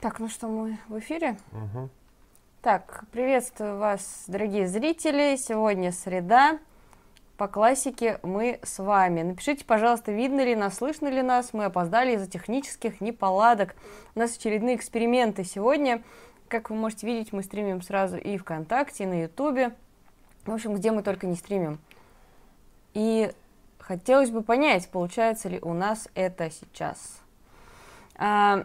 Так, ну что, мы в эфире? Угу. Так, приветствую вас, дорогие зрители. Сегодня среда. По классике мы с вами. Напишите, пожалуйста, видно ли нас, слышно ли нас. Мы опоздали из-за технических неполадок. У нас очередные эксперименты сегодня. Как вы можете видеть, мы стримим сразу и ВКонтакте, и на Ютубе. В общем, где мы только не стримим. И хотелось бы понять, получается ли у нас это сейчас. А,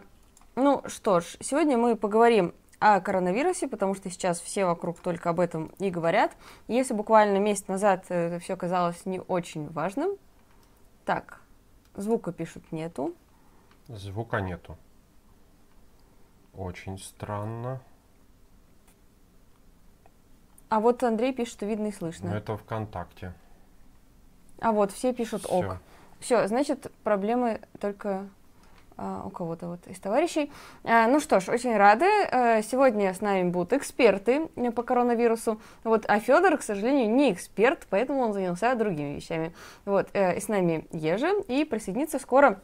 ну что ж, сегодня мы поговорим о коронавирусе, потому что сейчас все вокруг только об этом и говорят. Если буквально месяц назад это все казалось не очень важным. Так, звука пишут нету. Звука нету. Очень странно. А вот Андрей пишет, что видно и слышно. Но это ВКонтакте. А вот все пишут Всё. ок. Все, значит, проблемы только у кого-то вот из товарищей. А, ну что ж, очень рады. А, сегодня с нами будут эксперты э, по коронавирусу. Вот, а Федор, к сожалению, не эксперт, поэтому он занялся другими вещами. Вот, э, и с нами Ежи, и присоединится скоро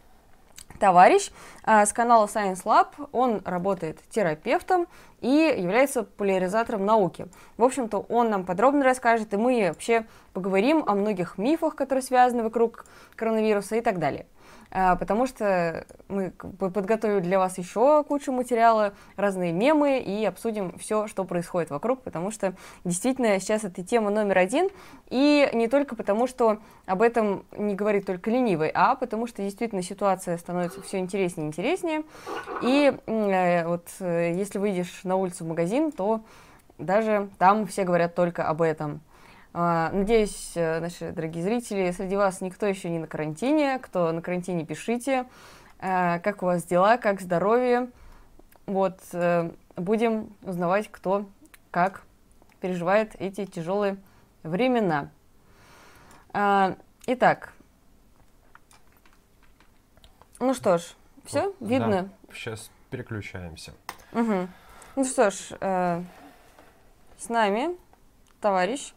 товарищ а, с канала Science Lab. Он работает терапевтом и является популяризатором науки. В общем-то, он нам подробно расскажет, и мы вообще поговорим о многих мифах, которые связаны вокруг коронавируса и так далее. А, потому что мы подготовили для вас еще кучу материала, разные мемы и обсудим все, что происходит вокруг, потому что действительно сейчас это тема номер один, и не только потому, что об этом не говорит только ленивый, а потому что действительно ситуация становится все интереснее и интереснее, и э, вот э, если выйдешь на улицу в магазин, то даже там все говорят только об этом. А, Надеюсь, э, наши дорогие зрители, среди вас никто еще не на карантине. Кто на карантине, пишите. А, Как у вас дела, как здоровье? Вот, э, будем узнавать, кто как переживает эти тяжелые времена. А, Итак, ну что ж, все, Да. видно? Сейчас переключаемся. Мгм. Ну что ж, э, с нами товарищ.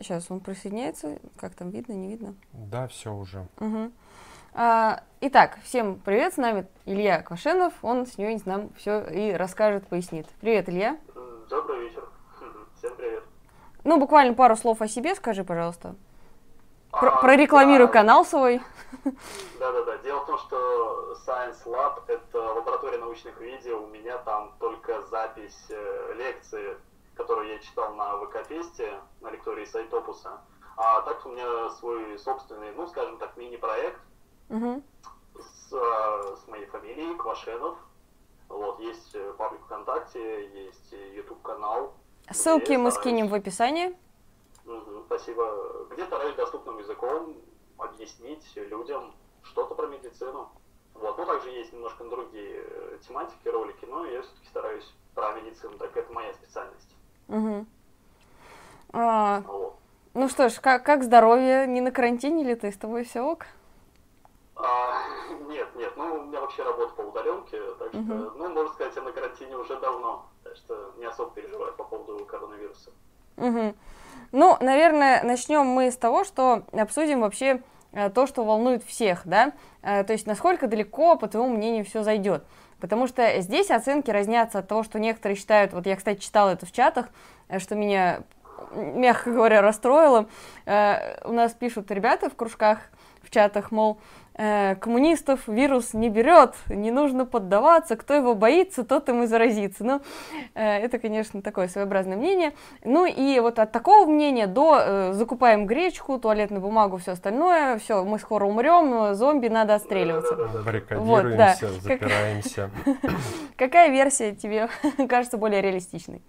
Сейчас он присоединяется. Как там видно, не видно? Да, все уже. Мгм. А, итак, всем привет, с нами Илья Квашенов. Он сегодня нам все и расскажет, пояснит. Привет, Илья. Добрый вечер. Всем привет. Ну, буквально пару слов о себе скажи, пожалуйста. Про- А, прорекламируй да, канал свой. Да-да-да. Дело в том, что Science Lab — это лаборатория научных видео. У меня там только запись э, лекции, которую я читал на ВК-фесте, на лектории Сайтопуса. А так у меня свой собственный, ну, скажем так, мини-проект Мгм. с, э, с моей фамилией Квашенов. Вот, есть э, паблик ВКонтакте, есть YouTube-канал. Ссылки где мы стараюсь- скинем в описании. Мгм, спасибо. Где стараюсь доступным языком объяснить людям что-то про медицину. Вот. Ну, также есть немножко другие э, тематики, ролики, но я все-таки стараюсь про медицину, так это моя специальность. Мгм. А, Вот. ну что ж, как, как здоровье? Не на карантине ли ты? С тобой все ок? А, нет, нет, ну, у меня вообще работа по удаленке, так что, ну, можно сказать, я на карантине уже давно, так что не особо переживаю по поводу коронавируса. Мгм. Ну, наверное, начнем мы с того, что обсудим вообще э, то, что волнует всех, да, Э, то есть насколько далеко, по твоему мнению, все зайдет. Потому что здесь оценки разнятся от того, что некоторые считают, вот я, кстати, читала это в чатах, э, что меня, мягко говоря, расстроило. Э, У нас пишут ребята в кружках, в чатах, мол, э, коммунистов вирус не берет, не нужно поддаваться, кто его боится, тот им и заразится. Ну, э, это, конечно, такое своеобразное мнение. Ну и вот от такого мнения до э, закупаем гречку, туалетную бумагу, все остальное, все, мы скоро умрем, зомби надо отстреливаться. Баррикадируемся, Как- запираемся. Какая версия тебе кажется более реалистичной?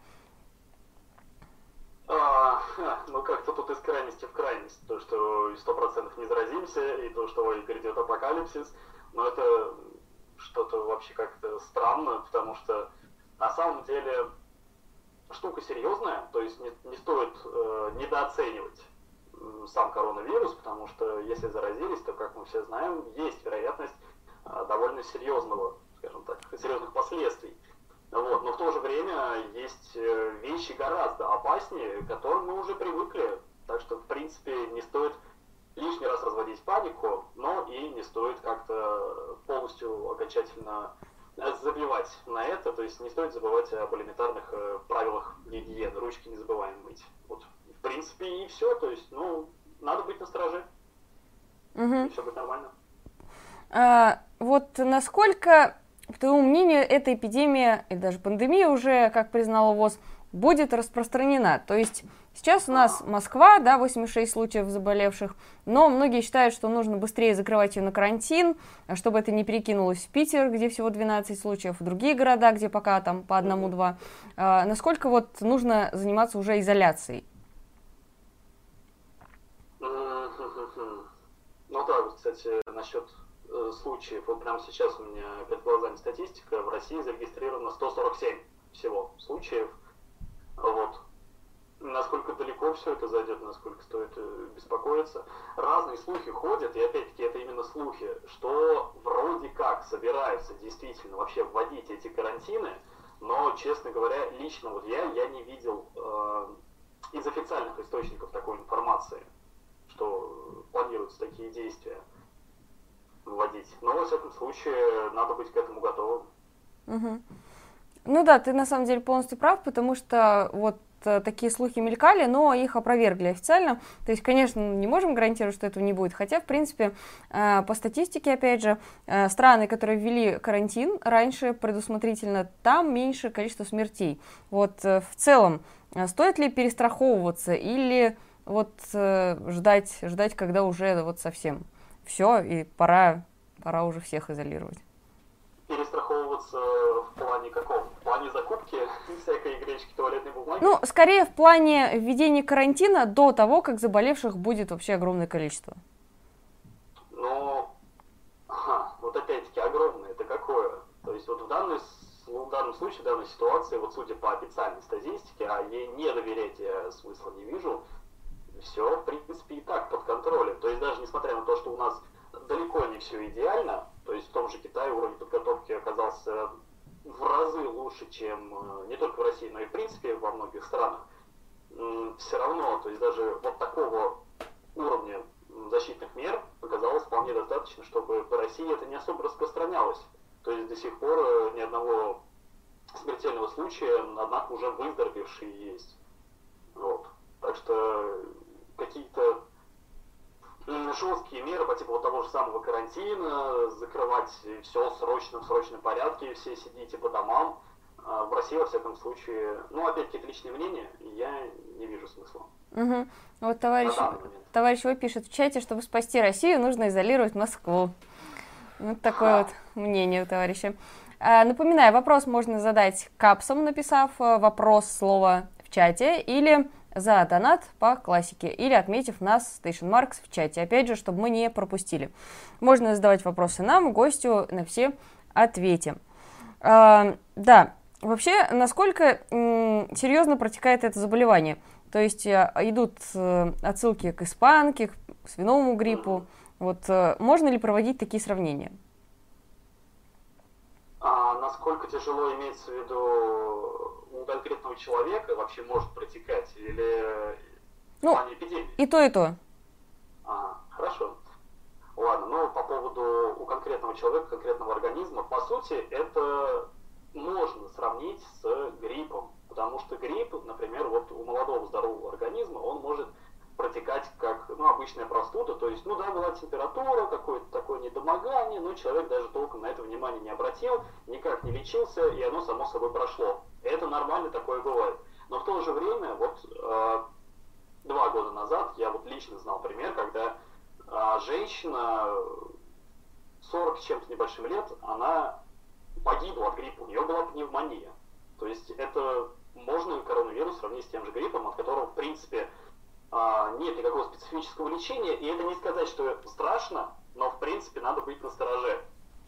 А, ха, ну как-то тут из крайности в крайность. То, что сто процентов не заразимся, и то, что ой, грядет апокалипсис. Но это что-то вообще как-то странно, потому что на самом деле штука серьезная, то есть не, не стоит э, недооценивать м, сам коронавирус, потому что если заразились, то, как мы все знаем, есть вероятность э, довольно серьезного, скажем так, серьезных последствий. Вот. Но в то же время есть э, вещи гораздо опаснее, к которым мы уже привыкли. Так что, в принципе, не стоит лишний раз разводить панику, но и не стоит как-то полностью окончательно забивать на это, то есть не стоит забывать об элементарных э, правилах гигиены, ручки не забываем мыть. Вот, в принципе, и все, то есть, ну, надо быть на страже, угу. и все будет нормально. А, вот насколько, по твоему мнению, эта эпидемия, и даже пандемия уже, как признала ВОЗ, будет распространена? То есть Сейчас у нас Москва, да, 86 случаев заболевших, но многие считают, что нужно быстрее закрывать ее на карантин, чтобы это не перекинулось в Питер, где всего 12 случаев, в другие города, где пока там по одному-два. А, насколько вот нужно заниматься уже изоляцией? Ну да, кстати, насчет э, случаев, вот прямо сейчас у меня перед глазами статистика, в России зарегистрировано 147 всего случаев, вот, насколько далеко все это зайдет, насколько стоит э, беспокоиться. Разные слухи ходят, и опять-таки это именно слухи, что вроде как собираются действительно вообще вводить эти карантины, но, честно говоря, лично вот я, я не видел э, из официальных источников такой информации, что планируются такие действия вводить. Но, во всяком случае, надо быть к этому готовым. Угу. Ну да, ты на самом деле полностью прав, потому что вот Э, такие слухи мелькали, но их опровергли официально. То есть, конечно, не можем гарантировать, что этого не будет. Хотя, в принципе, э, по статистике, опять же, э, страны, которые ввели карантин раньше предусмотрительно, там меньше количество смертей. Вот в целом, стоит ли перестраховываться или вот ждать, ждать, когда уже вот совсем все, и пора, пора уже всех изолировать? Перестраховываться в плане каком? Плане закупки всякой гречки, туалетной бумаги? Ну, скорее в плане введения карантина до того, как заболевших будет вообще огромное количество. Ну, ага, вот опять-таки огромное, это какое? То есть вот в, данной, в данном случае, в данной ситуации, вот судя по официальной статистике, а ей не доверять я смысла не вижу, все, в принципе, и так под контролем. То есть даже несмотря на то, что у нас далеко не все идеально, то есть в том же Китае уровень подготовки оказался в разы лучше, чем э, не только в России, но и в принципе во многих странах, все равно, то есть даже вот такого уровня защитных мер оказалось вполне достаточно, чтобы по России это не особо распространялось. То есть до сих пор э, ни одного смертельного случая, однако уже выздоровевшие есть. Вот. Так что какие-то жесткие меры по типу вот того же самого карантина, закрывать все срочно, в срочном порядке, все сидите по домам. А в России, во всяком случае, ну, опять-таки, это личное мнение, я не вижу смысла. Угу. Вот товарищ, товарищ вы пишет в чате, чтобы спасти Россию, нужно изолировать Москву. Вот такое вот мнение у товарища. А, напоминаю, вопрос можно задать капсом, написав э, вопрос слова в чате, или за донат по классике или отметив нас Station Marks в чате. Опять же, чтобы мы не пропустили. Можно задавать вопросы нам, гостю, на все ответим. А, да, вообще, насколько серьезно протекает это заболевание? То есть а, идут а, отсылки к испанке, к свиному гриппу. Вот а, можно ли проводить такие сравнения? А насколько тяжело имеется в виду конкретного человека вообще может протекать? Или ну, в плане эпидемии? И то, и то. Ага, хорошо. Ладно, ну по поводу у конкретного человека, конкретного организма, по сути, это можно сравнить с гриппом. Потому что грипп, например, вот у молодого здорового организма, он может протекать как ну, обычная простуда, то есть, ну да, была температура, какое-то такое недомогание, но человек даже толком на это внимание не обратил, никак не лечился, и оно само собой прошло. Это нормально, такое бывает. Но в то же время, вот э, два года назад я вот лично знал пример, когда э, женщина 40 с чем-то небольшим лет, она погибла от гриппа, у нее была пневмония. То есть это можно коронавирус сравнить с тем же гриппом, от которого, в принципе, нет никакого специфического лечения, и это не сказать, что страшно, но в принципе надо быть настороже.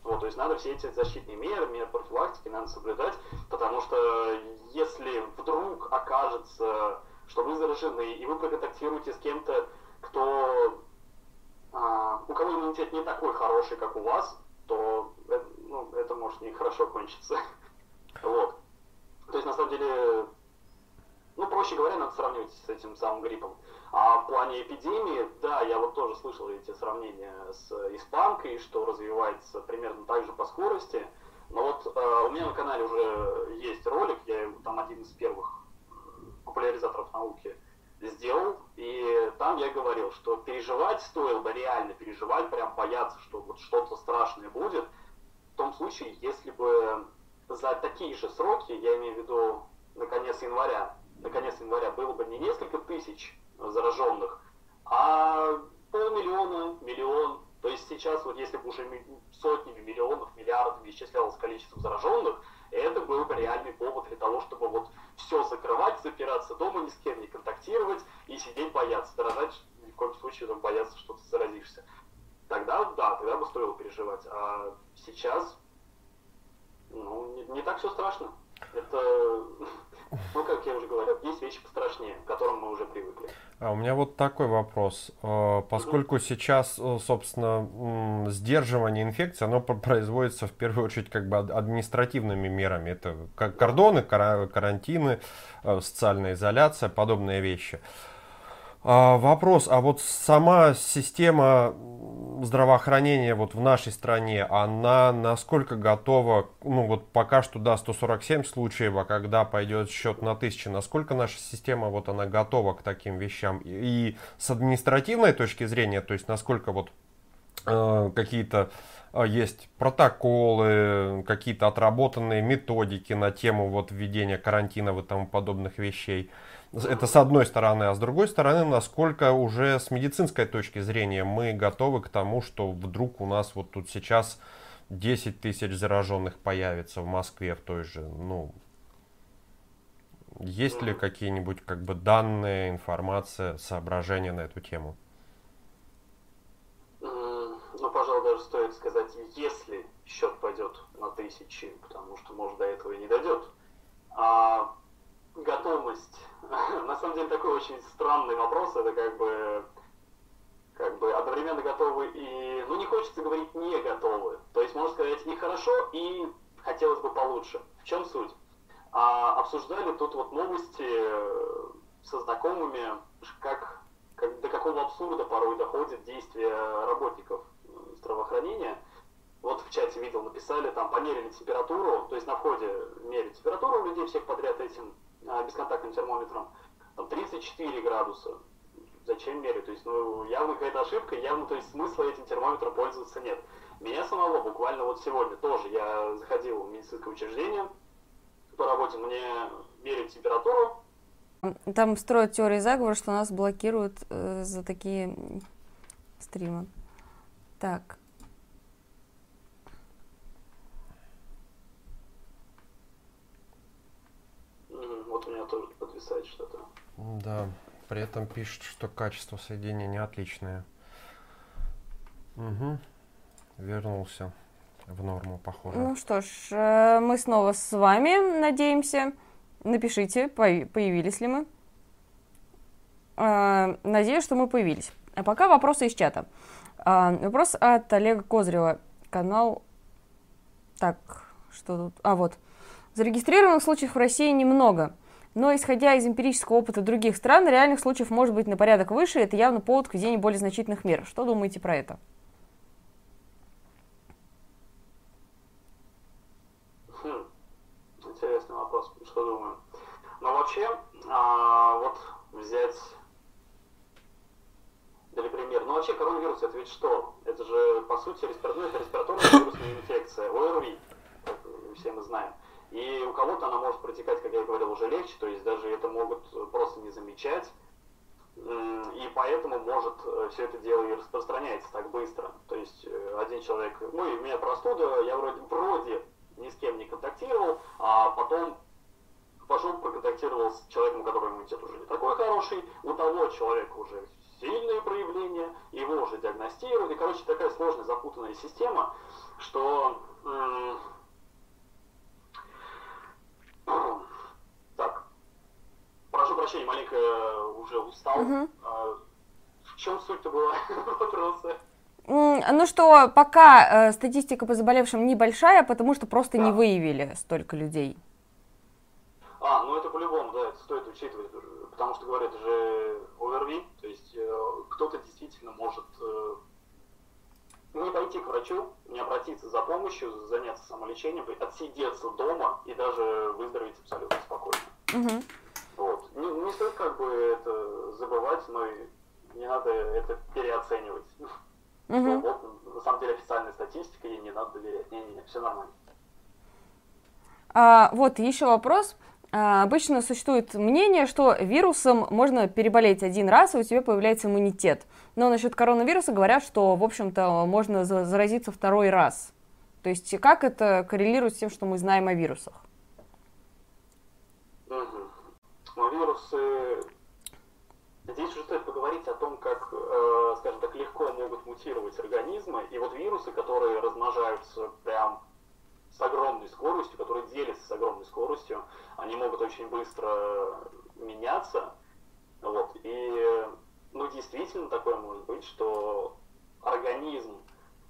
Вот, то есть надо все эти защитные меры, меры профилактики надо соблюдать, потому что если вдруг окажется, что вы заражены, и вы проконтактируете с кем-то, кто, а, у кого иммунитет не такой хороший, как у вас, то это, ну, это может нехорошо кончиться. Вот. То есть, на самом деле, ну, проще говоря, надо сравнивать с этим самым гриппом. А в плане эпидемии, да, я вот тоже слышал эти сравнения с испанкой, что развивается примерно так же по скорости. Но вот э, у меня на канале уже есть ролик, я там один из первых популяризаторов науки сделал, и там я говорил, что переживать стоило бы, реально переживать, прям бояться, что вот что-то страшное будет, в том случае, если бы за такие же сроки, я имею в виду на конец января, на конец января было бы не несколько тысяч зараженных, а полмиллиона, миллион. То есть сейчас вот если бы уже сотнями миллионов, миллиардами исчислялось количество зараженных, это был бы реальный повод для того, чтобы вот все закрывать, запираться дома, ни с кем не контактировать и сидеть бояться, дорожать, ни в коем случае там, бояться, что ты заразишься. Тогда, да, тогда бы стоило переживать. А сейчас, ну, не, не так все страшно. Это, ну, как я уже говорил, есть вещи пострашнее, к которым мы уже привыкли. А у меня вот такой вопрос. Э, поскольку сейчас, э, собственно, сдерживание инфекции, оно производится в первую очередь как бы административными мерами. Это кордоны, карантины, э, социальная изоляция, подобные вещи. А, вопрос, а вот сама система здравоохранения вот в нашей стране, она насколько готова, ну вот пока что, да, 147 случаев, а когда пойдет счет на тысячи, насколько наша система вот она готова к таким вещам? И, и с административной точки зрения, то есть насколько вот э, какие-то э, есть протоколы, какие-то отработанные методики на тему вот введения карантина и тому подобных вещей. Это с одной стороны, а с другой стороны, насколько уже с медицинской точки зрения мы готовы к тому, что вдруг у нас вот тут сейчас 10 тысяч зараженных появится в Москве в той же, ну, есть ли какие-нибудь как бы данные, информация, соображения на эту тему? Ну, пожалуй, даже стоит сказать, если счет пойдет на тысячи, потому что, может, до этого и не дойдет. А готовность на самом деле такой очень странный вопрос. Это как бы как бы одновременно готовы и, ну не хочется говорить не готовы. То есть можно сказать и хорошо, и хотелось бы получше. В чем суть? А, обсуждали тут вот новости э, со знакомыми, как, как до какого абсурда порой доходит действие работников э, здравоохранения. Вот в чате видел, написали, там померили температуру, то есть на входе меряют температуру у людей всех подряд этим бесконтактным термометром, там 34 градуса. Зачем мерить? То есть, ну, явно какая-то ошибка, явно, то есть, смысла этим термометром пользоваться нет. Меня самого буквально вот сегодня тоже, я заходил в медицинское учреждение по работе, мне меряют температуру. Там строят теории заговора, что нас блокируют э, за такие стримы. Так, подвисает что-то. Да, при этом пишет, что качество соединения отличное. Угу. Вернулся в норму, похоже. Ну что ж, э, мы снова с вами, надеемся. Напишите, появились ли мы. Э, надеюсь, что мы появились. А пока вопросы из чата. Э, вопрос от Олега Козырева. Канал... Так, что тут? А, вот. Зарегистрированных случаев в России немного. Но исходя из эмпирического опыта других стран, реальных случаев может быть на порядок выше, это явно повод к введению более значительных мер. Что думаете про это? Хм. Интересный вопрос, что думаю. Но вообще, а, вот взять для примера. Ну вообще коронавирус это ведь что? Это же по сути респираторная, это респираторная вирусная инфекция, ОРВИ, как все мы знаем. И у кого-то она может протекать, как я говорил, уже легче, то есть даже это могут просто не замечать. И поэтому может э, все это дело и распространяется так быстро. То есть э, один человек, ну, у меня простуда, я вроде, вроде ни с кем не контактировал, а потом пошел проконтактировал с человеком, у которого иммунитет уже не такой хороший, у того человека уже сильные проявления, его уже диагностируют, и, короче, такая сложная, запутанная система, что так. Прощения, маленько э, уже устал. Угу. В чем суть-то была вопроса? Ну что, пока э, статистика по заболевшим небольшая, потому что просто да. не выявили столько людей. А, ну это по-любому, да, это стоит учитывать. потому что, говорят, же ОРВИ, то есть э, кто-то действительно может э, не пойти к врачу, не обратиться за помощью, заняться самолечением, отсидеться дома и даже выздороветь абсолютно спокойно. Угу. Вот. Не, не стоит как бы это забывать, но и не надо это переоценивать. Угу. Вот, на самом деле официальная статистика, ей не надо доверять. Не-не-не, все нормально. А, вот еще вопрос. А, обычно существует мнение, что вирусом можно переболеть один раз, и у тебя появляется иммунитет. Но насчет коронавируса говорят, что, в общем-то, можно заразиться второй раз. То есть как это коррелирует с тем, что мы знаем о вирусах? Угу. Ну, вирусы... Здесь уже стоит поговорить о том, как, э, скажем так, легко могут мутировать организмы. И вот вирусы, которые размножаются прям с огромной скоростью, которые делятся с огромной скоростью, они могут очень быстро меняться. Вот. И ну, действительно такое может быть, что организм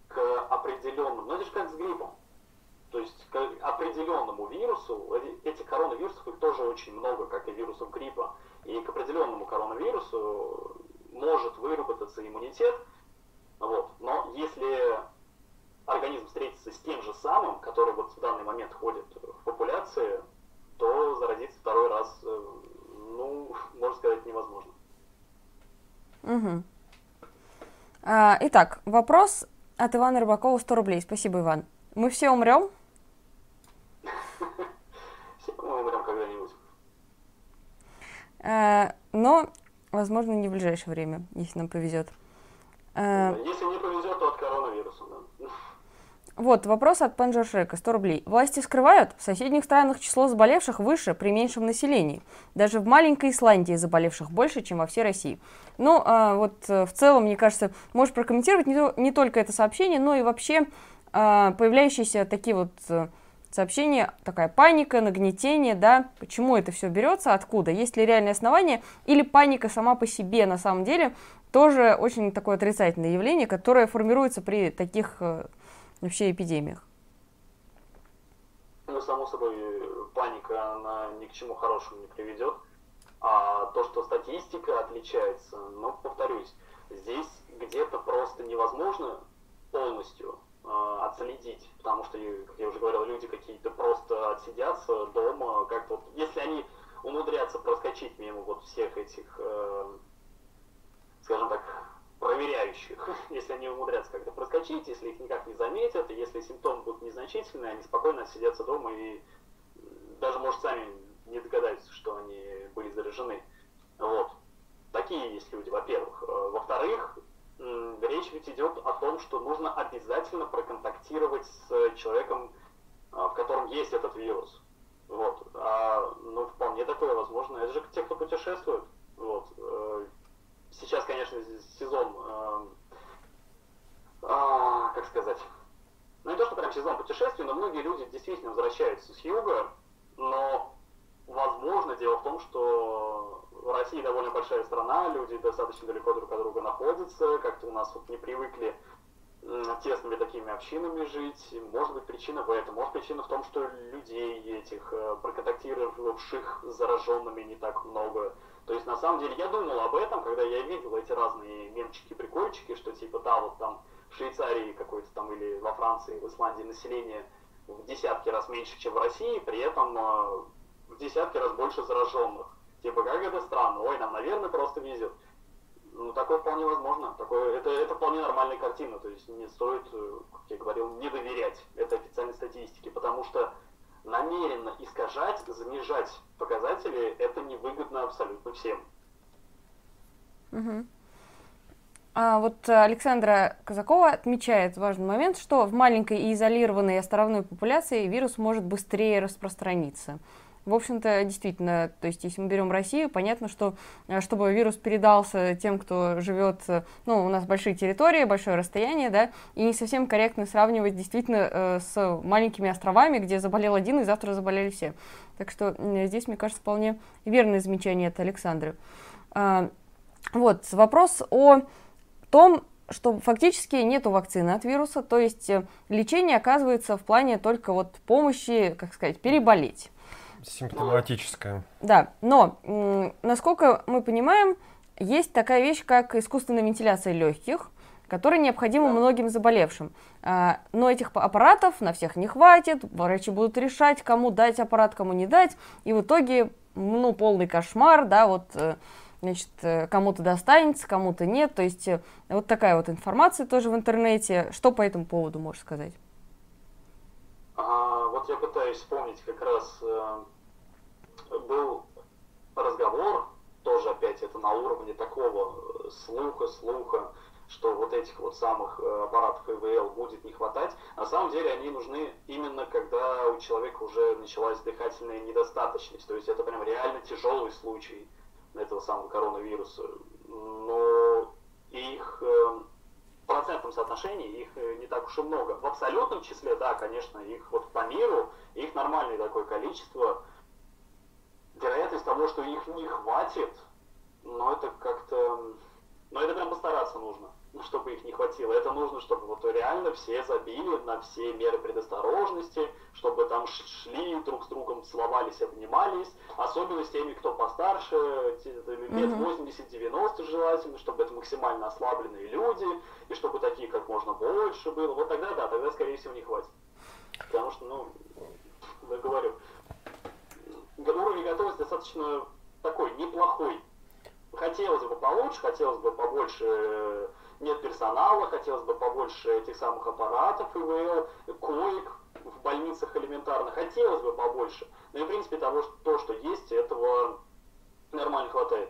к определенному, ну это же как с гриппом, то есть к определенному вирусу, этих коронавирусов их тоже очень много, как и вирусов гриппа, и к определенному коронавирусу может выработаться иммунитет, вот. но если организм встретится с тем же самым, который вот в данный момент ходит в популяции, то заразиться второй раз, э, ну, можно сказать, невозможно. Угу. А, итак, вопрос от Ивана Рыбакова 100 рублей. Спасибо, Иван. Мы все умрем? Все умрем когда-нибудь. А, но, возможно, не в ближайшее время, если нам повезет. А, если не повезет, то от коронавируса, да. Вот, вопрос от Панджа Шрека, 100 рублей. Власти скрывают, в соседних странах число заболевших выше при меньшем населении. Даже в маленькой Исландии заболевших больше, чем во всей России. Ну, а, вот э, в целом, мне кажется, можешь прокомментировать не, не только это сообщение, но и вообще а, появляющиеся такие вот сообщения, такая паника, нагнетение, да, почему это все берется, откуда, есть ли реальные основания, или паника сама по себе на самом деле тоже очень такое отрицательное явление, которое формируется при таких э, вообще эпидемиях? Ну, само собой, паника, она ни к чему хорошему не приведет. А то, что статистика отличается, ну, повторюсь, здесь где-то просто невозможно полностью отследить, потому что, как я уже говорил, люди какие-то просто отсидятся дома, как вот, если они умудрятся проскочить мимо вот всех этих, э, скажем так, проверяющих, если они умудрятся как-то проскочить, если их никак не заметят, и если симптомы будут незначительные, они спокойно отсидятся дома и даже, может, сами не догадаются, что они были заражены. Вот. Такие есть люди, во-первых. Э, во-вторых, речь ведь идет о том, что нужно обязательно проконтактировать с человеком, э, в котором есть этот вирус. Вот. А, ну, вполне такое возможно. Это же те, кто путешествует. Вот. Э, сейчас, конечно, сезон, э, э, как сказать, ну не то, что прям сезон путешествий, но многие люди действительно возвращаются с юга, но, возможно, дело в том, что Россия довольно большая страна, люди достаточно далеко друг от друга находятся, как-то у нас вот не привыкли тесными такими общинами жить. Может быть, причина в этом. Может, причина в том, что людей этих, э, проконтактировавших с зараженными не так много. То есть, на самом деле, я думал об этом, когда я видел эти разные мемчики, прикольчики, что типа, да, вот там в Швейцарии какой-то там или во Франции, в Исландии население в десятки раз меньше, чем в России, при этом э, в десятки раз больше зараженных. Типа, как это странно, ой, нам, наверное, просто везет. Ну, такое вполне возможно. Такое, это, это вполне нормальная картина. То есть не стоит, э, как я говорил, не доверять этой официальной статистике, потому что намеренно искажать, занижать показатели, это невыгодно абсолютно всем. Угу. А вот Александра Казакова отмечает важный момент, что в маленькой и изолированной островной популяции вирус может быстрее распространиться. В общем-то, действительно, то есть если мы берем Россию, понятно, что э, чтобы вирус передался тем, кто живет, э, ну, у нас большие территории, большое расстояние, да, и не совсем корректно сравнивать действительно э, с маленькими островами, где заболел один и завтра заболели все. Так что здесь, мне кажется, вполне верное замечание от Александры. А, вот, вопрос о том, что фактически нету вакцины от вируса, то есть лечение оказывается в плане только вот помощи, как сказать, переболеть. Симптоматическое. Да, но, насколько мы понимаем, есть такая вещь, как искусственная вентиляция легких, которая необходима многим заболевшим. А, но этих аппаратов на всех не хватит, врачи будут решать, кому дать аппарат, кому не дать, и в итоге, ну, полный кошмар, да, вот, э, значит, э, кому-то достанется, кому-то нет, то есть э, вот такая вот информация тоже в интернете. Что по этому поводу можешь сказать? А, вот я пытаюсь вспомнить, как раз был разговор, тоже опять это на уровне такого слуха-слуха, что вот этих вот самых э, аппаратов ИВЛ будет не хватать. На самом деле они нужны именно когда у человека уже началась дыхательная недостаточность. То есть это прям реально тяжелый случай этого самого коронавируса. Но их э, в процентном соотношении их э, не так уж и много. В абсолютном числе, да, конечно, их вот по миру, их нормальное такое количество. Вероятность того, что их не хватит, но это как-то... Но это прям постараться нужно. Ну, чтобы их не хватило. Это нужно, чтобы вот реально все забили на все меры предосторожности, чтобы там шли друг с другом, целовались, обнимались, особенно с теми, кто постарше, лет 80-90 желательно, чтобы это максимально ослабленные люди, и чтобы такие как можно больше было. Вот тогда, да, тогда, скорее всего, не хватит. Потому что, ну, я говорю, уровень готовности достаточно такой, неплохой. Хотелось бы получше, хотелось бы побольше нет персонала, хотелось бы побольше этих самых аппаратов ИВЛ, коек в больницах элементарно, хотелось бы побольше. Но и в принципе того, что, то, что есть, этого нормально хватает.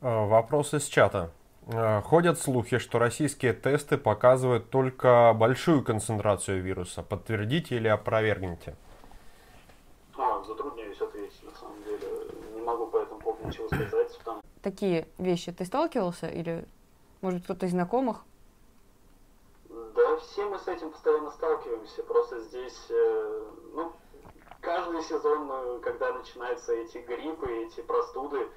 А, вопрос из чата. А, ходят слухи, что российские тесты показывают только большую концентрацию вируса. Подтвердите или опровергните? А, затрудняюсь ответить, на самом деле. Не могу по этому поводу ничего сказать. Там... Такие вещи ты сталкивался или может кто-то из знакомых? Да, все мы с этим постоянно сталкиваемся. Просто здесь, э, ну, каждый сезон, э, когда начинаются эти гриппы, эти простуды,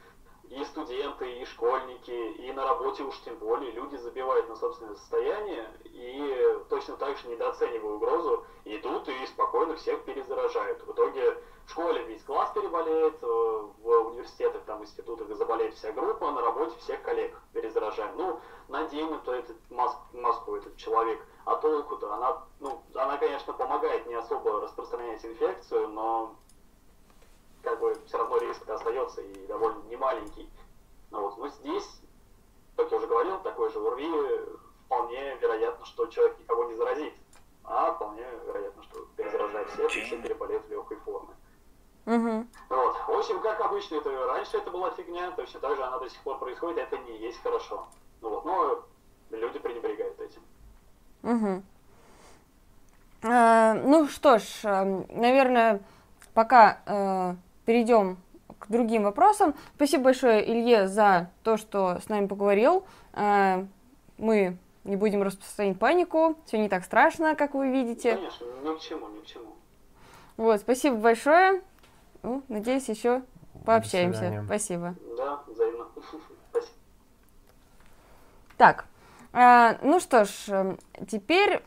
и студенты, и школьники, и на работе уж тем более люди забивают на собственное состояние и точно так же недооценивая угрозу, идут и спокойно всех перезаражают. В итоге в школе весь класс переболеет, э, в университетах, там, институтах заболеет вся группа, на работе всех коллег перезаражаем. Ну, наденем то этот маск, маску этот человек, а толку-то? Она, ну, она, конечно, помогает не особо распространять инфекцию, но как бы все равно риск остается и довольно немаленький. Ну, вот. Но здесь, как я уже говорил, такой же УРВИ вполне вероятно, что человек никого не заразит, а вполне вероятно, что перезаражает всех и все переболеют в легкой форме. Угу. Вот. В общем, как обычно, это раньше это была фигня, точно так же она до сих пор происходит, это не есть хорошо. Ну вот, но люди пренебрегают этим. Угу. А, ну что ж, эм, наверное, пока э, перейдем к другим вопросам. Спасибо большое Илье за то, что с нами поговорил. Э, мы не будем распространять панику, все не так страшно, как вы видите. Конечно, ни к чему, ни к чему. Вот, спасибо большое. Ну, надеюсь, еще пообщаемся. Спасибо. Да, взаимно. Спасибо. Так, э, ну что ж, эм, теперь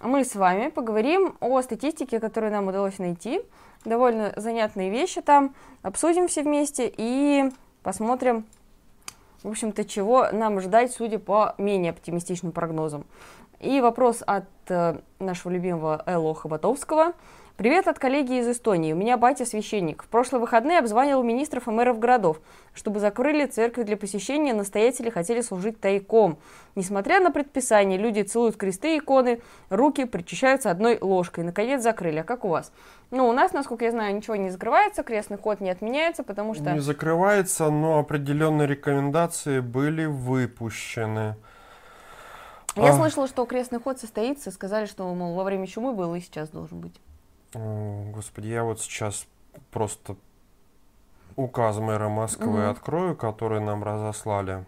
мы с вами поговорим о статистике, которую нам удалось найти. Довольно занятные вещи там. Обсудим все вместе и посмотрим, в общем-то, чего нам ждать, судя по менее оптимистичным прогнозам. И вопрос от э, нашего любимого Эло Хоботовского – Привет от коллеги из Эстонии. У меня батя священник. В прошлые выходные обзванивал министров и мэров городов. Чтобы закрыли церкви для посещения, настоятели хотели служить тайком. Несмотря на предписание, люди целуют кресты иконы, руки причащаются одной ложкой. Наконец закрыли. А как у вас? Ну, у нас, насколько я знаю, ничего не закрывается, крестный ход не отменяется, потому что... Не закрывается, но определенные рекомендации были выпущены. Я а... слышала, что крестный ход состоится, сказали, что, мол, во время чумы был и сейчас должен быть. Господи, я вот сейчас просто указ мэра Москвы угу. открою, который нам разослали.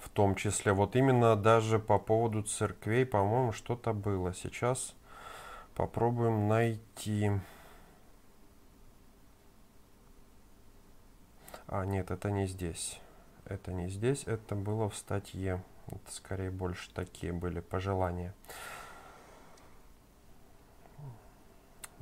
В том числе, вот именно даже по поводу церквей, по-моему, что-то было. Сейчас попробуем найти. А, нет, это не здесь. Это не здесь, это было в статье. Это скорее больше такие были пожелания.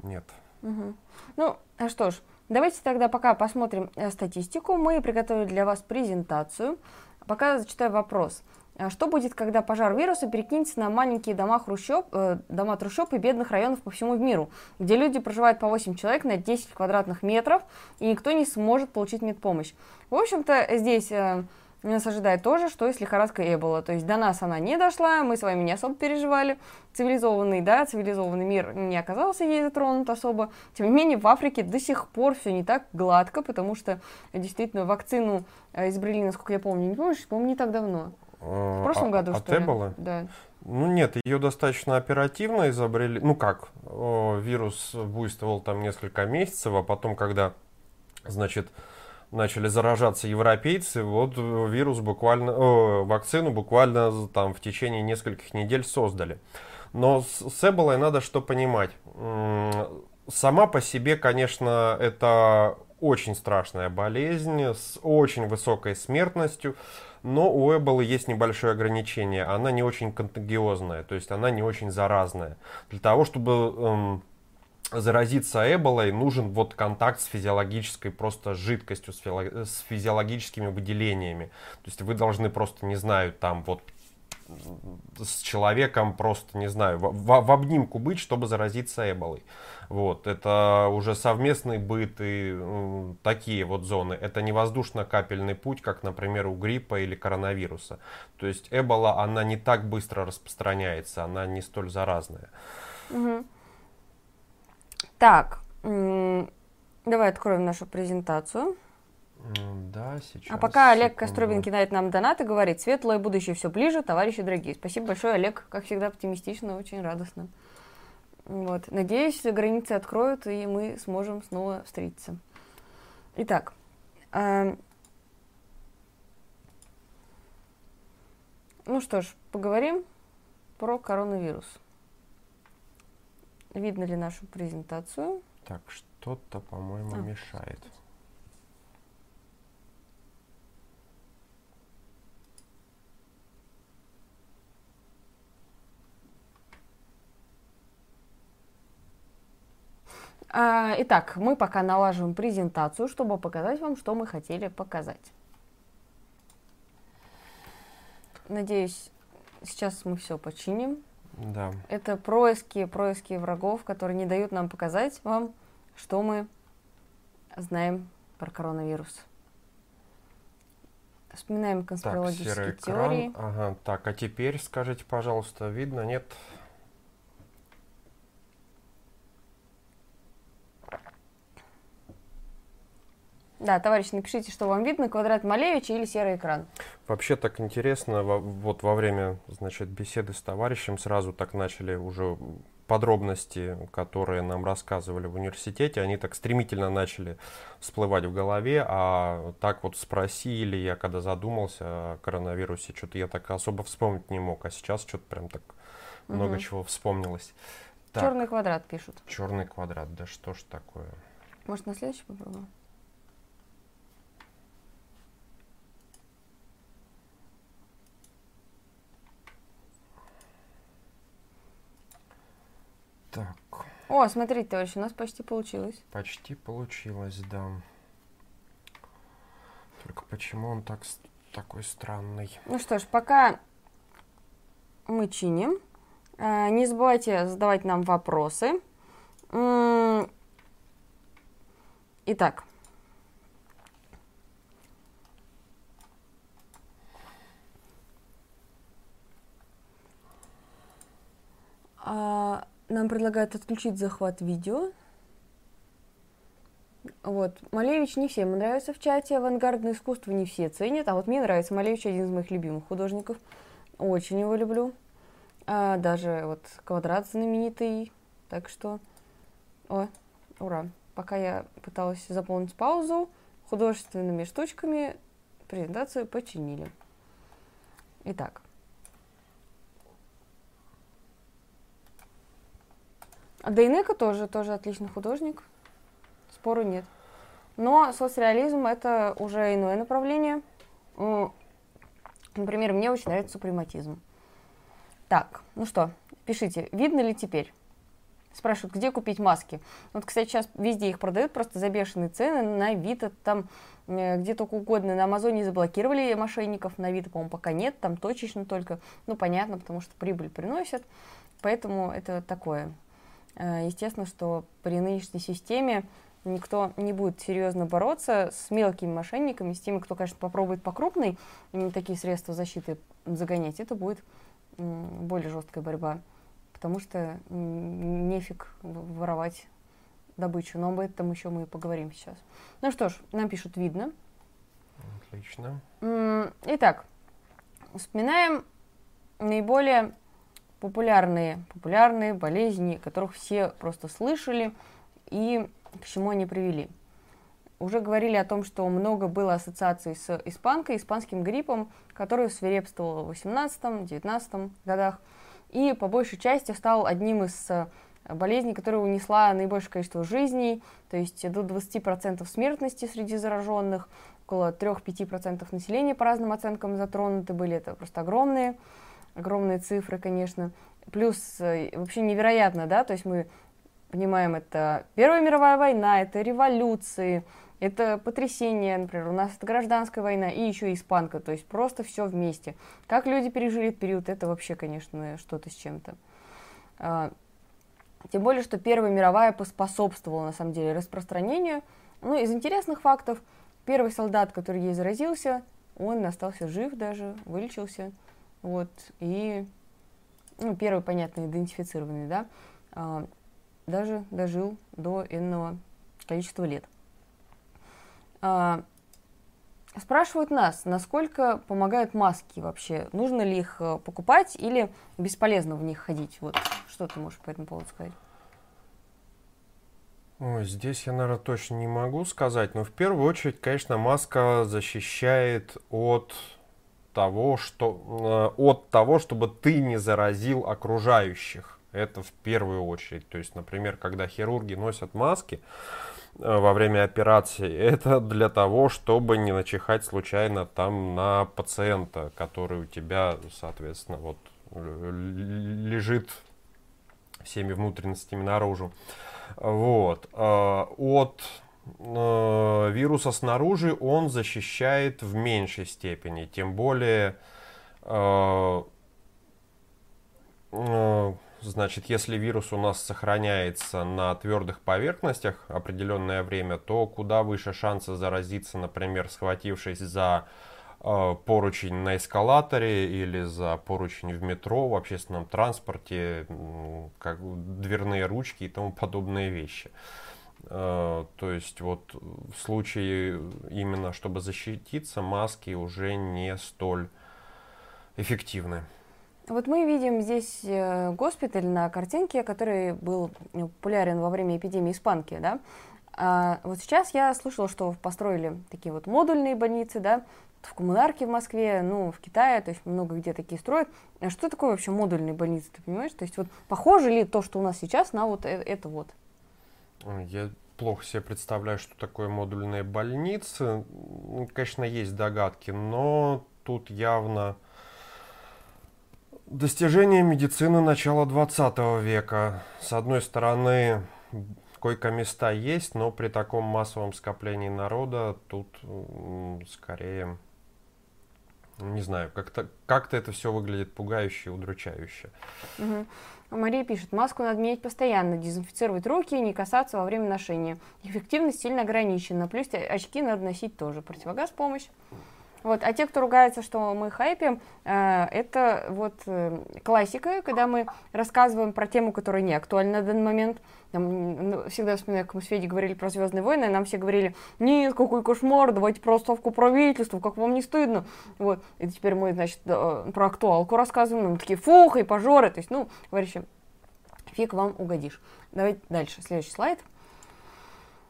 Нет, Угу. Ну, а что ж, давайте тогда пока посмотрим э, статистику. Мы приготовили для вас презентацию. Пока зачитаю вопрос. А что будет, когда пожар вируса перекинется на маленькие дома, хрущоб, э, дома трущоб и бедных районов по всему миру, где люди проживают по 8 человек на 10 квадратных метров, и никто не сможет получить медпомощь? В общем-то, здесь э, нас ожидает тоже, что есть лихорадка Эбола. То есть до нас она не дошла, мы с вами не особо переживали. Цивилизованный, да, цивилизованный мир не оказался ей затронут особо. Тем не менее, в Африке до сих пор все не так гладко, потому что действительно вакцину э, изобрели, насколько я помню, не по-моему, не так давно. Э, В прошлом а- году, от что ли? Эболы? Да. Ну нет, ее достаточно оперативно изобрели. Ну как, о, вирус буйствовал там несколько месяцев, а потом, когда, значит, начали заражаться европейцы, вот э, вирус буквально, о, вакцину буквально там в течение нескольких недель создали. Но с, Эболой надо что понимать. Сама по себе, конечно, это очень страшная болезнь с очень высокой смертностью. Но у Эболы есть небольшое ограничение. Она не очень контагиозная, то есть она не очень заразная. Для того, чтобы эм, заразиться Эболой, нужен вот контакт с физиологической просто жидкостью, с, физиологическими выделениями. То есть вы должны просто, не знаю, там вот с человеком просто, не знаю, в, в- обнимку быть, чтобы заразиться Эболой. Вот, это уже совместный быт и м, такие вот зоны. Это не воздушно-капельный путь, как, например, у гриппа или коронавируса. То есть Эбола, она не так быстро распространяется, она не столь заразная. Мгм. Так, давай откроем нашу презентацию. Да, сейчас. А пока Олег секунду. Костробин кидает нам донат и говорит, светлое будущее все ближе, товарищи дорогие. Спасибо большое, Олег, как всегда, оптимистично, очень радостно. Вот. Надеюсь, границы откроют, и мы сможем снова встретиться. Итак, эм, ну что ж, поговорим про коронавирус. Видно ли нашу презентацию? Так, что-то, по-моему, А. мешает. А, Итак, мы пока налаживаем презентацию, чтобы показать вам, что мы хотели показать. Надеюсь, сейчас мы все починим. Да. Это происки, происки врагов, которые не дают нам показать вам, что мы знаем про коронавирус. Вспоминаем Так, конспирологические серый теории. экран. Ага, так, а теперь скажите, пожалуйста, видно, нет? Да, товарищи, напишите, что вам видно, квадрат Малевича или серый экран. Вообще так интересно, во- вот во время, значит, беседы с товарищем сразу так начали уже подробности, которые нам рассказывали в университете, они так стремительно начали всплывать в голове, а так вот спросили, я когда задумался о коронавирусе, что-то я так особо вспомнить не мог, а сейчас что-то прям так много Мгм. чего вспомнилось. Так, Черный квадрат пишут. черный квадрат, да что ж такое? Может, на следующий попробуем? Так, О, смотрите, товарищи, у нас почти получилось. почти получилось, да. Только почему он так такой странный? Ну что ж, пока мы чиним, э, не забывайте задавать нам вопросы. Итак. А, Нам предлагают отключить захват видео. Вот. Малевич не всем нравится в чате, авангардное искусство не все ценят, а вот мне нравится Малевич один из моих любимых художников. Очень его люблю. А, даже вот квадрат знаменитый. Так что, о, ура. Пока я пыталась заполнить паузу, художественными штучками презентацию починили. Итак. А Дейнека тоже, тоже отличный художник. Спору нет. Но соцреализм это уже иное направление. Например, мне очень нравится супрематизм. Так, ну что, пишите, видно ли теперь? спрашивают, где купить маски. Вот, кстати, сейчас везде их продают просто за бешеные цены, на Авито, там э, где только угодно. На Амазоне заблокировали мошенников, на Авито, по-моему, пока нет, там точечно только. Ну, понятно, потому что прибыль приносят, поэтому это такое. Э, естественно, что при нынешней системе никто не будет серьезно бороться с мелкими мошенниками, с теми, кто, конечно, попробует по крупной такие средства защиты загонять, это будет более жесткая борьба, потому что нефиг воровать добычу, но об этом еще мы поговорим сейчас. Ну что ж, нам пишут «видно». Отлично. Итак, вспоминаем наиболее популярные, популярные болезни, которых все просто слышали и к чему они привели. Уже говорили о том, что много было ассоциаций с испанкой, испанским гриппом, который свирепствовал в 18-19 годах. И по большей части стал одним из э, болезней, которая унесла наибольшее количество жизней, то есть до 20% смертности среди зараженных, около 3-5% населения по разным оценкам затронуты были, это просто огромные, огромные цифры, конечно. Плюс э, вообще невероятно, да, то есть мы понимаем, это Первая мировая война, это революции, это потрясение, например, у нас это гражданская война и еще испанка, то есть просто все вместе. Как люди пережили этот период, это вообще, конечно, что-то с чем-то. А, тем более, что Первая мировая поспособствовала, на самом деле, распространению. Ну, из интересных фактов, первый солдат, который ей заразился, он остался жив даже, вылечился. Вот, и, ну, первый, понятно, идентифицированный, да, а, даже дожил до энного количества лет. А, спрашивают нас, насколько помогают маски вообще? Нужно ли их э, покупать или бесполезно в них ходить? Вот что ты можешь по этому поводу сказать? Ой, здесь я, наверное, точно не могу сказать, но в первую очередь, конечно, маска защищает от того, что, э, от того, чтобы ты не заразил окружающих. Это в первую очередь. То есть, например, когда хирурги носят маски э, во время операции, это для того, чтобы не начихать случайно там на пациента, который у тебя, соответственно, вот лежит всеми внутренностями наружу. Вот. Э, от э, вируса снаружи он защищает в меньшей степени. Тем более Значит, если вирус у нас сохраняется на твердых поверхностях определенное время, то куда выше шансы заразиться, например, схватившись за э, поручень на эскалаторе или за поручень в метро, в общественном транспорте, как дверные ручки и тому подобные вещи. Э, то есть вот в случае именно чтобы защититься, маски уже не столь эффективны. Вот мы видим здесь э, госпиталь на картинке, который был популярен во время эпидемии испанки, да. А вот сейчас я слышала, что построили такие вот модульные больницы, да, в коммунарке в Москве, ну, в Китае, то есть много где такие строят. А что такое вообще модульные больницы, ты понимаешь? То есть вот похоже ли то, что у нас сейчас, на вот э, это вот? Я плохо себе представляю, что такое модульные больницы. Конечно, есть догадки, но тут явно Достижение медицины начала 20 века. С одной стороны, койко-места есть, но при таком массовом скоплении народа тут скорее, не знаю, как-то как это все выглядит пугающе и удручающе. Угу. Мария пишет, маску надо менять постоянно, дезинфицировать руки, не касаться во время ношения. Эффективность сильно ограничена, плюс очки надо носить тоже. Противогаз помощь. Вот. А те, кто ругается, что мы хайпим, э, это вот э, классика, когда мы рассказываем про тему, которая не актуальна на данный момент. Нам, ну, всегда вспоминаю, как мы с Федей говорили про Звездные войны, нам все говорили, нет, какой кошмар, давайте про отставку правительства, как вам не стыдно. Вот. И теперь мы, значит, про актуалку рассказываем, нам такие, фух, и пожоры. То есть, ну, говорящие, фиг вам угодишь. Давайте дальше, следующий слайд.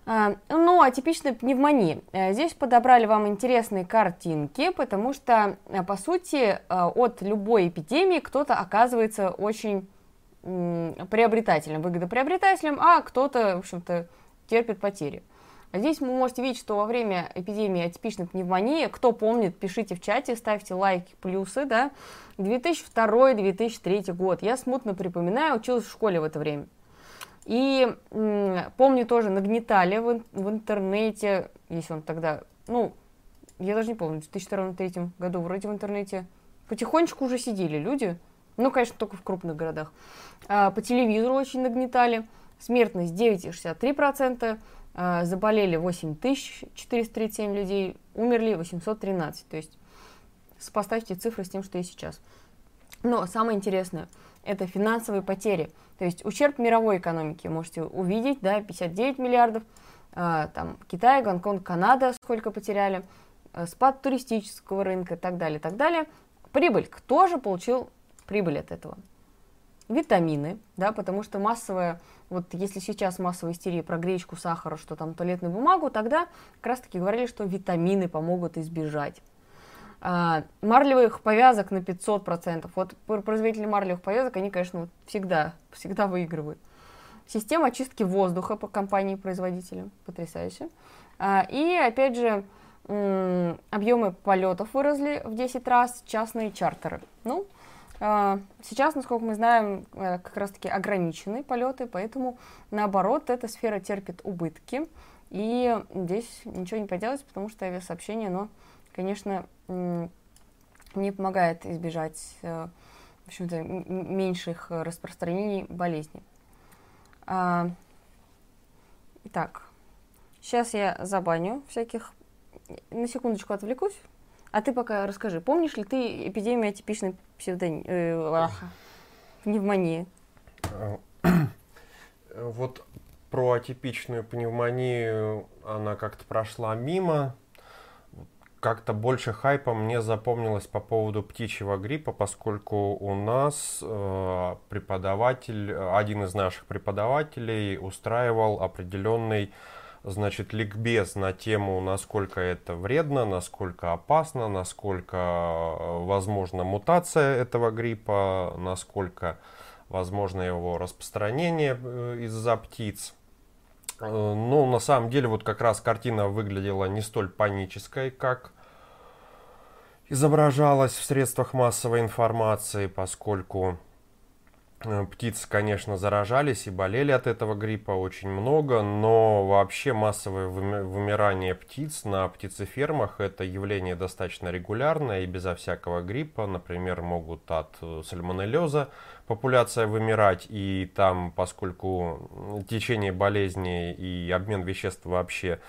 А, ну, атипичная пневмония. Э, здесь подобрали вам интересные картинки, потому что, э, по сути, э, от любой эпидемии кто-то оказывается очень приобретателем, выгодоприобретателем, а кто-то, в общем-то, терпит потери. Здесь вы можете видеть, что во время эпидемии атипичной пневмонии, кто помнит, пишите в чате, ставьте лайки, плюсы, да, 2002-2003 год. Я смутно припоминаю, училась в школе в это время. И помню тоже нагнетали в, в интернете, если он тогда, ну, я даже не помню, в 2003 году вроде в интернете потихонечку уже сидели люди, ну, конечно, только в крупных городах. А, по телевизору очень нагнетали, смертность 9,63%, а, заболели 8437 людей, умерли 813, то есть сопоставьте цифры с тем, что и сейчас. Но самое интересное – это финансовые потери. То есть ущерб мировой экономики можете увидеть, да, 59 миллиардов, э, там Китай, Гонконг, Канада сколько потеряли, э, спад туристического рынка и так далее, так далее. Прибыль. Кто же получил прибыль от этого? Витамины, да, потому что массовая, вот если сейчас массовая истерия про гречку, сахар, что там туалетную бумагу, тогда как раз таки говорили, что витамины помогут избежать. А, марлевых повязок на 500%. Вот производители марлевых повязок, они, конечно, вот всегда, всегда выигрывают. Система очистки воздуха по компании-производителям. Потрясающе. А, и, опять же, объемы полетов выросли в 10 раз, частные чартеры. Ну, а, сейчас, насколько мы знаем, э, как раз-таки ограничены полеты, поэтому, наоборот, эта сфера терпит убытки. И здесь ничего не поделать, потому что авиасообщение, оно конечно, не помогает избежать э, в общем-то, меньших распространений болезни. А, итак, сейчас я забаню всяких. На секундочку отвлекусь. А ты пока расскажи, помнишь ли ты эпидемию атипичной псевдонии, э, пневмонии? Вот про атипичную пневмонию она как-то прошла мимо как-то больше хайпа мне запомнилось по поводу птичьего гриппа, поскольку у нас э, преподаватель, один из наших преподавателей устраивал определенный значит, ликбез на тему, насколько это вредно, насколько опасно, насколько э, возможна мутация этого гриппа, насколько возможно его распространение э, из-за птиц. Э, ну, на самом деле, вот как раз картина выглядела не столь панической, как изображалась в средствах массовой информации, поскольку птицы, конечно, заражались и болели от этого гриппа очень много, но вообще массовое вымирание птиц на птицефермах – это явление достаточно регулярное и безо всякого гриппа. Например, могут от э, сальмонеллеза популяция вымирать, и там, поскольку течение болезни и обмен веществ вообще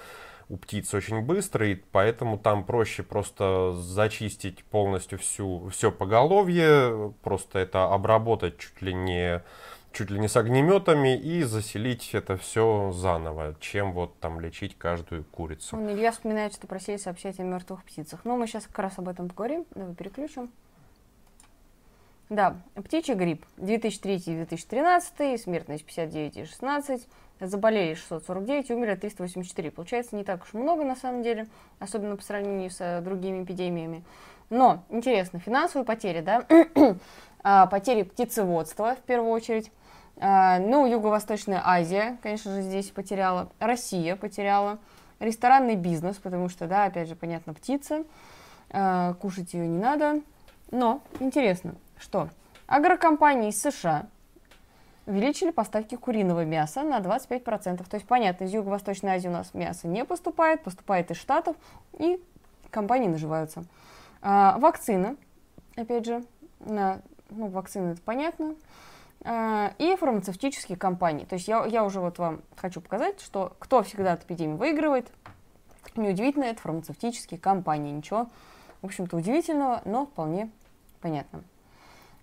у птиц очень быстрый, поэтому там проще просто зачистить полностью всю, все поголовье, просто это обработать чуть ли не чуть ли не с огнеметами и заселить это все заново, чем вот там лечить каждую курицу. Он, Илья вспоминает, что просили сообщать о мертвых птицах. Но мы сейчас как раз об этом поговорим. Давай переключим. Да, птичий грипп 2003-2013, смертность 59 и 16, заболели 649, умерли 384. Получается не так уж много на самом деле, особенно по сравнению с другими эпидемиями. Но, интересно, финансовые потери, да, а, потери птицеводства в первую очередь, а, ну, Юго-Восточная Азия, конечно же, здесь потеряла, Россия потеряла, ресторанный бизнес, потому что, да, опять же, понятно, птица, а, кушать ее не надо, но интересно, что? Агрокомпании из США увеличили поставки куриного мяса на 25%. То есть, понятно, из Юго-Восточной Азии у нас мясо не поступает, поступает из Штатов, и компании наживаются. А, вакцина, опять же, на, ну, вакцины это понятно, а, и фармацевтические компании. То есть я, я уже вот вам хочу показать, что кто всегда от эпидемии выигрывает, неудивительно, это фармацевтические компании. Ничего, в общем-то, удивительного, но вполне понятно.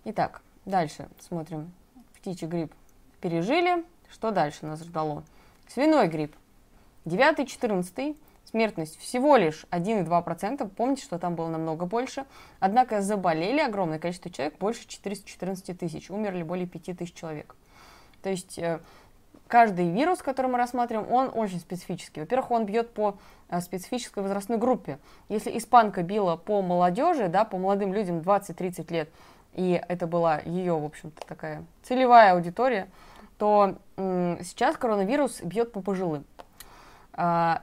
Итак, дальше смотрим птичий грипп пережили. Что дальше нас ждало? Свиной грипп. 9-14 смертность всего лишь 1,2%. Помните, что там было намного больше. Однако заболели огромное количество человек, больше 414 тысяч. Умерли более 5 тысяч человек. То есть э, каждый вирус, который мы рассматриваем, он очень специфический. Во-первых, он бьет по э, специфической возрастной группе. Если испанка била по молодежи, да, по молодым людям 20-30 лет, и это была ее, в общем-то, такая целевая аудитория, то сейчас коронавирус бьет по пожилым. А,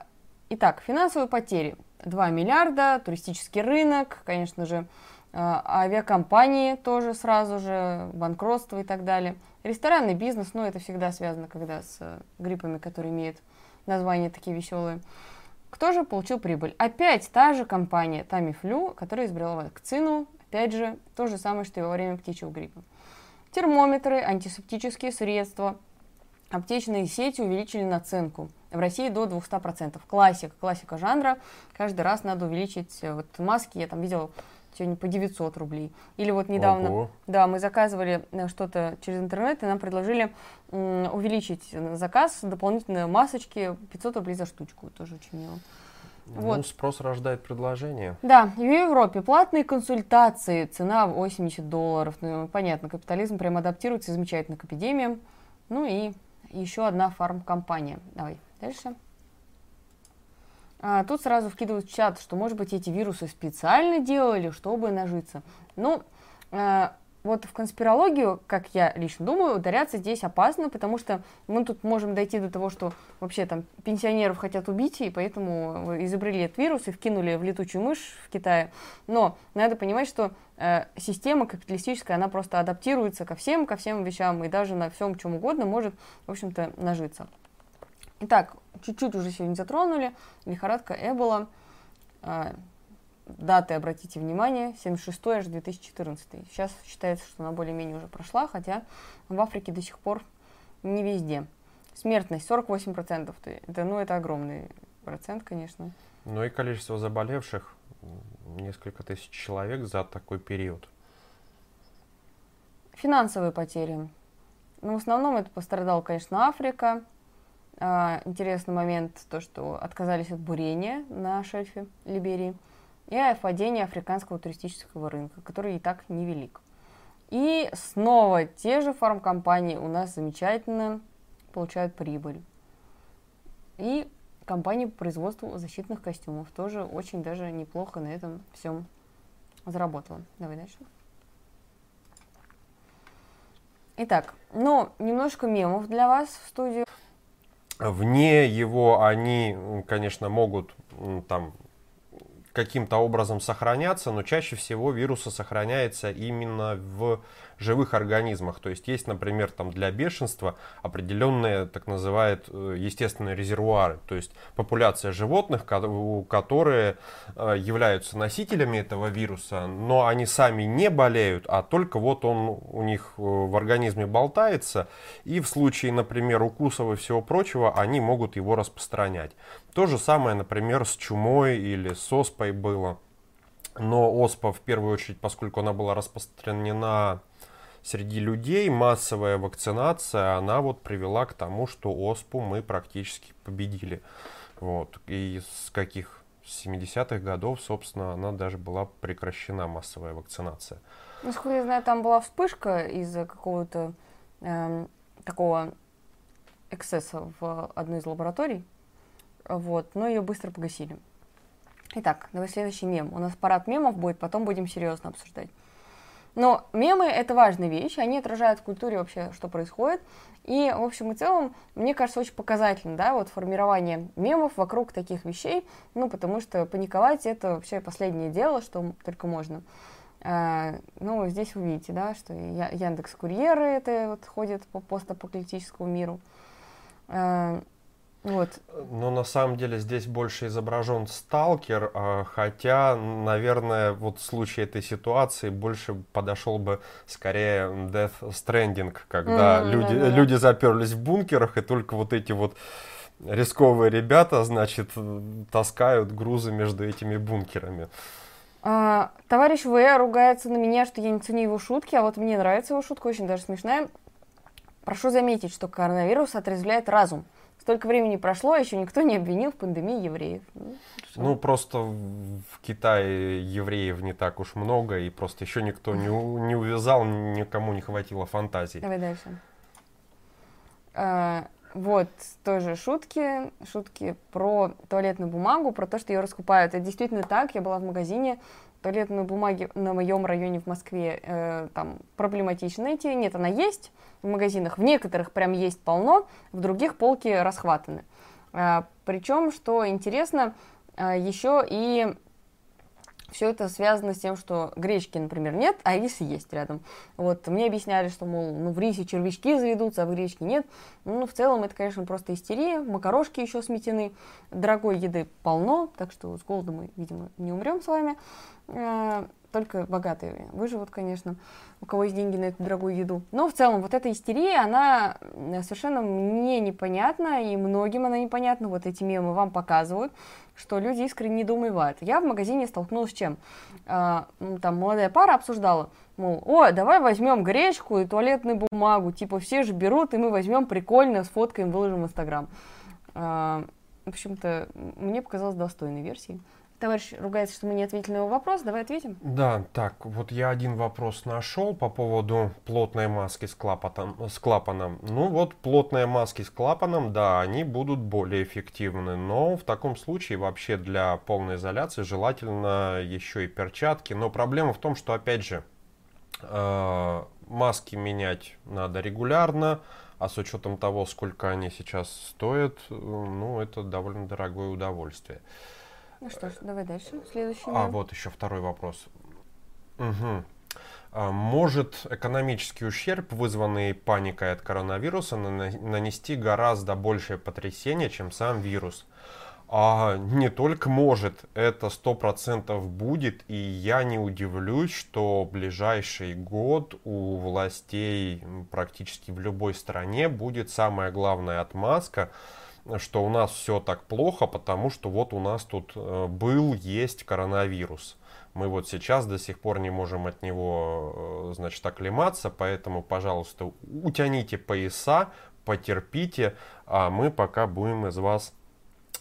итак, финансовые потери. 2 миллиарда, туристический рынок, конечно же, авиакомпании тоже сразу же, банкротство и так далее. Ресторанный бизнес, ну, это всегда связано, когда с гриппами, которые имеют названия такие веселые. Кто же получил прибыль? Опять та же компания Tamiflu, которая изобрела вакцину. Опять же, то же самое, что и во время птичьего гриппа. Термометры, антисептические средства, аптечные сети увеличили наценку. В России до 200%. Классика, классика жанра. Каждый раз надо увеличить вот маски. Я там видела сегодня по 900 рублей. Или вот недавно, Ого. да, мы заказывали э, что-то через интернет, и нам предложили увеличить заказ, дополнительные масочки, 500 рублей за штучку, тоже очень мило. Ну, вот. спрос рождает предложение. Да, в Европе платные консультации, цена 80 долларов. Ну, понятно, капитализм прям адаптируется замечательно к эпидемиям. Ну и еще одна фармкомпания. Давай, дальше. А, тут сразу вкидывают в чат, что, может быть, эти вирусы специально делали, чтобы нажиться. Ну, а, вот в конспирологию, как я лично думаю, ударяться здесь опасно, потому что мы тут можем дойти до того, что вообще там пенсионеров хотят убить, и поэтому изобрели этот вирус и вкинули в летучую мышь в Китае. Но надо понимать, что э, система капиталистическая, она просто адаптируется ко всем, ко всем вещам, и даже на всем чем угодно может, в общем-то, нажиться. Итак, чуть-чуть уже сегодня затронули. Лихорадка Эбола. А, даты, обратите внимание, 76 аж 2014. Сейчас считается, что она более-менее уже прошла, хотя в Африке до сих пор не везде. Смертность 48%. Это, ну, это огромный процент, конечно. Ну и количество заболевших несколько тысяч человек за такой период. Финансовые потери. Ну, в основном это пострадала, конечно, Африка, а, интересный момент, то, что отказались от бурения на шельфе Либерии и падение африканского туристического рынка, который и так невелик. И снова те же фармкомпании у нас замечательно получают прибыль. И компании по производству защитных костюмов тоже очень даже неплохо на этом всем заработала. Давай дальше. Итак, ну, немножко мемов для вас в студию. Вне его они, конечно, могут там каким-то образом сохраняться, но чаще всего вирусы сохраняются именно в живых организмах. То есть есть, например, там для бешенства определенные так называют э, естественные резервуары. То есть популяция животных, которые э, являются носителями этого вируса, но они сами не болеют, а только вот он у них э, в организме болтается. И в случае, например, укусов и всего прочего, они могут его распространять. То же самое, например, с чумой или с оспой было. Но оспа, в первую очередь, поскольку она была распространена среди людей, массовая вакцинация, она вот привела к тому, что оспу мы практически победили. Вот. И с каких? С 70-х годов, собственно, она даже была прекращена массовая вакцинация. Насколько я знаю, там была вспышка из-за какого-то э, такого эксцесса в одной из лабораторий. Вот, но ее быстро погасили. Итак, давай следующий мем. У нас парад мемов будет, потом будем серьезно обсуждать. Но мемы — это важная вещь, они отражают в культуре вообще, что происходит. И, в общем и целом, мне кажется, очень показательно, да, вот формирование мемов вокруг таких вещей, ну, потому что паниковать — это вообще последнее дело, что только можно. А, ну, здесь вы видите, да, что Яндекс Курьеры это вот ходят по постапокалиптическому миру. А, вот. Но на самом деле здесь больше изображен сталкер, а, хотя, наверное, вот в случае этой ситуации больше подошел бы скорее Death Stranding, когда mm, люди, да, да. люди заперлись в бункерах, и только вот эти вот рисковые ребята, значит, таскают грузы между этими бункерами. А, товарищ В ругается на меня, что я не ценю его шутки, а вот мне нравится его шутка, очень даже смешная. Прошу заметить, что коронавирус отрезвляет разум. Столько времени прошло, а еще никто не обвинил в пандемии евреев. Ну, ну, просто в Китае евреев не так уж много, и просто еще никто не, не увязал, никому не хватило фантазии. Давай дальше. А, вот, тоже шутки, шутки про туалетную бумагу, про то, что ее раскупают. Это действительно так, я была в магазине, туалетной бумаги на моем районе в Москве э, там проблематично найти. Нет, она есть в магазинах. В некоторых прям есть полно, в других полки расхватаны. Э, причем, что интересно, э, еще и все это связано с тем, что гречки, например, нет, а рис есть рядом. Вот, мне объясняли, что, мол, ну, в рисе червячки заведутся, а в гречке нет. Ну, в целом, это, конечно, просто истерия. Макарошки еще сметены. Дорогой еды полно, так что с голоду мы, видимо, не умрем с вами. Э, только богатые выживут, конечно, у кого есть деньги на эту дорогую еду. Но в целом вот эта истерия, она совершенно мне непонятна, и многим она непонятна. Вот эти мемы вам показывают, что люди искренне недоумевают. Я в магазине столкнулась с чем? А, там молодая пара обсуждала, мол, о, давай возьмем гречку и туалетную бумагу, типа все же берут, и мы возьмем прикольно, сфоткаем, выложим в Инстаграм. А, в общем-то, мне показалось достойной версией. Товарищ ругается, что мы не ответили на его вопрос. Давай ответим. Да, так, вот я один вопрос нашел по поводу плотной маски с, клапотом, с клапаном. Ну вот, плотные маски с клапаном, да, они будут более эффективны. Но в таком случае вообще для полной изоляции желательно еще и перчатки. Но проблема в том, что, опять же, э, маски менять надо регулярно. А с учетом того, сколько они сейчас стоят, э, ну, это довольно дорогое удовольствие. Ну что ж, давай дальше. Следующий. А вот еще второй вопрос. Угу. Может экономический ущерб, вызванный паникой от коронавируса, нанести гораздо большее потрясение, чем сам вирус? А не только может, это сто процентов будет, и я не удивлюсь, что ближайший год у властей практически в любой стране будет самая главная отмазка – что у нас все так плохо, потому что вот у нас тут э, был, есть коронавирус. Мы вот сейчас до сих пор не можем от него, э, значит, оклематься, поэтому, пожалуйста, утяните пояса, потерпите, а мы пока будем из вас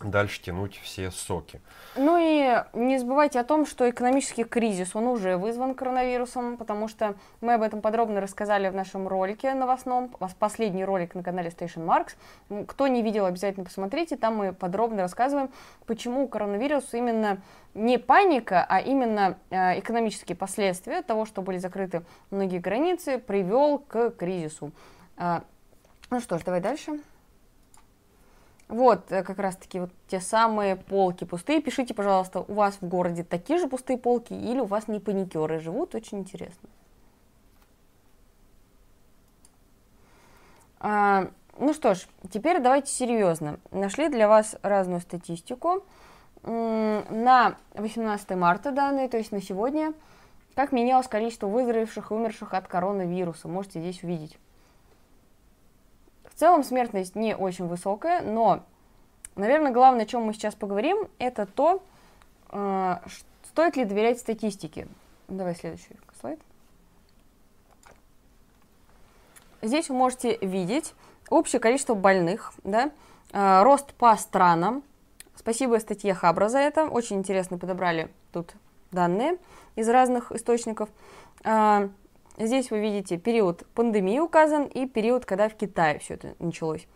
дальше тянуть все соки. Ну и не забывайте о том, что экономический кризис, он уже вызван коронавирусом, потому что мы об этом подробно рассказали в нашем ролике новостном, последний ролик на канале Station Marks. Кто не видел, обязательно посмотрите, там мы подробно рассказываем, почему коронавирус именно не паника, а именно э, экономические последствия того, что были закрыты многие границы, привел к кризису. А, ну что ж, давай дальше. Вот, э, как раз-таки вот те самые полки пустые. Пишите, пожалуйста, у вас в городе такие же пустые полки или у вас не паникеры живут, очень интересно. А, ну что ж, теперь давайте серьезно. Нашли для вас разную статистику. На 18 марта данные, то есть на сегодня, как менялось количество выздоровевших и умерших от коронавируса. Можете здесь увидеть. В целом смертность не очень высокая, но, наверное, главное, о чем мы сейчас поговорим, это то, э, стоит ли доверять статистике. Давай следующий слайд. Здесь вы можете видеть общее количество больных, да, э, рост по странам. Спасибо статье Хабра за это. Очень интересно подобрали тут данные из разных источников. Здесь вы видите период пандемии указан и период, когда в Китае все это началось.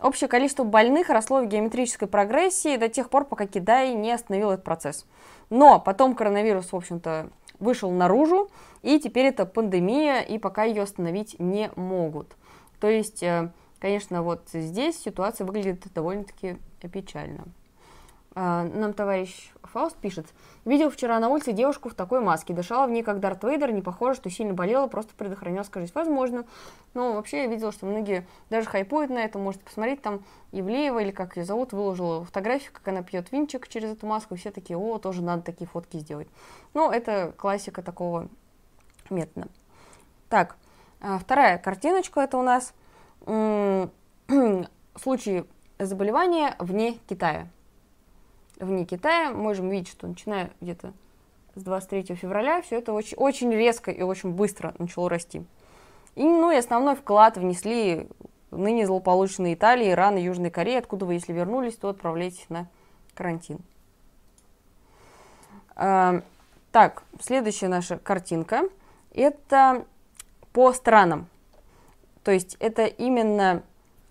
Общее количество больных росло в геометрической прогрессии до тех пор, пока Китай не остановил этот процесс. Но потом коронавирус, в общем-то, вышел наружу, и теперь это пандемия, и пока ее остановить не могут. То есть, э, конечно, вот здесь ситуация выглядит довольно-таки печально. А, нам товарищ Фауст пишет. Видел вчера на улице девушку в такой маске. Дышала в ней как Дарт Вейдер. Не похоже, что сильно болела, просто предохраняла скажись. Возможно. Но вообще я видела, что многие даже хайпуют на это. Можете посмотреть, там Ивлеева, или как ее зовут, выложила фотографию, как она пьет винчик через эту маску. И все такие, о, тоже надо такие фотки сделать. Ну, это классика такого метода. Так, а, вторая картиночка это у нас случаи заболевания вне Китая вне Китая. Можем видеть, что начиная где-то с 23 февраля все это очень, очень резко и очень быстро начало расти. И, ну, и основной вклад внесли ныне злополученные Италия, Иран и Южная Корея, откуда вы, если вернулись, то отправляйтесь на карантин. А, так, следующая наша картинка. Это по странам. То есть это именно,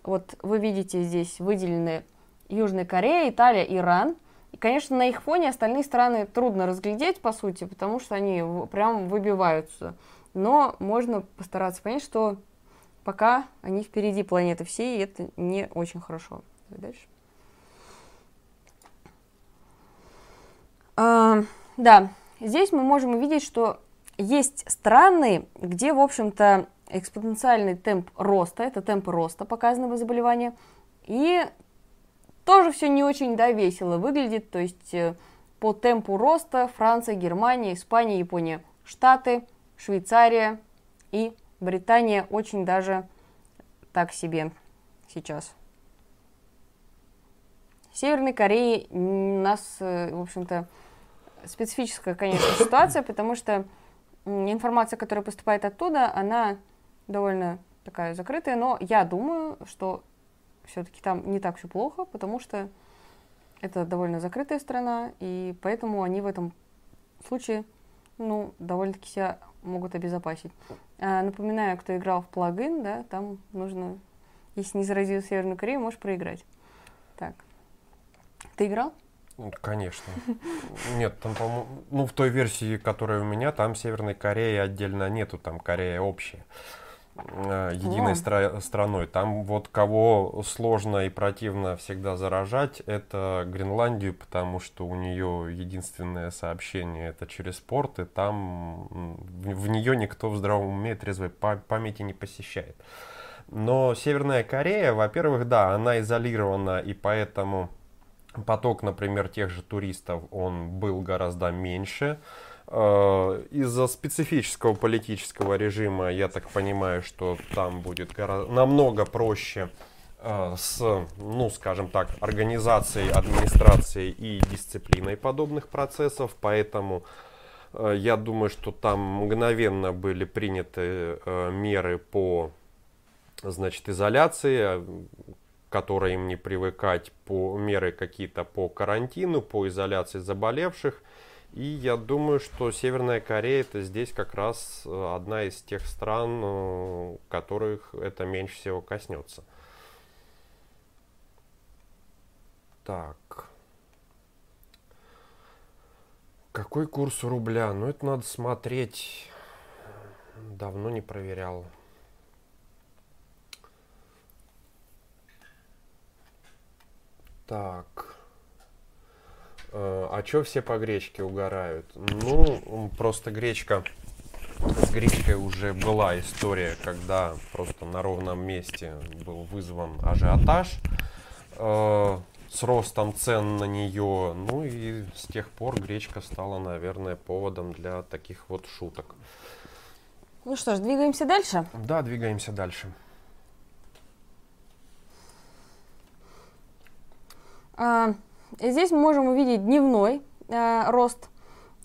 вот вы видите здесь выделены Южная Корея, Италия, Иран – и, конечно, на их фоне остальные страны трудно разглядеть, по сути, потому что они прям выбиваются. Но можно постараться понять, что пока они впереди планеты всей, и это не очень хорошо. Дальше. А, да, здесь мы можем увидеть, что есть страны, где, в общем-то, экспоненциальный темп роста, это темп роста показанного заболевания, и тоже все не очень, да, весело выглядит, то есть э, по темпу роста Франция, Германия, Испания, Япония, Штаты, Швейцария и Британия очень даже так себе сейчас. В Северной Корее у нас, э, в общем-то, специфическая, конечно, ситуация, потому что информация, которая поступает оттуда, она довольно такая закрытая, но я думаю, что все-таки там не так все плохо, потому что это довольно закрытая страна, и поэтому они в этом случае, ну, довольно-таки себя могут обезопасить. А, напоминаю, кто играл в плагин, да, там нужно, если не заразил Северную Корею, можешь проиграть. Так. Ты играл? Конечно. Нет, там, по-моему, ну, в той версии, которая у меня, там Северной Кореи отдельно нету, там Корея общая. Э, единой стра- страной. Там вот кого сложно и противно всегда заражать, это Гренландию, потому что у нее единственное сообщение это через порт, и там в, в нее никто в здравом уме трезвой памяти не посещает. Но Северная Корея, во-первых, да, она изолирована, и поэтому поток, например, тех же туристов, он был гораздо меньше. Э, из-за специфического политического режима, я так понимаю, что там будет гораздо, намного проще э, с, ну, скажем так, организацией, администрацией и дисциплиной подобных процессов, поэтому э, я думаю, что там мгновенно были приняты меры по, значит, изоляции, которые им не привыкать, по меры какие-то по карантину, по изоляции заболевших – и я думаю, что Северная Корея это здесь как раз э, одна из тех стран, э, которых это меньше всего коснется. Так. Какой курс рубля? Ну, это надо смотреть. Давно не проверял. Так. Э, а чё все по гречке угорают? Ну, просто гречка... С гречкой уже была история, когда просто на ровном месте был вызван ажиотаж э, с ростом цен на нее. Ну и с тех пор гречка стала, наверное, поводом для таких вот шуток. Ну что ж, двигаемся дальше? Да, двигаемся дальше. А, Здесь мы можем увидеть дневной э, рост.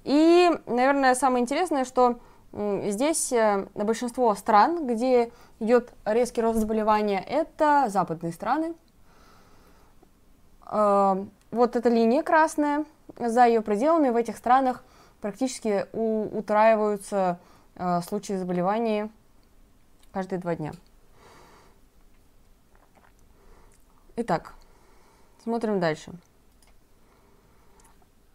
И, наверное, самое интересное, что э, здесь э, большинство стран, где идет резкий рост заболевания, это западные страны. Э, вот эта линия красная, за ее пределами в этих странах практически у, утраиваются э, случаи заболеваний каждые два дня. Итак, смотрим дальше.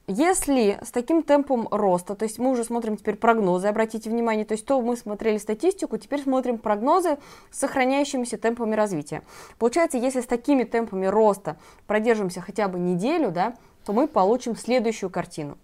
Если с таким темпом роста, то есть мы уже смотрим теперь прогнозы, обратите внимание, то есть то мы смотрели статистику, теперь смотрим прогнозы с сохраняющимися темпами развития. Получается, если с такими темпами роста продержимся хотя бы неделю, да, то мы получим следующую картину.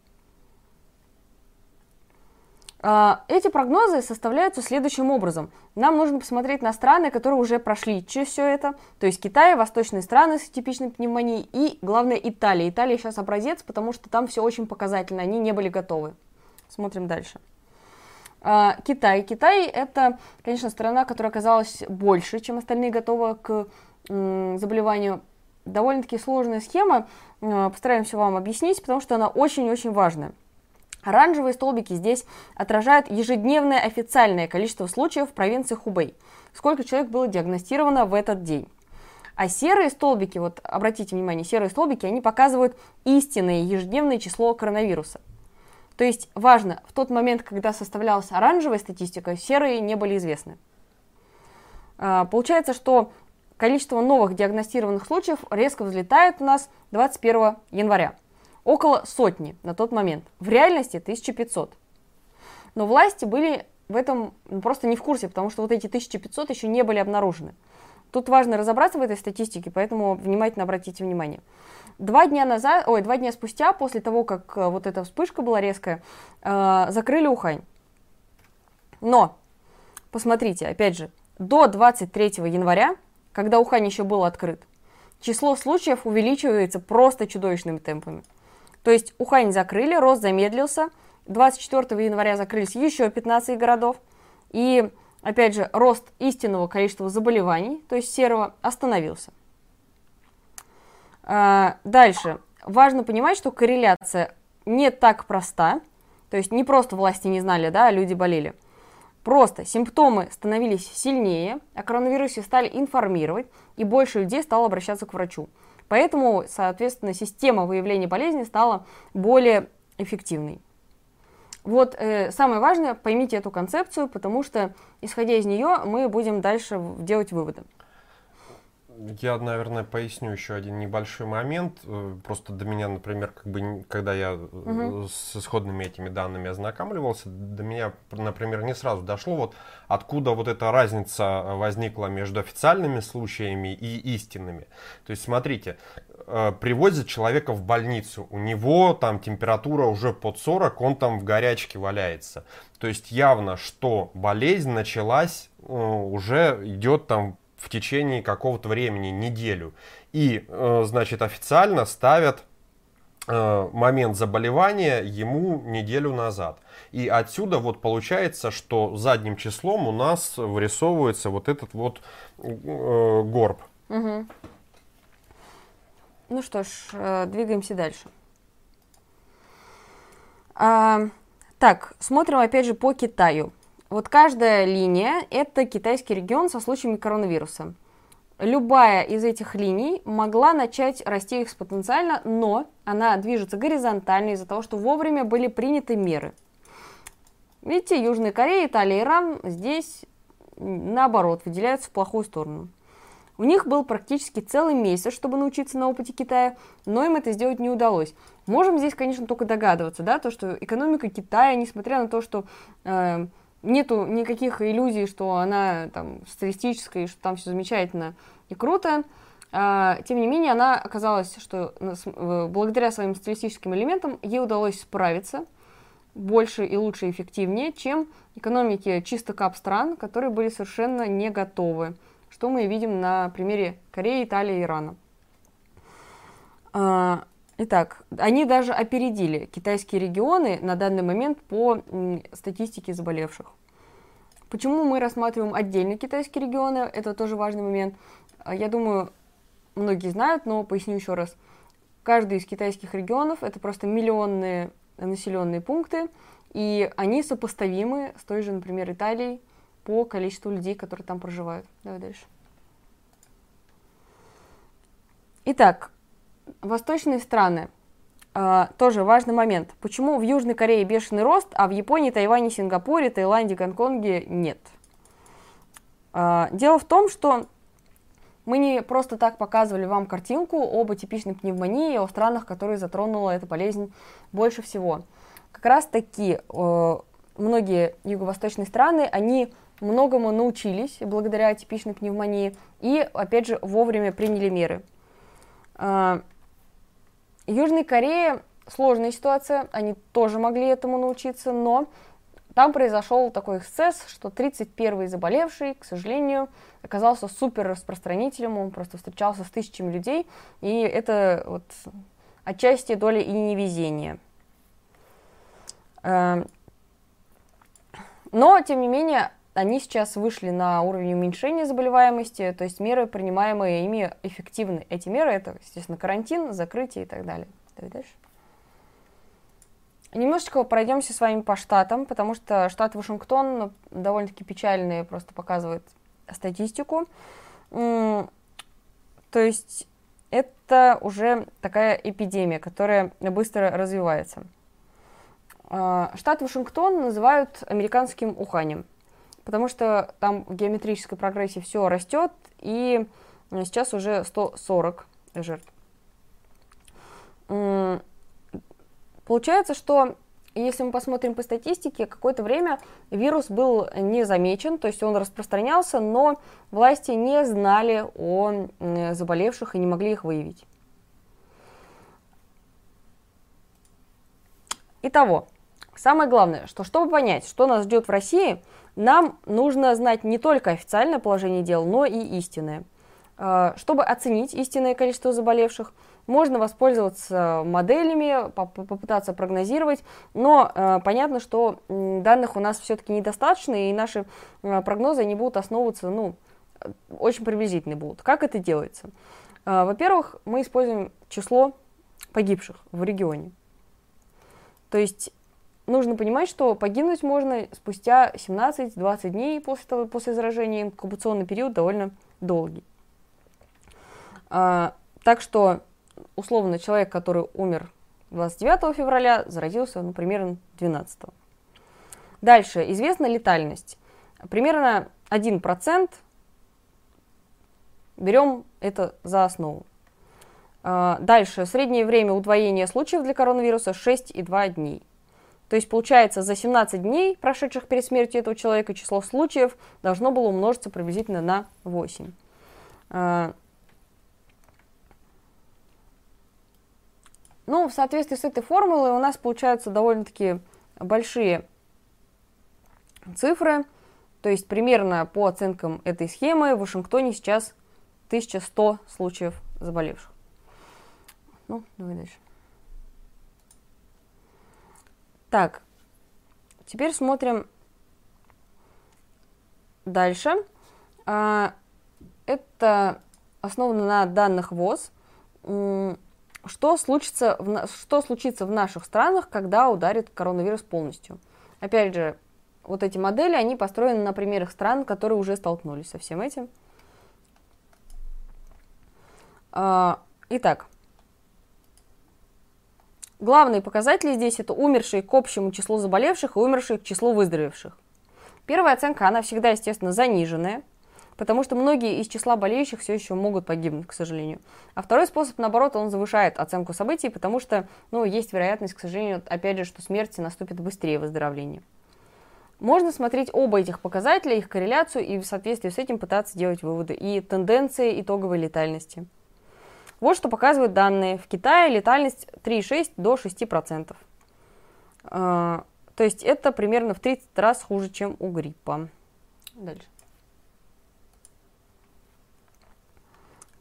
А, эти прогнозы составляются следующим образом. Нам нужно посмотреть на страны, которые уже прошли через все это, то есть Китай, восточные страны с типичной пневмонией и, главное, Италия. Италия сейчас образец, потому что там все очень показательно, они не были готовы. Смотрим дальше. А, Китай. Китай это, конечно, страна, которая оказалась больше, чем остальные готова к заболеванию. Довольно-таки сложная схема, а, постараемся вам объяснить, потому что она очень-очень важная. Оранжевые столбики здесь отражают ежедневное официальное количество случаев в провинции Хубей. Сколько человек было диагностировано в этот день. А серые столбики, вот обратите внимание, серые столбики, они показывают истинное ежедневное число коронавируса. То есть важно, в тот момент, когда составлялась оранжевая статистика, серые не были известны. А, получается, что количество новых диагностированных случаев резко взлетает у нас 21 января около сотни на тот момент. В реальности 1500. Но власти были в этом ну, просто не в курсе, потому что вот эти 1500 еще не были обнаружены. тут важно разобраться в этой статистике, поэтому внимательно обратите внимание. Два дня назад, ой, два дня спустя, после того, как э, вот эта вспышка была резкая, э, закрыли Ухань. Но, посмотрите, опять же, до 23 января, когда Ухань еще был открыт, число случаев увеличивается просто чудовищными темпами. То есть Ухань закрыли, рост замедлился, 24 января закрылись еще 15 городов, и, опять же, рост истинного количества заболеваний, то есть серого, остановился. А, дальше. Важно понимать, что корреляция не так проста, то есть не просто власти не знали, да, а люди болели. Просто симптомы становились сильнее, о коронавирусе стали информировать, и больше людей стало обращаться к врачу. Поэтому, соответственно, система выявления болезни стала более эффективной. Вот э, самое важное, поймите эту концепцию, потому что, исходя из нее, мы будем дальше делать выводы. Я, наверное, поясню еще один небольшой момент. Э, просто до меня, например, как бы, когда я угу. с исходными этими данными ознакомливался, до меня, например, не сразу дошло, вот откуда вот эта разница возникла между официальными случаями и истинными. То есть, смотрите, э, привозят человека в больницу, у него там температура уже под 40, он там в горячке валяется. То есть явно, что болезнь началась, уже идет там в течение какого-то времени, неделю. И, э, значит, официально ставят э, момент заболевания ему неделю назад. И отсюда вот получается, что задним числом у нас вырисовывается вот этот вот э, горб. Угу. Ну что ж, двигаемся дальше. А, так, смотрим опять же по Китаю. Вот каждая линия – это китайский регион со случаями коронавируса. Любая из этих линий могла начать расти экспоненциально, но она движется горизонтально из-за того, что вовремя были приняты меры. Видите, Южная Корея, Италия, Иран здесь наоборот выделяются в плохую сторону. У них был практически целый месяц, чтобы научиться на опыте Китая, но им это сделать не удалось. Можем здесь, конечно, только догадываться, да, то, что экономика Китая, несмотря на то, что э, нету никаких иллюзий, что она там социалистическая, и что там все замечательно и круто. А, тем не менее, она оказалась, что благодаря своим социалистическим элементам ей удалось справиться больше и лучше и эффективнее, чем экономики чисто кап стран, которые были совершенно не готовы, что мы видим на примере Кореи, Италии Ирана. Итак, они даже опередили китайские регионы на данный момент по статистике заболевших. Почему мы рассматриваем отдельно китайские регионы? Это тоже важный момент. А, я думаю, многие знают, но поясню еще раз. Каждый из китайских регионов это просто миллионные населенные пункты, и они сопоставимы с той же, например, Италией по количеству людей, которые там проживают. Давай дальше. Итак, Восточные страны. Uh, тоже важный момент. Почему в Южной Корее бешеный рост, а в Японии, Тайване, Сингапуре, Таиланде, Гонконге нет? Uh, дело в том, что мы не просто так показывали вам картинку об атипичной пневмонии, о странах, которые затронула эта болезнь больше всего. Как раз таки uh, многие юго-восточные страны, они многому научились благодаря атипичной пневмонии и, опять же, вовремя приняли меры. Южной Корее сложная ситуация, они тоже могли этому научиться, но там произошел такой эксцесс, что 31-й заболевший, к сожалению, оказался супер распространителем, он просто встречался с тысячами людей, и это вот отчасти доля и невезения. Эм, но, тем не менее, они сейчас вышли на уровень уменьшения заболеваемости, то есть меры, принимаемые ими, эффективны. Эти меры это, естественно, карантин, закрытие и так далее. Давай дальше. Немножечко пройдемся с вами по штатам, потому что штат Вашингтон довольно-таки печальный, просто показывает статистику. То есть это уже такая эпидемия, которая быстро развивается. А, штат Вашингтон называют американским Уханем потому что там в геометрической прогрессии все растет, и сейчас уже 140 жертв. Получается, что если мы посмотрим по статистике, какое-то время вирус был не замечен, то есть он распространялся, но власти не знали о заболевших и не могли их выявить. Итого, самое главное, что чтобы понять, что нас ждет в России, нам нужно знать не только официальное положение дел, но и истинное. А, чтобы оценить истинное количество заболевших, можно воспользоваться моделями, попытаться прогнозировать, но э, понятно, что данных у нас все-таки недостаточно, и наши э, прогнозы они будут основываться, ну, очень приблизительные будут. Как это делается? Во-первых, мы используем число погибших в регионе. То есть нужно понимать, что погибнуть можно спустя 17-20 дней после, того, после заражения, инкубационный период довольно долгий. А, так что условно человек, который умер 29 февраля, заразился, ну, примерно 12. Дальше, известна летальность. Примерно 1% берем это за основу. А, дальше, среднее время удвоения случаев для коронавируса 6,2 дней. То есть, получается, за 17 дней, прошедших перед смертью этого человека, число случаев должно было умножиться приблизительно на 8. Ну, в соответствии с этой формулой у нас получаются довольно-таки большие цифры. То есть примерно по оценкам этой схемы в Вашингтоне сейчас 1100 случаев заболевших. Ну, давай дальше. Так, теперь смотрим дальше. А, это основано на данных ВОЗ что случится, в, что случится в наших странах, когда ударит коронавирус полностью. Опять же, вот эти модели, они построены на примерах стран, которые уже столкнулись со всем этим. А, итак, главные показатели здесь это умершие к общему числу заболевших и умершие к числу выздоровевших. Первая оценка, она всегда, естественно, заниженная потому что многие из числа болеющих все еще могут погибнуть, к сожалению. А второй способ, наоборот, он завышает оценку событий, потому что, ну, есть вероятность, к сожалению, опять же, что смерти наступит быстрее выздоровления. Можно смотреть оба этих показателя, их корреляцию и в соответствии с этим пытаться делать выводы и тенденции итоговой летальности. Вот что показывают данные. В Китае летальность 3,6 до 6%. А, то есть это примерно в 30 раз хуже, чем у гриппа. Дальше.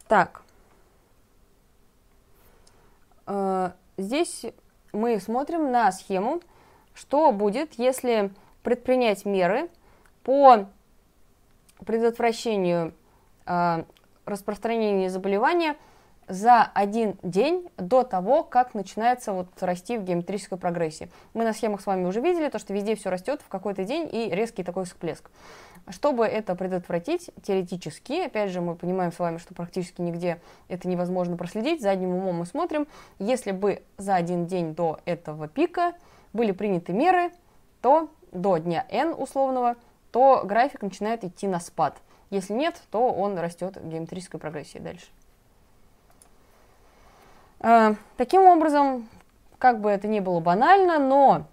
Так. Э, здесь мы смотрим на схему, что будет, если предпринять меры по предотвращению э, распространения заболевания за один день до того, как начинается вот расти в геометрической прогрессии. Мы на схемах с вами уже видели, то, что везде все растет в какой-то день и резкий такой всплеск. Чтобы это предотвратить, теоретически, опять же, мы понимаем с вами, что практически нигде это невозможно проследить, задним умом мы смотрим, если бы за один день до этого пика были приняты меры, то до дня n условного, то график начинает идти на спад. Если нет, то он растет в геометрической прогрессии дальше. А, таким образом, как бы это ни было банально, но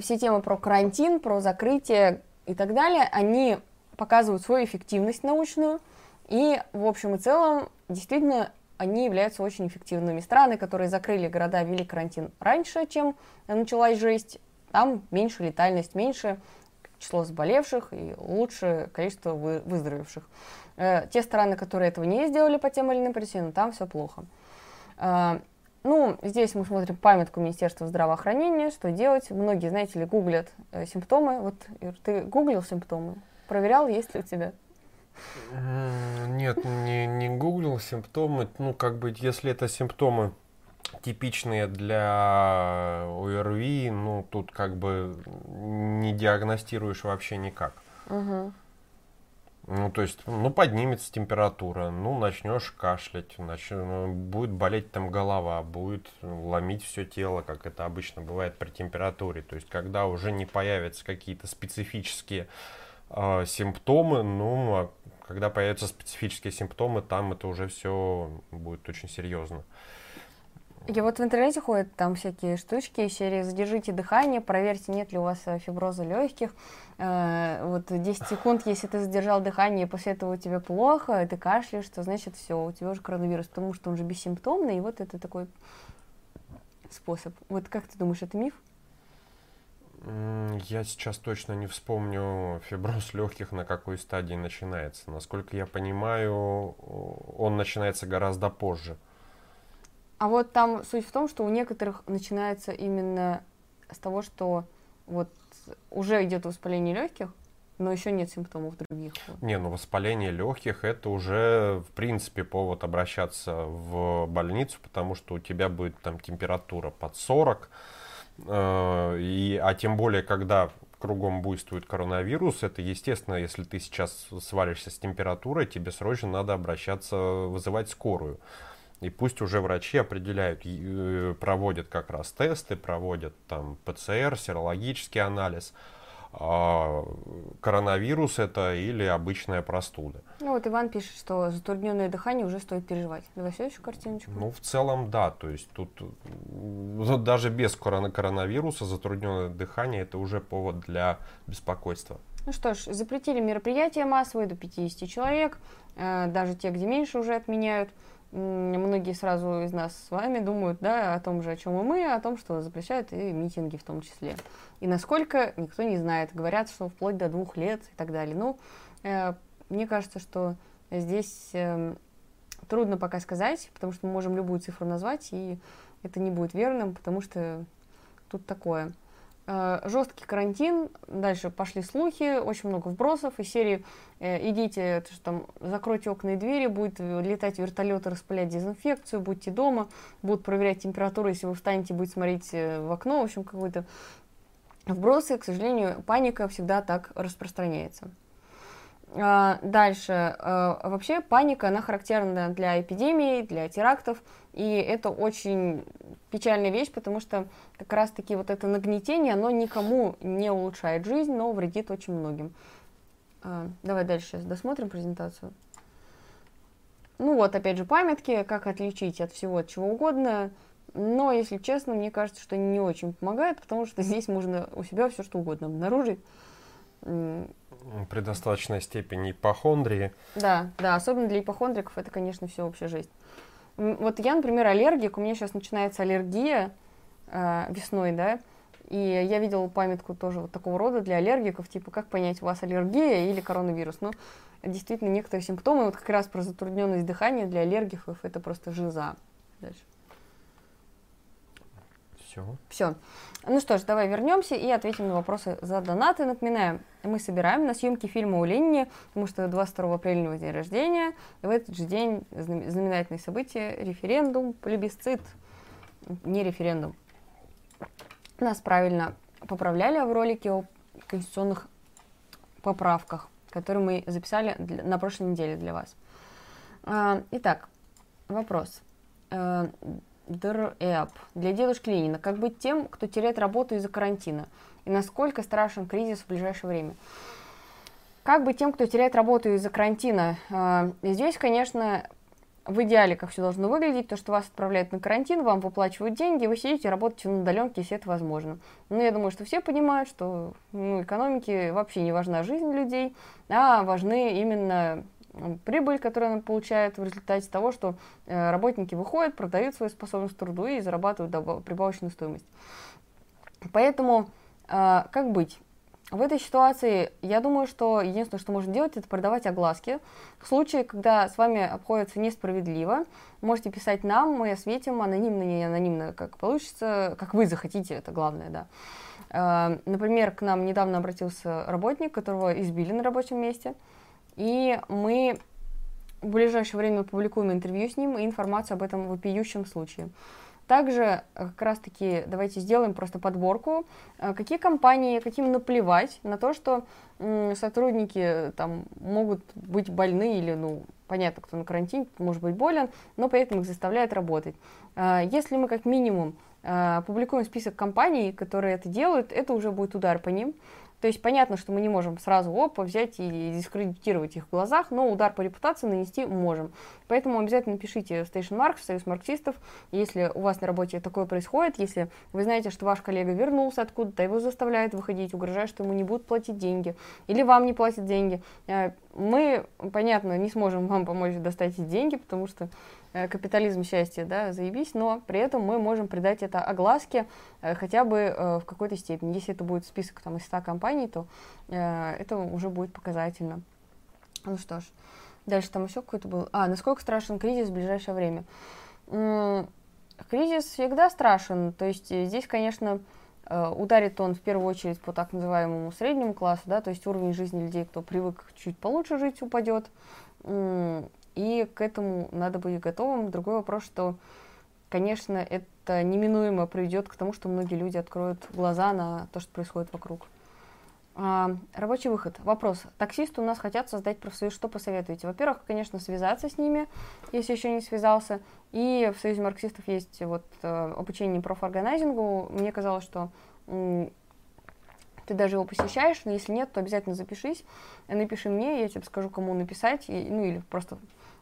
все темы про карантин, про закрытие и так далее, они показывают свою эффективность научную, и в общем и целом действительно они являются очень эффективными. Страны, которые закрыли города, ввели карантин раньше, чем началась жесть, там меньше летальность, меньше число заболевших и лучшее количество выздоровевших. Э, те страны, которые этого не сделали по тем или иным причинам, там все плохо. Э, ну, здесь мы смотрим памятку Министерства здравоохранения, что делать. Многие, знаете ли, гуглят э, симптомы. Вот ты гуглил симптомы? Проверял, есть ли у тебя? Нет, не, не гуглил симптомы. Ну, как бы, если это симптомы типичные для ОРВИ, ну, тут как бы не диагностируешь вообще никак. Угу. Ну, то есть, ну, поднимется температура, ну, начнешь кашлять, нач... Ну, будет болеть там голова, будет ломить все тело, как это обычно бывает при температуре. То есть, когда уже не появятся какие-то специфические э, симптомы, ну, а когда появятся специфические симптомы, там это уже все будет очень серьезно. Я вот в интернете ходят там всякие штучки, серии «Задержите дыхание», проверьте, нет ли у вас э, фиброза легких. Э, вот 10 секунд, если ты задержал дыхание, и после этого у тебя плохо, и ты кашляешь, то значит все, у тебя уже коронавирус, потому что он же бессимптомный, и вот это такой способ. Вот как ты думаешь, это миф? Я сейчас точно не вспомню фиброз легких на какой стадии начинается. Насколько я понимаю, он начинается гораздо позже. А вот там суть в том, что у некоторых начинается именно с того, что вот уже идет воспаление легких, но еще нет симптомов других. Не, ну воспаление легких это уже в принципе повод обращаться в больницу, потому что у тебя будет там температура под 40, э, и, а тем более, когда кругом буйствует коронавирус, это естественно, если ты сейчас свалишься с температурой, тебе срочно надо обращаться, вызывать скорую. И пусть уже врачи определяют, э, проводят как раз тесты, проводят там ПЦР, серологический анализ, а коронавирус это или обычная простуда. Ну вот Иван пишет, что затрудненное дыхание уже стоит переживать. Давай следующую картиночку. Ну, в целом, да. То есть тут даже без коронавируса затрудненное дыхание это уже повод для беспокойства. Ну что ж, запретили мероприятия массовые до 50 человек. Э, даже те, где меньше, уже отменяют многие сразу из нас с вами думают да, о том же, о чем и мы, о том, что запрещают и митинги в том числе. И насколько, никто не знает. Говорят, что вплоть до двух лет и так далее. Ну, э, мне кажется, что здесь э, трудно пока сказать, потому что мы можем любую цифру назвать, и это не будет верным, потому что тут такое – жесткий карантин, дальше пошли слухи, очень много вбросов из серии э, идите, что там, закройте окна и двери, будет летать вертолеты, распылять дезинфекцию, будьте дома, будут проверять температуру, если вы встанете, будет смотреть э, в окно, в общем, какой-то вбросы, к сожалению, паника всегда так распространяется. А, дальше. Вообще паника, она характерна для эпидемий, для терактов, и это очень печальная вещь, потому что как раз-таки вот это нагнетение, оно никому не улучшает жизнь, но вредит очень многим. А, давай дальше сейчас досмотрим презентацию. Ну вот, опять же, памятки, как отличить от всего от чего угодно. Но, если честно, мне кажется, что не очень помогают, потому что здесь можно у себя все что угодно обнаружить. При достаточной степени ипохондрии. Да, да, особенно для ипохондриков это, конечно, все вообще жизнь. Вот я, например, аллергик, у меня сейчас начинается аллергия э, весной, да, и я видела памятку тоже вот такого рода для аллергиков, типа, как понять, у вас аллергия или коронавирус. Ну, действительно, некоторые симптомы, вот как раз про затрудненность дыхания для аллергиков, это просто жиза. Дальше. Все. Все. Ну что ж, давай вернемся и ответим на вопросы за донаты. Напоминаю, мы собираем на съемки фильма у Ленини, потому что 22 апреля у него день рождения, и в этот же день знаменательное событие, референдум, плебисцит, не референдум. Нас правильно поправляли в ролике о конституционных поправках, которые мы записали на прошлой неделе для вас. А, итак, вопрос. ДРЭП для дедушки Ленина. Как быть тем, кто теряет работу из-за карантина? И насколько страшен кризис в ближайшее время? Как быть тем, кто теряет работу из-за карантина? А, здесь, конечно, в идеале, как все должно выглядеть, то, что вас отправляют на карантин, вам выплачивают деньги, вы сидите, работаете на удаленке, если это возможно. Но я думаю, что все понимают, что ну, экономике вообще не важна жизнь людей, а важны именно прибыль, которую она получает в результате того, что э, работники выходят, продают свою способность труду и зарабатывают прибавочную стоимость. Поэтому э, как быть? В этой ситуации я думаю, что единственное, что можно делать, это продавать огласки. В случае, когда с вами обходится несправедливо, можете писать нам, мы осветим анонимно, не анонимно, как получится, как вы захотите, это главное, да. Э, например, к нам недавно обратился работник, которого избили на рабочем месте – и мы в ближайшее время опубликуем интервью с ним и информацию об этом вопиющем случае. Также э, как раз-таки давайте сделаем просто подборку, э, какие компании, каким наплевать на то, что сотрудники э, там могут быть больны или, ну, понятно, кто на карантине, может быть болен, но при этом их заставляют работать. Если мы как минимум публикуем список компаний, которые это делают, это уже будет удар по ним. То есть понятно, что мы не можем сразу опа взять и дискредитировать их в глазах, но удар по репутации нанести можем. Поэтому обязательно пишите Station Marks, Союз марксистов, если у вас на работе такое происходит, если вы знаете, что ваш коллега вернулся откуда-то, его заставляют выходить, угрожают, что ему не будут платить деньги, или вам не платят деньги. Э, мы, понятно, не сможем вам помочь достать эти деньги, потому что капитализм счастья, да, заебись, но при этом мы можем придать это огласке э, хотя бы э, в какой-то степени. Если это будет список там, из 100 компаний, то это уже будет показательно. Ну что ж, дальше там еще какой-то был. А, насколько страшен кризис в ближайшее время? Кризис всегда страшен, то есть здесь, конечно, ударит он в первую очередь по так называемому среднему классу, да, то есть уровень жизни людей, кто привык чуть получше жить, упадет и к этому надо быть готовым. Другой вопрос, что, конечно, это неминуемо приведет к тому, что многие люди откроют глаза на то, что происходит вокруг. А, рабочий выход. Вопрос. Таксисты у нас хотят создать профсоюз. Что посоветуете? Во-первых, конечно, связаться с ними, если еще не связался. И в Союзе марксистов есть вот э, обучение профорганайзингу. Мне казалось, что ты даже его посещаешь, но если нет, то обязательно запишись, напиши мне, я тебе скажу, кому написать, и, ну или просто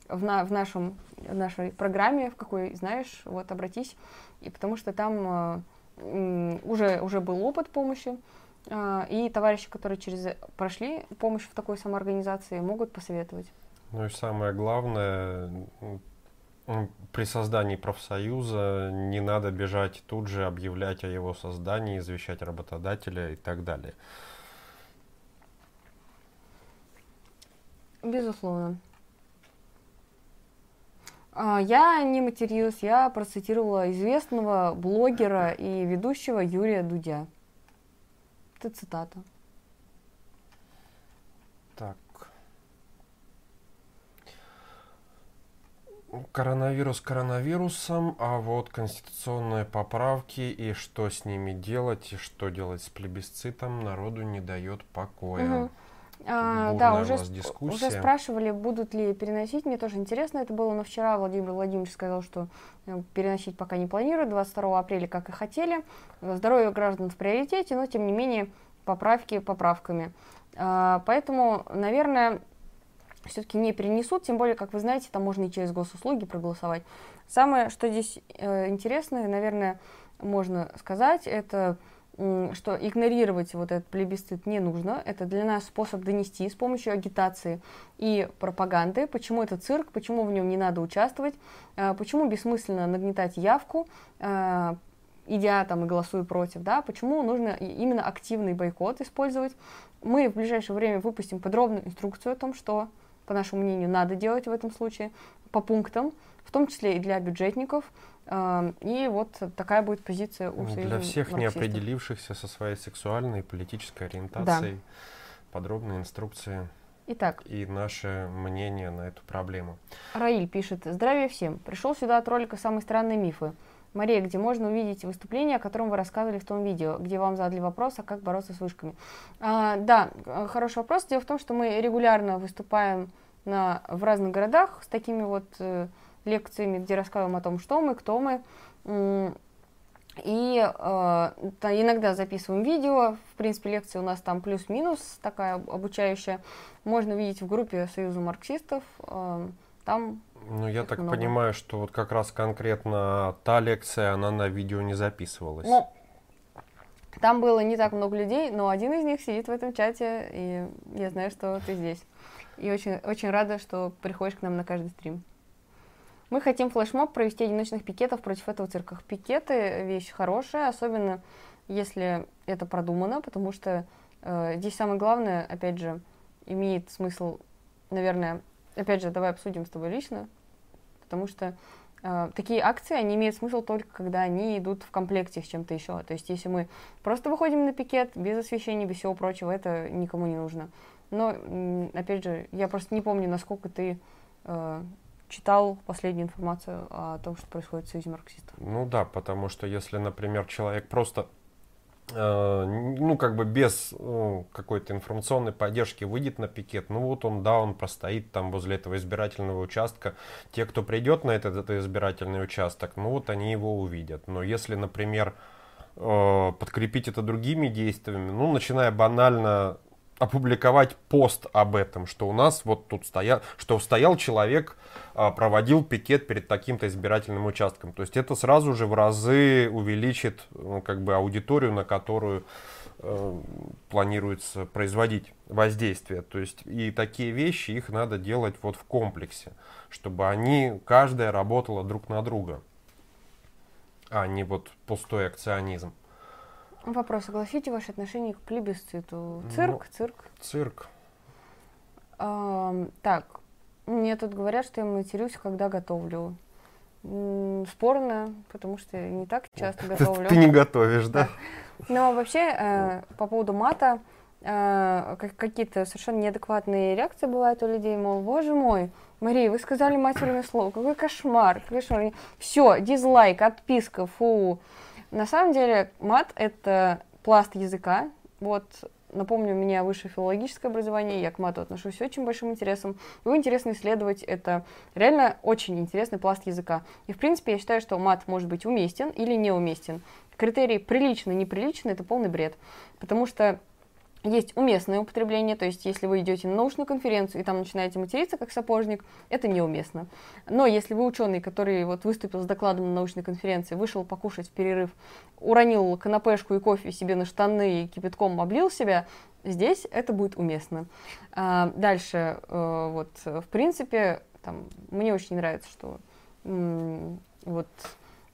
в, на, в, нашем, в нашей программе, в какой знаешь, вот обратись, и потому что там э, уже, уже был опыт помощи, э, и товарищи, которые через прошли помощь в такой самоорганизации, могут посоветовать. Ну и самое главное, при создании профсоюза не надо бежать тут же объявлять о его создании, извещать работодателя и так далее. Безусловно. А, я не материлась, я процитировала известного блогера и ведущего Юрия Дудя. Это цитата. Так. Коронавирус коронавирусом, а вот конституционные поправки и что с ними делать, и что делать с плебисцитом народу не дает покоя. Угу. А, да, уже, уже спрашивали, будут ли переносить. Мне тоже интересно это было, но вчера Владимир Владимирович сказал, что э, переносить пока не планирует. 22 апреля, как и хотели. Здоровье граждан в приоритете, но тем не менее поправки поправками. А, поэтому, наверное, все-таки не перенесут, тем более, как вы знаете, там можно и через госуслуги проголосовать. Самое, что здесь э, интересное, наверное, можно сказать, это что игнорировать вот этот плебисцит не нужно. Это для нас способ донести с помощью агитации и пропаганды, почему это цирк, почему в нем не надо участвовать, а, почему бессмысленно нагнетать явку, а, идя там и голосуя против, да, почему нужно именно активный бойкот использовать. Мы в ближайшее время выпустим подробную инструкцию о том, что, по нашему мнению, надо делать в этом случае, по пунктам, в том числе и для бюджетников, и вот такая будет позиция у Союза Для всех марксистов. не определившихся со своей сексуальной и политической ориентацией, да. подробные инструкции. Итак. И наше мнение на эту проблему. Раиль пишет. Здравия всем. Пришел сюда от ролика «Самые странные мифы». Мария, где можно увидеть выступление, о котором вы рассказывали в том видео, где вам задали вопрос, а как бороться с вышками. А, да, хороший вопрос. Дело в том, что мы регулярно выступаем на, в разных городах с такими вот э, лекциями, где рассказываем о том, что мы, кто мы. И э, иногда записываем видео. В принципе, лекция у нас там плюс-минус такая обучающая. Можно видеть в группе Союза марксистов. Э, там ну, я так много. понимаю, что вот как раз конкретно та лекция, она на видео не записывалась. Ну, там было не так много людей, но один из них сидит в этом чате, и я знаю, что ты здесь. И очень, очень рада, что приходишь к нам на каждый стрим. Мы хотим флешмоб провести одиночных пикетов против этого цирка. Пикеты – вещь хорошая, особенно если это продумано, потому что э, здесь самое главное, опять же, имеет смысл, наверное, опять же, давай обсудим с тобой лично, потому что э, такие акции, они имеют смысл только когда они идут в комплекте с чем-то еще. То есть, если мы просто выходим на пикет без освещения, без всего прочего, это никому не нужно. Но, опять же, я просто не помню, насколько ты э, читал последнюю информацию о том, что происходит в Союзе марксистов. Ну да, потому что если, например, человек просто э, ну, как бы без э, какой-то информационной поддержки выйдет на пикет, ну вот он, да, он простоит там возле этого избирательного участка. Те, кто придет на этот, этот избирательный участок, ну вот они его увидят. Но если, например, э, подкрепить это другими действиями, ну, начиная банально опубликовать пост об этом, что у нас вот тут стоял, что стоял человек, а, проводил пикет перед таким-то избирательным участком. То есть это сразу же в разы увеличит ну, как бы аудиторию, на которую э, планируется производить воздействие. То есть и такие вещи, их надо делать вот в комплексе, чтобы они, каждая работала друг на друга, а не вот пустой акционизм. Вопрос. Огласите ваше отношение к плебисциту. Цирк, ну, цирк. Цирк. А, так, мне тут говорят, что я матерюсь, когда готовлю. Спорно, потому что не так часто готовлю. Ты не готовишь, да? Но вообще, э, по поводу мата, э, какие-то совершенно неадекватные реакции бывают у людей, мол, боже мой, Мария, вы сказали матерное слово, какой кошмар, какой кошмар. Все, дизлайк, отписка, фу. На самом деле мат — это пласт языка. Вот, напомню, у меня высшее филологическое образование, я к мату отношусь с очень большим интересом. Его интересно исследовать, это реально очень интересный пласт языка. И, в принципе, я считаю, что мат может быть уместен или неуместен. Критерий прилично, неприлично — это полный бред. Потому что есть уместное употребление, то есть если вы идете на научную конференцию и там начинаете материться как сапожник, это неуместно. Но если вы ученый, который вот выступил с докладом на научной конференции, вышел покушать в перерыв, уронил канапешку и кофе себе на штаны и кипятком облил себя, здесь это будет уместно. А, дальше, э, вот, в принципе, там, мне очень нравится, что вот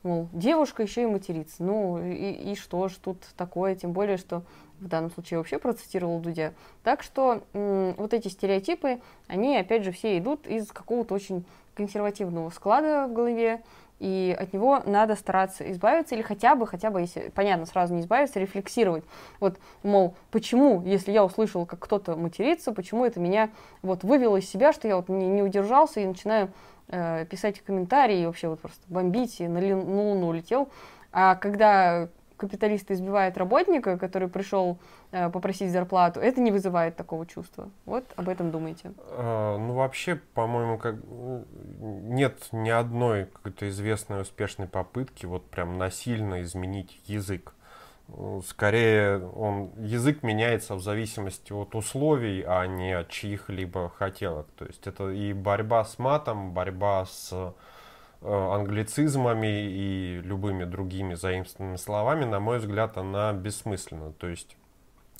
мол, девушка еще и матерится. Ну и, и что ж тут такое, тем более, что в данном случае вообще процитировал Дудя. Так что вот эти стереотипы, они опять же все идут из какого-то очень консервативного склада в голове, и от него надо стараться избавиться, или хотя бы, хотя бы, если, понятно, сразу не избавиться, рефлексировать. Вот, мол, почему, если я услышал, как кто-то матерится, почему это меня вот вывело из себя, что я вот не, не удержался и начинаю э, писать комментарии, и вообще вот просто бомбить, и на, на луну улетел. А когда капиталисты избивают работника, который пришел э, попросить зарплату, это не вызывает такого чувства. Вот об этом думайте. А, ну, вообще, по-моему, как нет ни одной какой-то известной успешной попытки вот прям насильно изменить язык. Скорее, он, язык меняется в зависимости от условий, а не от чьих-либо хотелок. То есть это и борьба с матом, борьба с Э, англицизмами и любыми другими заимствованными словами, на мой взгляд, она бессмысленна. То есть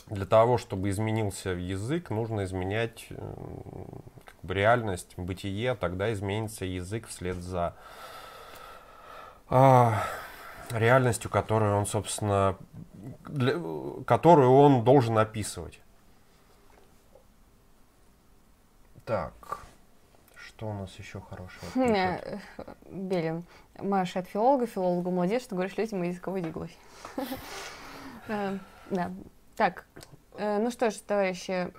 для того, чтобы изменился язык, нужно изменять э, как бы, реальность, бытие, тогда изменится язык вслед за а, реальностью, которую он, собственно, для, которую он должен описывать. Так. Что у нас еще хорошего? Э, Белин. Маша от филолога, филологу молодец, что говоришь людям языковой диглой. Э, да. Так, э, ну что ж, товарищи.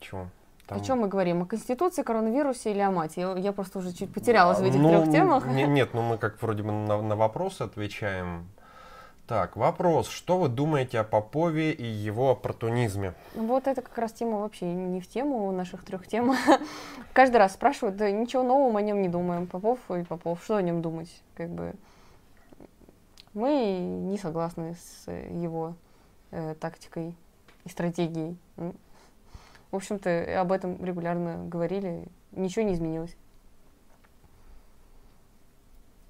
Чего? Там... О чем мы говорим? О Конституции, коронавирусе или о мате? Я, я просто уже чуть потерялась в этих ну, трех темах. Не, нет, ну мы как вроде бы на, на вопросы отвечаем. Так, вопрос. Что вы думаете о Попове и его оппортунизме? Вот это как раз тема вообще не в тему наших трех тем. Каждый раз спрашивают, да ничего нового о нем не думаем. Попов и Попов, что о нем думать? Как бы мы не согласны с его э, тактикой и стратегией. В общем-то, об этом регулярно говорили. Ничего не изменилось.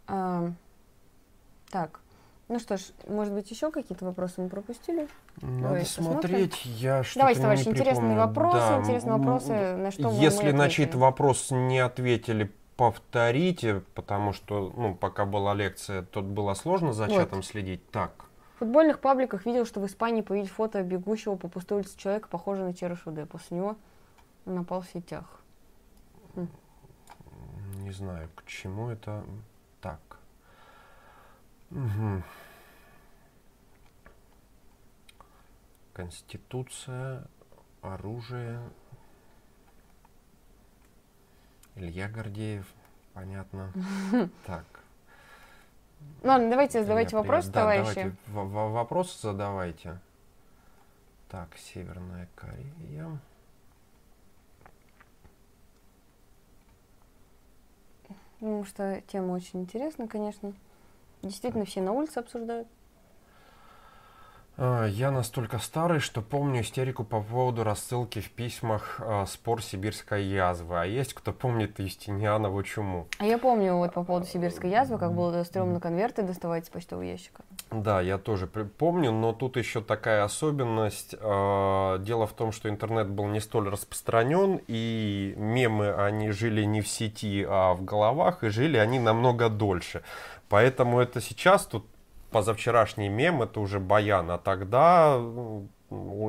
А, так. Ну что ж, может быть, еще какие-то вопросы мы пропустили? Надо Давай смотреть, посмотрим. я что-то Давайте, товарищи, интересные вопросы, да. интересные вопросы, на что Если мы на чей-то вопрос не ответили, повторите, потому что, ну, пока была лекция, тут было сложно за чатом вот. следить. Так. В футбольных пабликах видел, что в Испании появились фото бегущего по пустой улице человека, похожего на ЧРШД. После него напал в сетях. Хм. Не знаю, к чему это так. Угу. Конституция, оружие. Илья Гордеев, понятно. Так. Ладно, давайте задавайте вопросы, да, товарищи. Давайте вопросы задавайте. Так, Северная Корея. Потому что тема очень интересна, конечно. Действительно, все на улице обсуждают. А, я настолько старый, что помню истерику по поводу рассылки в письмах э, «Спор сибирской язвы». А есть кто помнит Юстинианову чуму? А я помню вот по поводу сибирской язвы, как было стрёмно конверты доставать из почтового ящика. Да, я тоже помню, но тут еще такая особенность. Э, дело в том, что интернет был не столь распространен, и мемы, они жили не в сети, а в головах, и жили они намного дольше. Поэтому это сейчас тут позавчерашний мем это уже баян, а тогда ну,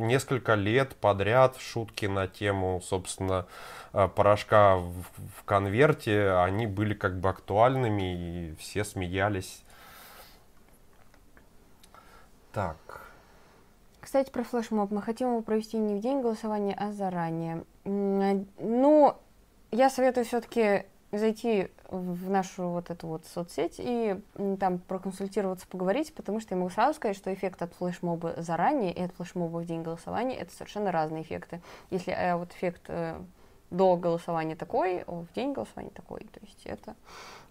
несколько лет подряд шутки на тему, собственно, э, порошка в, конверте, они были как бы актуальными и все смеялись. Так. Кстати, про флешмоб. Мы хотим его провести не в день голосования, а заранее. Ну, я советую все-таки зайти в нашу вот эту вот соцсеть и там проконсультироваться, поговорить, потому что я могу сразу сказать, что эффект от флешмоба заранее и от флешмоба в день голосования это совершенно разные эффекты. Если э, вот эффект э, до голосования такой, в день голосования такой, то есть это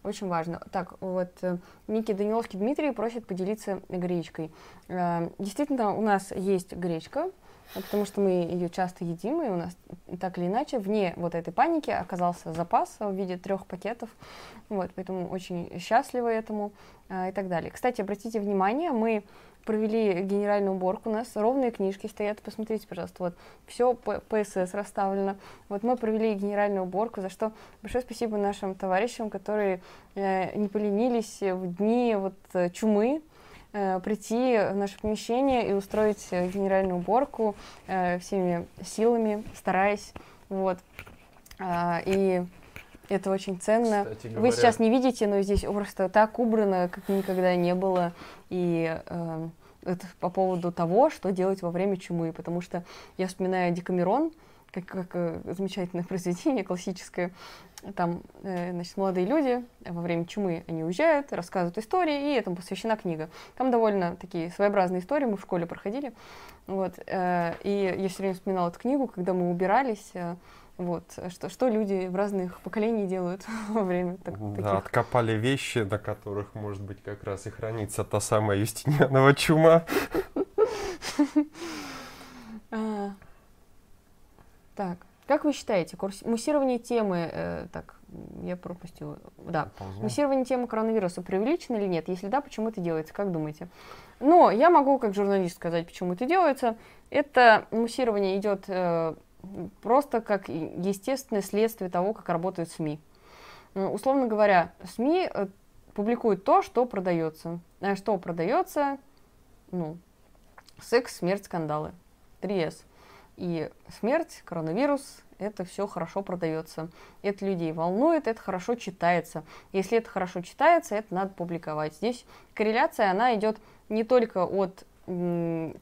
очень важно. Так, вот э, Ники Даниловский Дмитрий просит поделиться гречкой. Э, действительно, у нас есть гречка, потому что мы ее часто едим, и у нас так или иначе вне вот этой паники оказался запас в виде трех пакетов, вот, поэтому очень счастливы этому а, и так далее. Кстати, обратите внимание, мы провели генеральную уборку, у нас ровные книжки стоят, посмотрите, пожалуйста, вот, все ПСС расставлено, вот мы провели генеральную уборку, за что большое спасибо нашим товарищам, которые э, не поленились в дни вот чумы, э, прийти в наше помещение и устроить э, генеральную уборку э, всеми силами, стараясь. Вот. А, и это очень ценно. говоря... Вы сейчас не видите, но здесь просто так убрано, как никогда не было. И э, это по поводу того, что делать во время чумы. Потому что я вспоминаю Декамерон, как, как э, замечательное произведение классическое. Там, э, значит, молодые люди во время чумы, они уезжают, рассказывают истории, и этому посвящена книга. Там довольно такие своеобразные истории, мы в школе проходили. Вот, э, и я все время вспоминала эту книгу, когда мы убирались, вот, что, что люди в разных поколениях делают во время так, да, таких... откопали вещи, на которых, может быть, как раз и хранится та самая Юстинианова чума. А, так, как вы считаете, курс... муссирование темы, э, так, я пропустила, да, Ползу. муссирование темы коронавируса преувеличено или нет? Если да, почему это делается, как думаете? Но я могу, как журналист, сказать, почему это делается. Это муссирование идет э, просто как естественное следствие того, как работают СМИ. Условно говоря, СМИ э, публикуют то, что продается. А что продается? Ну, секс, смерть, скандалы. 3С. И смерть, коронавирус, это все хорошо продается. Это людей волнует, это хорошо читается. Если это хорошо читается, это надо публиковать. Здесь корреляция, она идет не только от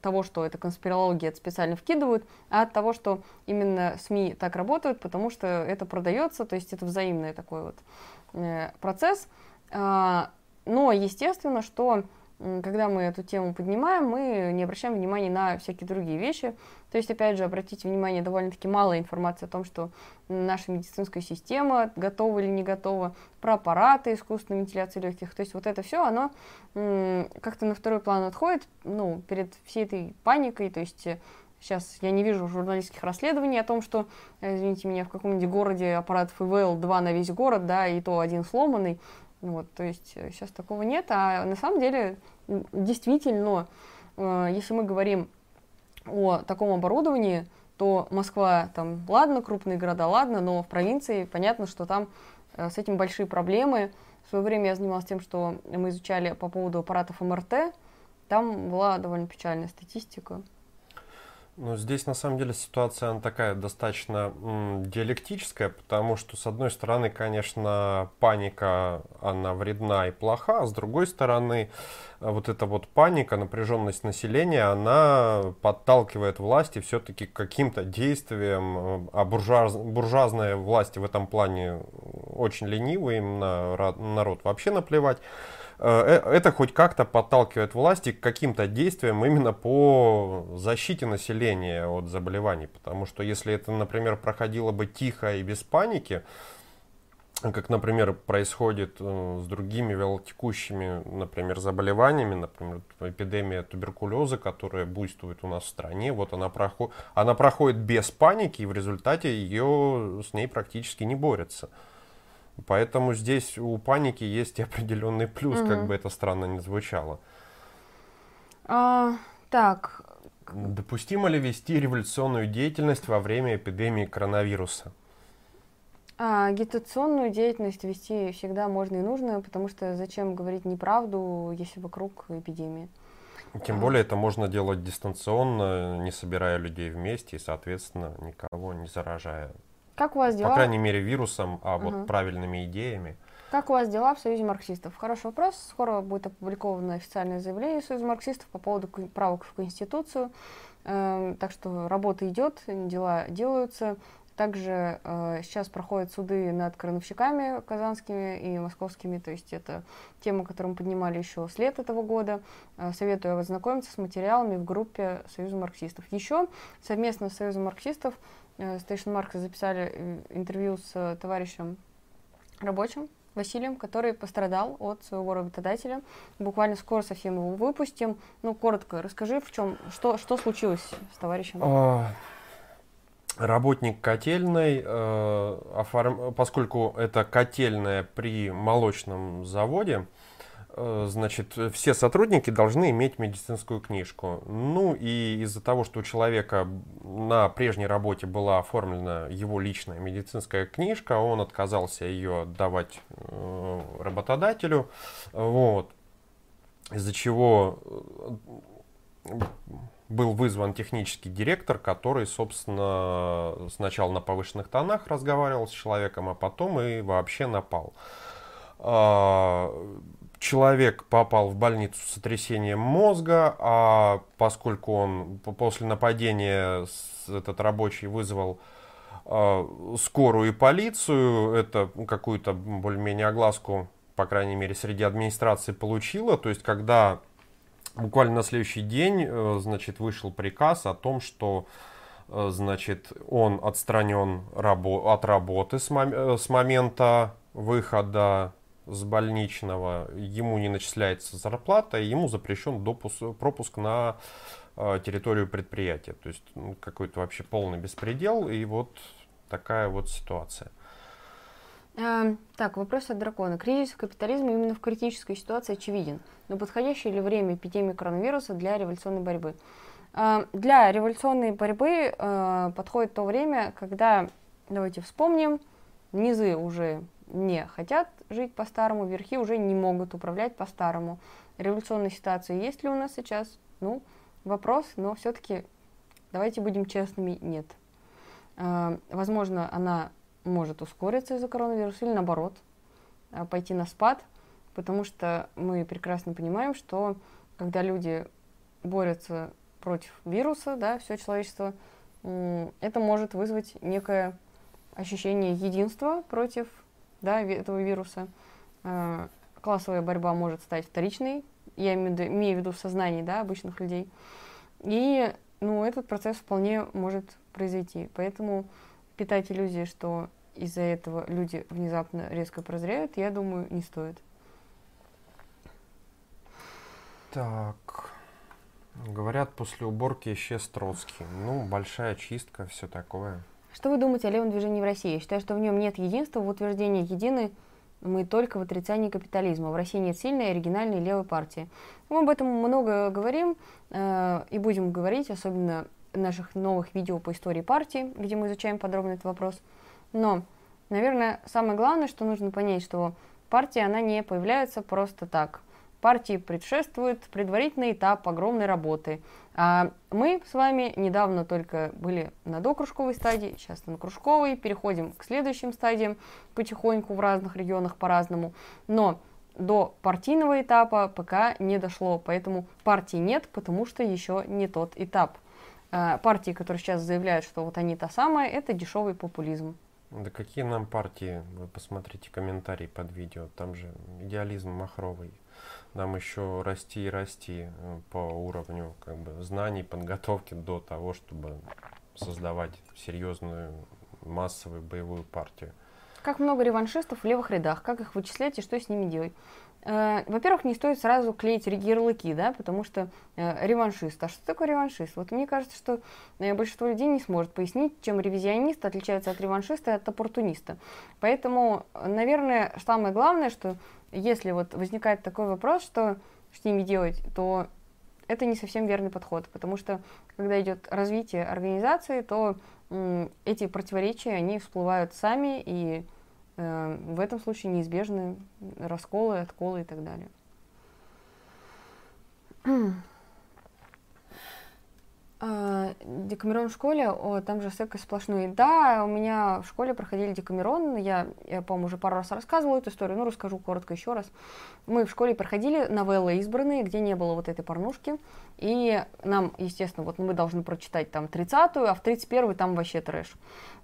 того, что это конспирология, это специально вкидывают, а от того, что именно СМИ так работают, потому что это продается, то есть это взаимный такой вот э, процесс. А, но естественно, что когда мы эту тему поднимаем, мы не обращаем внимания на всякие другие вещи. То есть, опять же, обратите внимание, довольно-таки мало информации о том, что наша медицинская система готова или не готова, про аппараты искусственной вентиляции легких. То есть вот это все, оно как-то на второй план отходит, ну, перед всей этой паникой. То есть Сейчас я не вижу журналистских расследований о том, что, извините меня, в каком-нибудь городе аппаратов ИВЛ два на весь город, да, и то один сломанный. Вот, то есть сейчас такого нет, а на самом деле действительно, э, если мы говорим о таком оборудовании, то Москва, там, ладно, крупные города, ладно, но в провинции понятно, что там э, с этим большие проблемы. В свое время я занималась тем, что мы изучали по поводу аппаратов МРТ. Там была довольно печальная статистика. Ну, здесь на самом деле ситуация она такая достаточно м, диалектическая, потому что с одной стороны, конечно, паника, она вредна и плоха, а с другой стороны, вот эта вот паника, напряженность населения, она подталкивает власти все-таки к каким-то действиям, а буржуаз, буржуазные власти в этом плане очень ленивы, им на народ вообще наплевать. Э, э, это хоть как-то подталкивает власти к каким-то действиям именно по защите населения от заболеваний. Потому что если это, например, проходило бы тихо и без паники, как, например, происходит э, с другими велотекущими, например, заболеваниями, например, эпидемия туберкулеза, которая буйствует у нас в стране, вот она, проход... она проходит без паники, и в результате ее с ней практически не борется. Поэтому здесь у паники есть определенный плюс, угу. как бы это странно не звучало. А, так. Допустимо ли вести революционную деятельность во время эпидемии коронавируса? А, агитационную деятельность вести всегда можно и нужно, потому что зачем говорить неправду, если вокруг эпидемия. Тем а. более это можно делать дистанционно, не собирая людей вместе и, соответственно, никого не заражая. Как у вас дела? По крайней мере, вирусом, а угу. вот правильными идеями. Как у вас дела в Союзе марксистов? Хороший вопрос. Скоро будет опубликовано официальное заявление Союза марксистов по поводу правок в Конституцию. Эм, так что работа идет, дела делаются. Также э, сейчас проходят суды над крановщиками казанскими и московскими, то есть это тема, которую мы поднимали еще с лет этого года. Э, советую ознакомиться с материалами в группе Союза марксистов. Еще совместно с Союзом марксистов Station Marks записали э, интервью с э, товарищем рабочим, Василием, который пострадал от своего работодателя. Буквально скоро совсем его выпустим. Ну, коротко расскажи, в чем, что, что случилось с товарищем? А, работник котельной, э, оформ... поскольку это котельная при молочном заводе, э, значит, все сотрудники должны иметь медицинскую книжку. Ну и из-за того, что у человека на прежней работе была оформлена его личная медицинская книжка, он отказался ее отдавать э, работодателю. Вот. Из-за чего был вызван технический директор, который, собственно, сначала на повышенных тонах разговаривал с человеком, а потом и вообще напал. Человек попал в больницу с сотрясением мозга, а поскольку он после нападения этот рабочий вызвал а, скорую и полицию, это какую-то более-менее огласку, по крайней мере, среди администрации получила. То есть, когда буквально на следующий день, э, значит, вышел приказ о том, что э, значит, он отстранен от работы с, э, с момента выхода с больничного, ему не начисляется зарплата, и ему запрещен допуск, пропуск на территорию предприятия. То есть ну, какой-то вообще полный беспредел, и вот такая вот ситуация. А, так, вопрос от дракона. Кризис капитализма именно в критической ситуации очевиден. Но подходящее ли время эпидемии коронавируса для революционной борьбы? А, для революционной борьбы а, подходит то время, когда, давайте вспомним, низы уже не хотят жить по-старому, верхи уже не могут управлять по-старому. Революционная ситуация есть ли у нас сейчас? Ну, вопрос, но все-таки давайте будем честными, нет. Возможно, она может ускориться из-за коронавируса или наоборот э, пойти на спад, потому что мы прекрасно понимаем, что когда люди борются против вируса, да, все человечество, это может вызвать некое ощущение единства против да, этого вируса. Э, классовая борьба может стать вторичной, я имею в виду в сознании да, обычных людей. И ну, этот процесс вполне может произойти. Поэтому питать иллюзии, что из-за этого люди внезапно резко прозреют, я думаю, не стоит. Так. Говорят, после уборки исчез Троцкий. Ну, большая чистка, все такое. Что вы думаете о левом движении в России? Я считаю, что в нем нет единства. В утверждении едины мы только в отрицании капитализма. В России нет сильной, оригинальной левой партии. Мы об этом много говорим э, и будем говорить, особенно наших новых видео по истории партии, где мы изучаем подробно этот вопрос. Но, наверное, самое главное, что нужно понять, что партия, она не появляется просто так. Партии предшествует предварительный этап огромной работы. А мы с вами недавно только были на докружковой стадии, сейчас на кружковой, переходим к следующим стадиям потихоньку в разных регионах по-разному. Но до партийного этапа пока не дошло, поэтому партии нет, потому что еще не тот этап. Э, партии, которые сейчас заявляют, что вот они та самая, это дешевый популизм. Да какие нам партии? Вы посмотрите комментарии под видео. Там же идеализм махровый. Нам еще расти и расти э, по уровню как бы, знаний, подготовки до того, чтобы создавать серьезную массовую боевую партию. Как много реваншистов в левых рядах, как их вычислять и что с ними делать? Э, во-первых, не стоит сразу клеить ярлыки, да, потому что э, реваншист. А что такое реваншист? Вот мне кажется, что э, большинство людей не сможет пояснить, чем ревизионист отличается от реваншиста и от оппортуниста. Поэтому, наверное, самое главное, что если вот возникает такой вопрос, что с ними делать, то это не совсем верный подход, потому что когда идет развитие организации, то эти противоречия, они всплывают сами, и э, в этом случае неизбежны расколы, отколы и так далее. А, Декамерон в школе, о, там же секс сплошной. Да, у меня в школе проходили Декамерон, я, я по-моему, уже пару раз рассказывала эту историю, но расскажу коротко еще раз. Мы в школе проходили новеллы избранные, где не было вот этой порнушки, и нам, естественно, вот мы должны прочитать там 30-ю, а в 31-й там вообще трэш.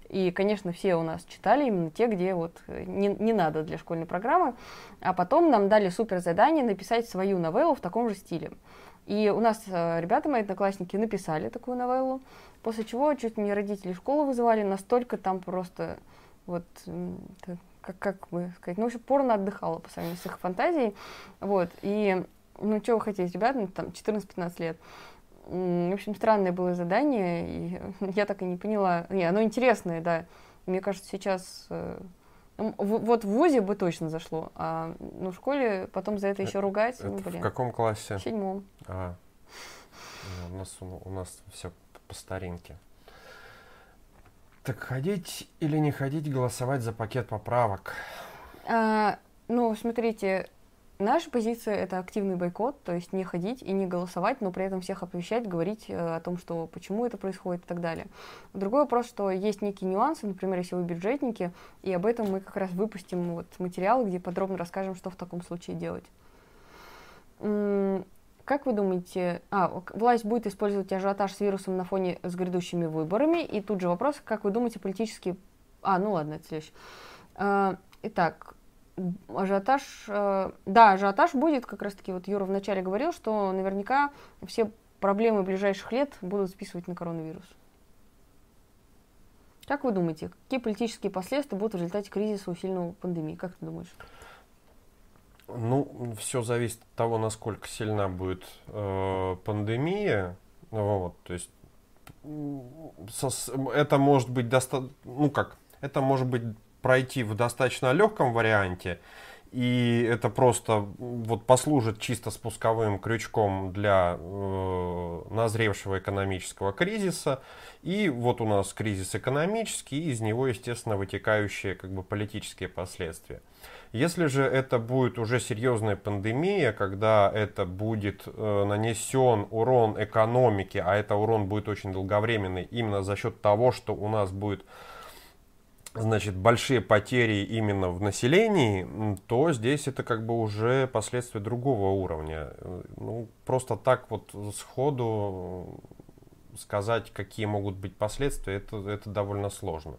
И, конечно, все у нас читали именно те, где вот не, не надо для школьной программы. А потом нам дали супер задание написать свою новеллу в таком же стиле. И у нас э, ребята, мои одноклассники, написали такую новеллу, после чего чуть мне родители школы вызывали, настолько там просто вот как, как бы сказать, ну, в общем, порно отдыхала по сравнению с их фантазией, вот, и, ну, что вы хотите, ребята, ну, там, 14-15 лет, в общем, странное было задание, и я так и не поняла, не, оно интересное, да, мне кажется, сейчас э, вот в ВУЗе бы точно зашло, а ну, в школе потом за это еще ругать. Это ну, блин. В каком классе? В седьмом. А, ну, у нас, у нас все по старинке. Так ходить или не ходить голосовать за пакет поправок? А, ну, смотрите, Наша позиция это активный бойкот, то есть не ходить и не голосовать, но при этом всех оповещать, говорить э, о том, что почему это происходит и так далее. Другой вопрос, что есть некие нюансы, например, если вы бюджетники, и об этом мы как раз выпустим вот материал, где подробно расскажем, что в таком случае делать. Как вы думаете, а, власть будет использовать ажиотаж с вирусом на фоне с грядущими выборами? И тут же вопрос, как вы думаете, политические... А, ну ладно, это следующий. А, итак, ажиотаж, э, да, ажиотаж будет, как раз таки вот Юра вначале говорил, что наверняка все проблемы ближайших лет будут списывать на коронавирус. Как вы думаете, какие политические последствия будут в результате кризиса усиленного пандемии? Как ты думаешь? Ну, все зависит от того, насколько сильна будет э, пандемия. Вот, то есть со, это может быть достаточно, ну как, это может быть пройти в достаточно легком варианте, и это просто вот послужит чисто спусковым крючком для э, назревшего экономического кризиса. И вот у нас кризис экономический, и из него, естественно, вытекающие как бы политические последствия. Если же это будет уже серьезная пандемия, когда это будет э, нанесен урон экономике, а это урон будет очень долговременный именно за счет того, что у нас будет значит, большие потери именно в населении, то здесь это как бы уже последствия другого уровня. Ну, просто так вот сходу сказать, какие могут быть последствия, это, это довольно сложно.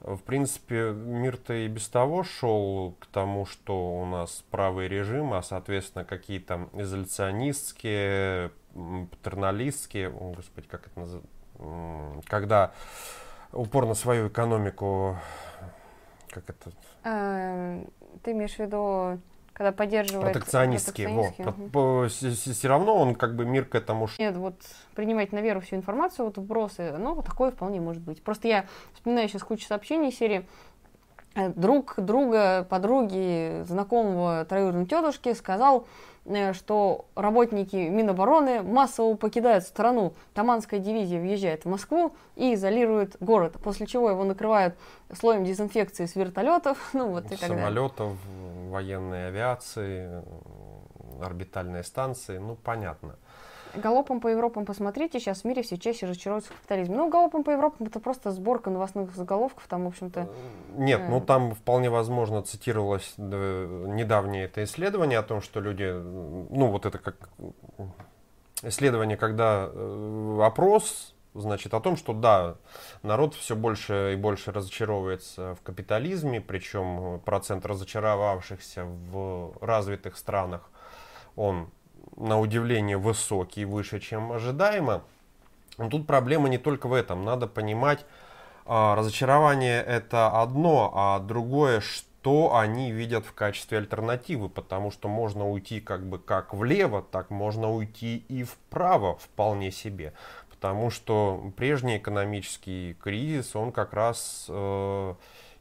В принципе, мир-то и без того шел к тому, что у нас правый режим, а соответственно какие-то изоляционистские, патерналистские, о, господи, как это называется, когда упор на свою экономику, как это? А, ты имеешь в виду, когда поддерживает... Протекционистские, вот. Все равно он как бы мир к этому... Нет, вот принимать на веру всю информацию, вот вбросы, ну, такое вполне может быть. Просто я вспоминаю сейчас кучу сообщений серии друг друга, подруги, знакомого троюродной тетушки сказал, Э, что работники Минобороны массово покидают страну. Таманская дивизия въезжает в Москву и изолирует город, после чего его накрывают слоем дезинфекции с вертолетов, ну вот и. Самолетов, военной авиации, орбитальные станции, ну понятно. Галопом по Европам посмотрите, сейчас в мире все чаще разочаровываются в капитализме. Ну, галопом по Европам это просто сборка новостных заголовков, там, в общем-то... Э, нет, э... ну там вполне возможно цитировалось недавнее это исследование о том, что люди, ну вот это как исследование, когда э, опрос, значит, о том, что да, народ все больше и больше разочаровывается в капитализме, причем процент разочаровавшихся в развитых странах, он на удивление высокий, выше, чем ожидаемо. Но тут проблема не только в этом. Надо понимать, А, разочарование это одно, а другое, что они видят в качестве альтернативы, потому что можно уйти как бы как влево, так можно уйти и вправо вполне себе. Потому что прежний экономический кризис, он как раз э,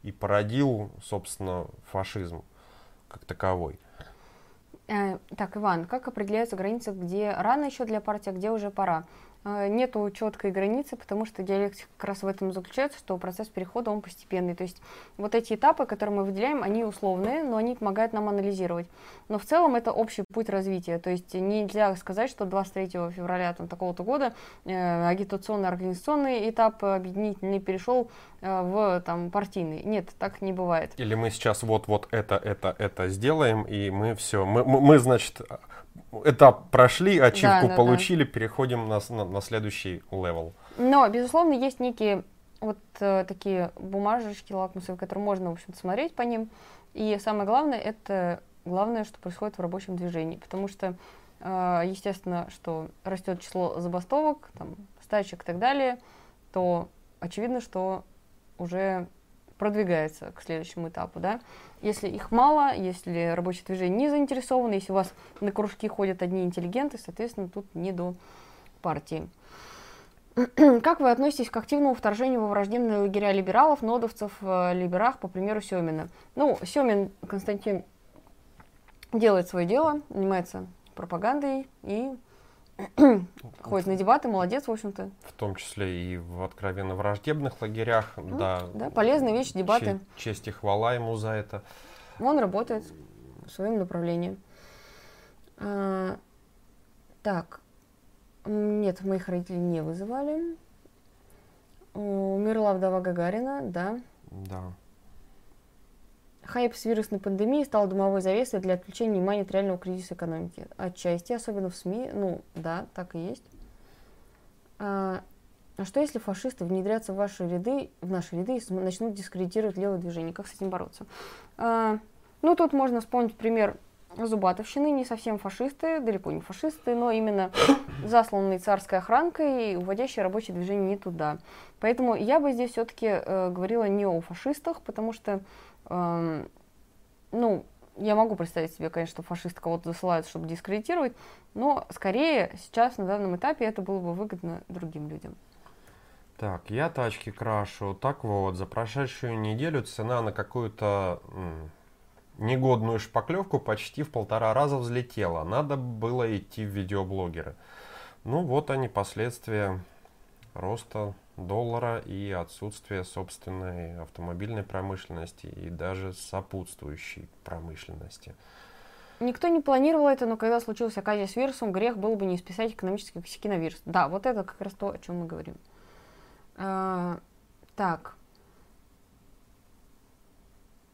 и породил, собственно, фашизм как таковой. Э, так, Иван, как определяются границы, где рано еще для партии, а где уже пора? Э, нету четкой границы, потому что диалектика как раз в этом заключается, что процесс перехода, он постепенный. То есть вот эти этапы, которые мы выделяем, они условные, но они помогают нам анализировать. Но в целом это общий путь развития. То есть нельзя сказать, что 23 февраля там, такого-то года э, агитационный организационный этап объединительный перешел э, в там, партийный. Нет, так не бывает. Или мы сейчас вот-вот это, это, это сделаем, и мы все, мы, мы, мы значит, этап прошли, ачивку да, да, получили, да. переходим на, на, на следующий level. Но, безусловно, есть некие вот э, такие бумажечки лакмусовые, которые можно, в общем смотреть по ним. И самое главное, это главное, что происходит в рабочем движении. Потому что, э, естественно, что растет число забастовок, там, стачек и так далее, то очевидно, что уже продвигается к следующему этапу, да. Если их мало, если рабочее движение не заинтересовано, если у вас на кружки ходят одни интеллигенты, соответственно, тут не до партии. Как вы относитесь к активному вторжению во враждебные лагеря либералов, нодовцев, э, либерах, по примеру Семина? Ну, Семин Константин делает свое дело, занимается пропагандой и ходит на дебаты, молодец, в общем-то. В том числе и в откровенно враждебных лагерях, ну, да. Да, полезная вещь, дебаты. Честь и хвала ему за это. Он работает в своем направлении. А, так, нет, моих родителей не вызывали. Умерла вдова Гагарина, да. Да. Хайп с вирусной пандемией стал дымовой завесой для отвлечения внимания от реального кризиса экономики. Отчасти, особенно в СМИ, ну да, так и есть. А, а что если фашисты внедрятся в ваши ряды, в наши ряды и начнут дискредитировать левое движение? Как с этим бороться? А, ну, тут можно вспомнить пример Зубатовщины, не совсем фашисты, далеко не фашисты, но именно засланные царской охранкой и уводящие рабочее движение не туда. Поэтому я бы здесь все-таки э, говорила не о фашистах, потому что ну, я могу представить себе, конечно, что фашисты кого-то засылают, чтобы дискредитировать, но скорее сейчас на данном этапе это было бы выгодно другим людям. Так, я тачки крашу. Так вот, за прошедшую неделю цена на какую-то негодную шпаклевку почти в полтора раза взлетела. Надо было идти в видеоблогеры. Ну вот они последствия роста доллара и отсутствие собственной автомобильной промышленности и даже сопутствующей промышленности. Никто не планировал это, но когда случилась оказия с вирусом, грех было бы не списать экономические косяки на вирус. Да, вот это как раз то, о чем мы говорим. А, так.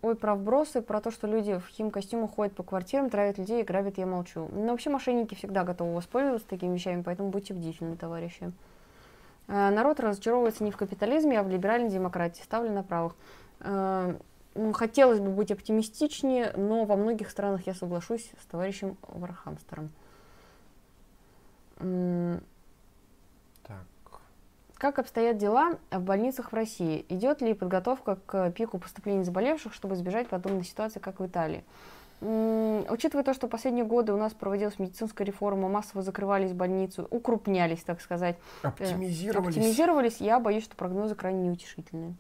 Ой, про вбросы, про то, что люди в хим-костюмах ходят по квартирам, травят людей и грабят, я молчу. Но вообще мошенники всегда готовы воспользоваться такими вещами, поэтому будьте бдительны, товарищи. Э, народ разочаровывается не в капитализме, а в либеральной демократии, ставлю на правых. Э, хотелось бы быть оптимистичнее, но во многих странах я соглашусь с товарищем Вархамстером. Так. Как обстоят дела в больницах в России? Идет ли подготовка к пику поступлений заболевших, чтобы избежать подобной ситуации, как в Италии? Учитывая то, что последние годы у нас проводилась медицинская реформа, массово закрывались больницы, укрупнялись, так сказать. Э, оптимизировались. Оптимизировались, я боюсь, что прогнозы крайне неутешительные.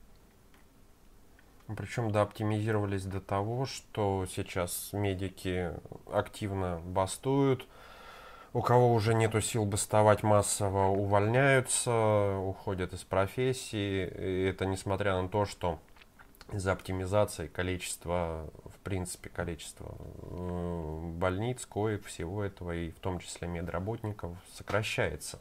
Причем, да, оптимизировались до того, что сейчас медики активно бастуют, у кого уже нету сил бастовать массово, увольняются, уходят из профессии. И это несмотря на то, что из-за оптимизации количества, в принципе, количества э, больниц, коек, всего этого, и в том числе медработников, сокращается.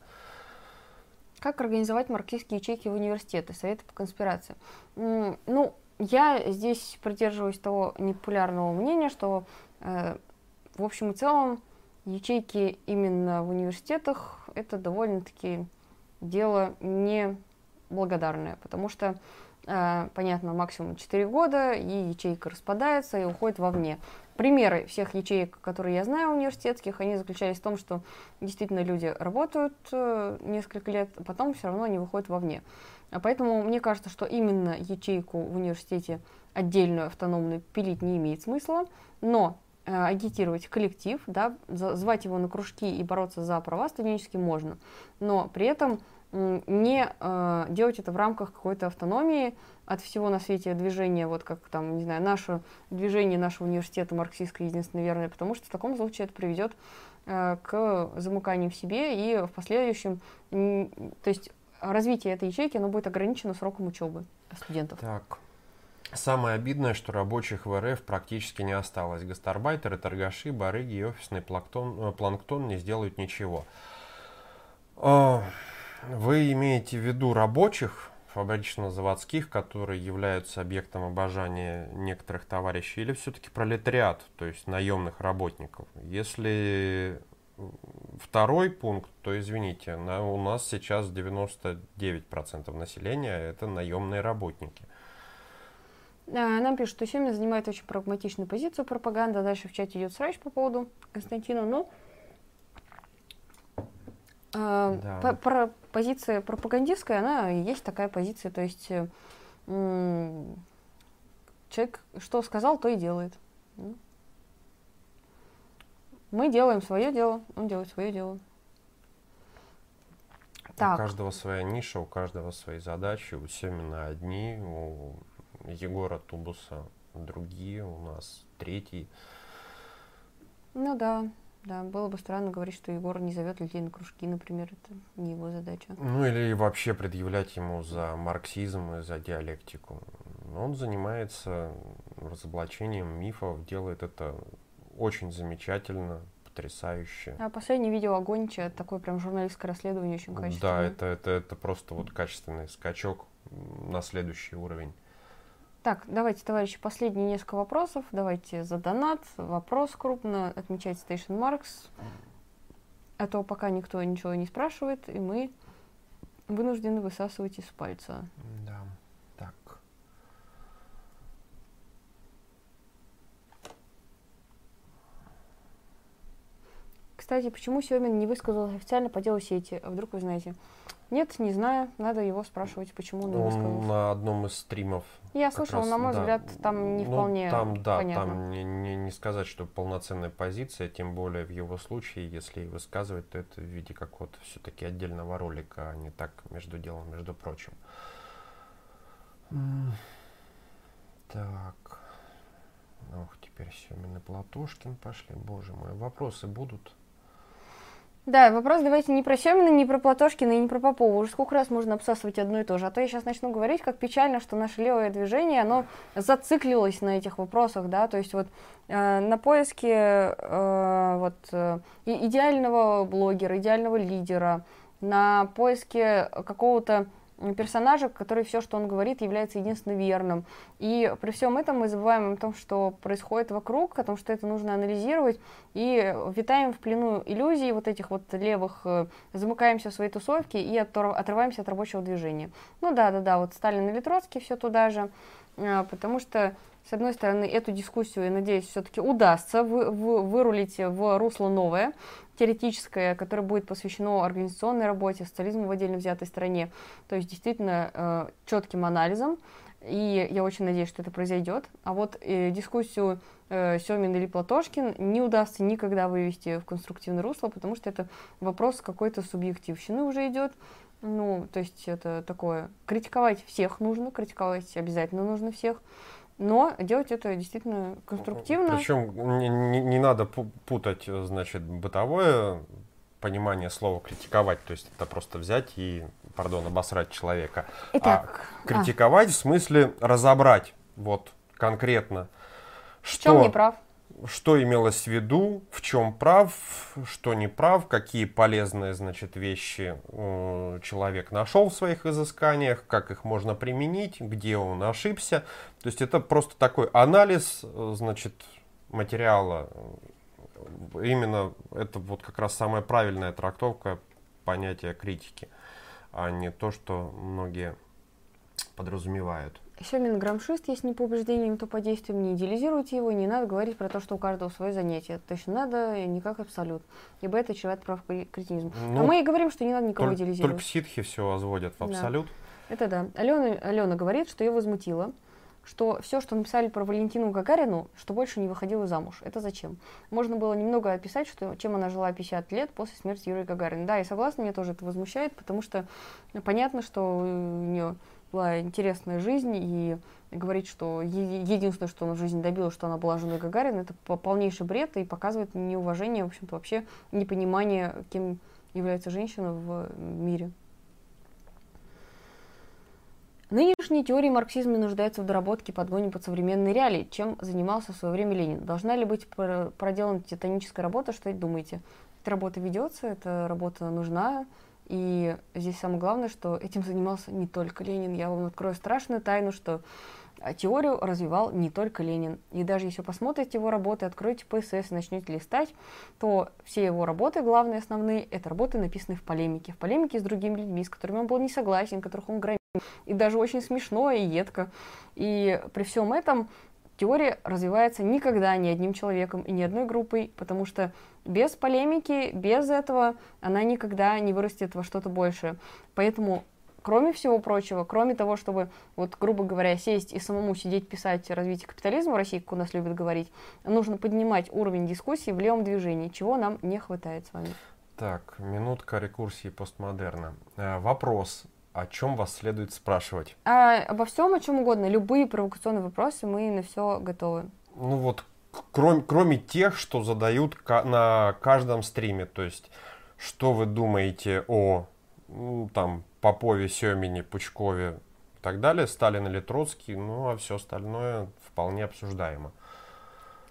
Как организовать марксистские ячейки в университеты? Советы по конспирации. Ну, я здесь придерживаюсь того непопулярного мнения, что э, в общем и целом ячейки именно в университетах это довольно-таки дело неблагодарное, потому что понятно, максимум 4 года, и ячейка распадается и уходит вовне. Примеры всех ячеек, которые я знаю университетских, они заключались в том, что действительно люди работают э, несколько лет, а потом все равно они выходят вовне. А поэтому мне кажется, что именно ячейку в университете отдельную автономную пилить не имеет смысла, но э, агитировать коллектив, да, звать его на кружки и бороться за права студенческие можно, но при этом не э, делать это в рамках какой-то автономии от всего на свете движения, вот как там, не знаю, наше движение нашего университета марксистское единственно верное, потому что в таком случае это приведет э, к замыканию в себе и в последующем, то есть развитие этой ячейки, оно будет ограничено сроком учебы студентов. Так. Самое обидное, что рабочих в РФ практически не осталось. Гастарбайтеры, торгаши, барыги и офисный планктон, э, планктон не сделают ничего. А, вы имеете в виду рабочих, фабрично-заводских, которые являются объектом обожания некоторых товарищей, или все-таки пролетариат, то есть наемных работников? Если второй пункт, то извините, на, у нас сейчас 99% населения это наемные работники. Нам пишут, что Семин занимает очень прагматичную позицию пропаганда. Дальше в чате идет срач по поводу Константина. Но э, да. по, про, позиция пропагандистская, она есть такая позиция. То есть э, человек что сказал, то и делает. Мы делаем свое дело, он делает свое дело. Так. У каждого своя ниша, у каждого свои задачи, у Семина одни, у Егора Тубуса другие, у нас третий. Ну да, да, было бы странно говорить, что Егор не зовет людей на кружки, например, это не его задача. Ну или вообще предъявлять ему за марксизм и за диалектику. Он занимается разоблачением мифов, делает это очень замечательно, потрясающе. А последнее видео Огонича, такое прям журналистское расследование очень качественное. Да, это, это, это просто вот качественный скачок на следующий уровень. Так, давайте, товарищи, последние несколько вопросов. Давайте за донат, вопрос крупно, отмечать Station Marks. А то пока никто ничего не спрашивает, и мы вынуждены высасывать из пальца. Да. Кстати, почему Семин не высказался официально по делу сети? А вдруг вы знаете? Нет, не знаю. Надо его спрашивать, почему он не высказался. на одном из стримов. Я слышал, раз, на мой да, взгляд, там не ну, вполне Там, да, понятно. там не, не, не сказать, что полноценная позиция, тем более в его случае, если и высказывать, то это в виде какого-то все-таки отдельного ролика, а не так между делом, между прочим. Так. Ох, теперь Семин и Платошкин пошли. Боже мой, вопросы будут? Да, вопрос давайте не про Семина, не про Платошкина и не про Попова. Уже сколько раз можно обсасывать одно и то же. А то я сейчас начну говорить, как печально, что наше левое движение, оно зациклилось на этих вопросах, да, то есть вот э, на поиске э, вот э, идеального блогера, идеального лидера, на поиске какого-то персонажа, который все, что он говорит, является единственно верным. И при всем этом мы забываем о том, что происходит вокруг, о том, что это нужно анализировать, и витаем в плену иллюзий вот этих вот левых, э, замыкаемся в своей тусовке и отрываемся от рабочего движения. Ну да, да, да, вот Сталин или Троцкий все туда же, а, потому что с одной стороны, эту дискуссию, я надеюсь, все-таки удастся вы, вы, вырулить в русло новое, теоретическое, которое будет посвящено организационной работе, социализму в отдельно взятой стране, то есть действительно э, четким анализом, и я очень надеюсь, что это произойдет. А вот э, дискуссию э, Семин или Платошкин не удастся никогда вывести в конструктивное русло, потому что это вопрос какой-то субъективщины уже идет. Ну, то есть это такое, критиковать всех нужно, критиковать обязательно нужно всех, но делать это действительно конструктивно. Причем не, не, не надо путать, значит, бытовое понимание слова критиковать, то есть это просто взять и, пардон, обосрать человека. Итак, а критиковать а. в смысле разобрать, вот конкретно. Что, в чем не прав? Что имелось в виду, в чем прав, что не прав, какие полезные, значит, вещи э, человек нашел в своих изысканиях, как их можно применить, где он ошибся. То есть это просто такой анализ, э, значит, материала. Именно это вот как раз самая правильная трактовка понятия критики, а не то, что многие подразумевают. Семин грамшист, если не по убеждениям, то по действиям не идеализируйте его, не надо говорить про то, что у каждого свое занятие. Точно надо, не как абсолют, ибо это чреват прав кретинизм. Ну, а мы и говорим, что не надо никого только, идеализировать. Только ситхи все возводят в абсолют. Да. Это да. Алена, Алена говорит, что ее возмутило, что все, что написали про Валентину Гагарину, что больше не выходила замуж. Это зачем? Можно было немного описать, что, чем она жила 50 лет после смерти Юрия Гагарина. Да, я согласна, меня тоже это возмущает, потому что понятно, что у нее была интересная жизнь, и говорить, что единственное, что она в жизни добилась, что она была женой Гагарина, это полнейший бред и показывает неуважение, в общем-то, вообще непонимание, кем является женщина в мире. Нынешние теории марксизма нуждаются в доработке подгоне под современные реалии, чем занимался в свое время Ленин. Должна ли быть проделана титаническая работа, что думаете? Эта работа ведется, эта работа нужна, и здесь самое главное, что этим занимался не только Ленин. Я вам открою страшную тайну, что а, теорию развивал не только Ленин. И даже если вы посмотрите его работы, откроете ПСС и начнете листать, то все его работы, главные, основные, это работы, написанные в полемике. В полемике с другими людьми, с которыми он был не согласен, которых он громил. И даже очень смешно и едко. И при всем этом теория развивается никогда ни одним человеком и ни одной группой, потому что без полемики, без этого она никогда не вырастет во что-то большее. Поэтому, кроме всего прочего, кроме того, чтобы, вот, грубо говоря, сесть и самому сидеть писать развитие капитализма в России, как у нас любят говорить, нужно поднимать уровень дискуссии в левом движении, чего нам не хватает с вами. Так, минутка рекурсии постмодерна. Э, вопрос о чем вас следует спрашивать? А, обо всем, о чем угодно. Любые провокационные вопросы, мы на все готовы. Ну вот, кроме, кроме тех, что задают на каждом стриме. То есть, что вы думаете о ну, там, Попове, Семине, Пучкове и так далее, Сталин или Троцкий, ну а все остальное вполне обсуждаемо.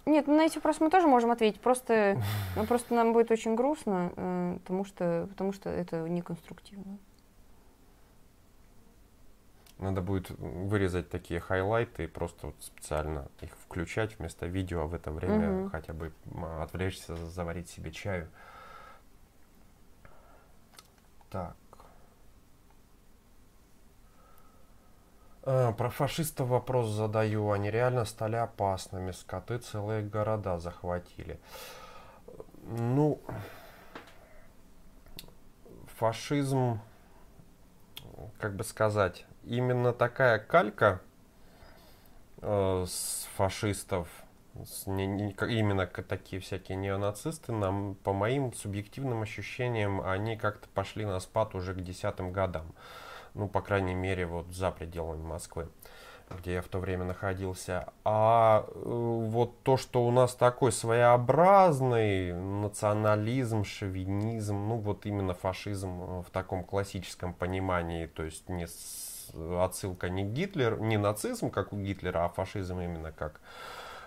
Нет, ну, на эти вопросы мы тоже можем ответить. Просто, ну, просто нам будет очень грустно, э, потому, что, потому что это неконструктивно. Надо будет вырезать такие хайлайты и просто вот специально их включать вместо видео, а в это время угу. хотя бы отвлечься, заварить себе чаю. Так. А, про фашистов вопрос задаю. Они реально стали опасными. Скоты целые города захватили. Ну, фашизм, как бы сказать, именно такая калька э, с фашистов, с не, не, именно такие всякие неонацисты, нам, по моим субъективным ощущениям, они как-то пошли на спад уже к десятым годам. Ну, по крайней мере, вот за пределами Москвы где я в то время находился. А э, вот то, что у нас такой своеобразный национализм, шовинизм, ну вот именно фашизм в таком классическом понимании, то есть не отсылка не Гитлер, не нацизм, как у Гитлера, а фашизм именно как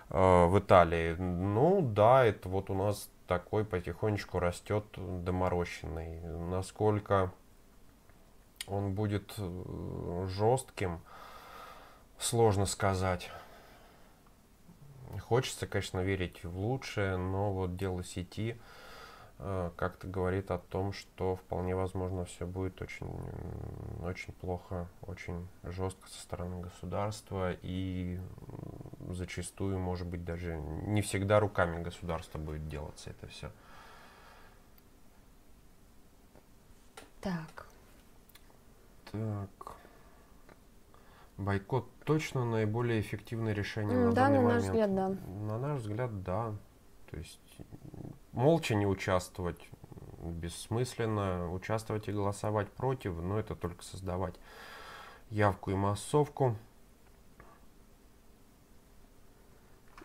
э, в Италии. Ну да, это вот у нас такой потихонечку растет доморощенный. Насколько он будет э, жестким, сложно сказать. Хочется, конечно, верить в лучшее, но вот дело сети Э, как-то говорит о том, что вполне возможно все будет очень, очень плохо, очень жестко со стороны государства и зачастую, может быть, даже не всегда руками государства будет делаться это все. Так. Так. Бойкот точно наиболее эффективное решение mm, на да, данный на момент. наш взгляд, да. На наш взгляд, да. То есть молча не участвовать бессмысленно, участвовать и голосовать против, но это только создавать явку и массовку.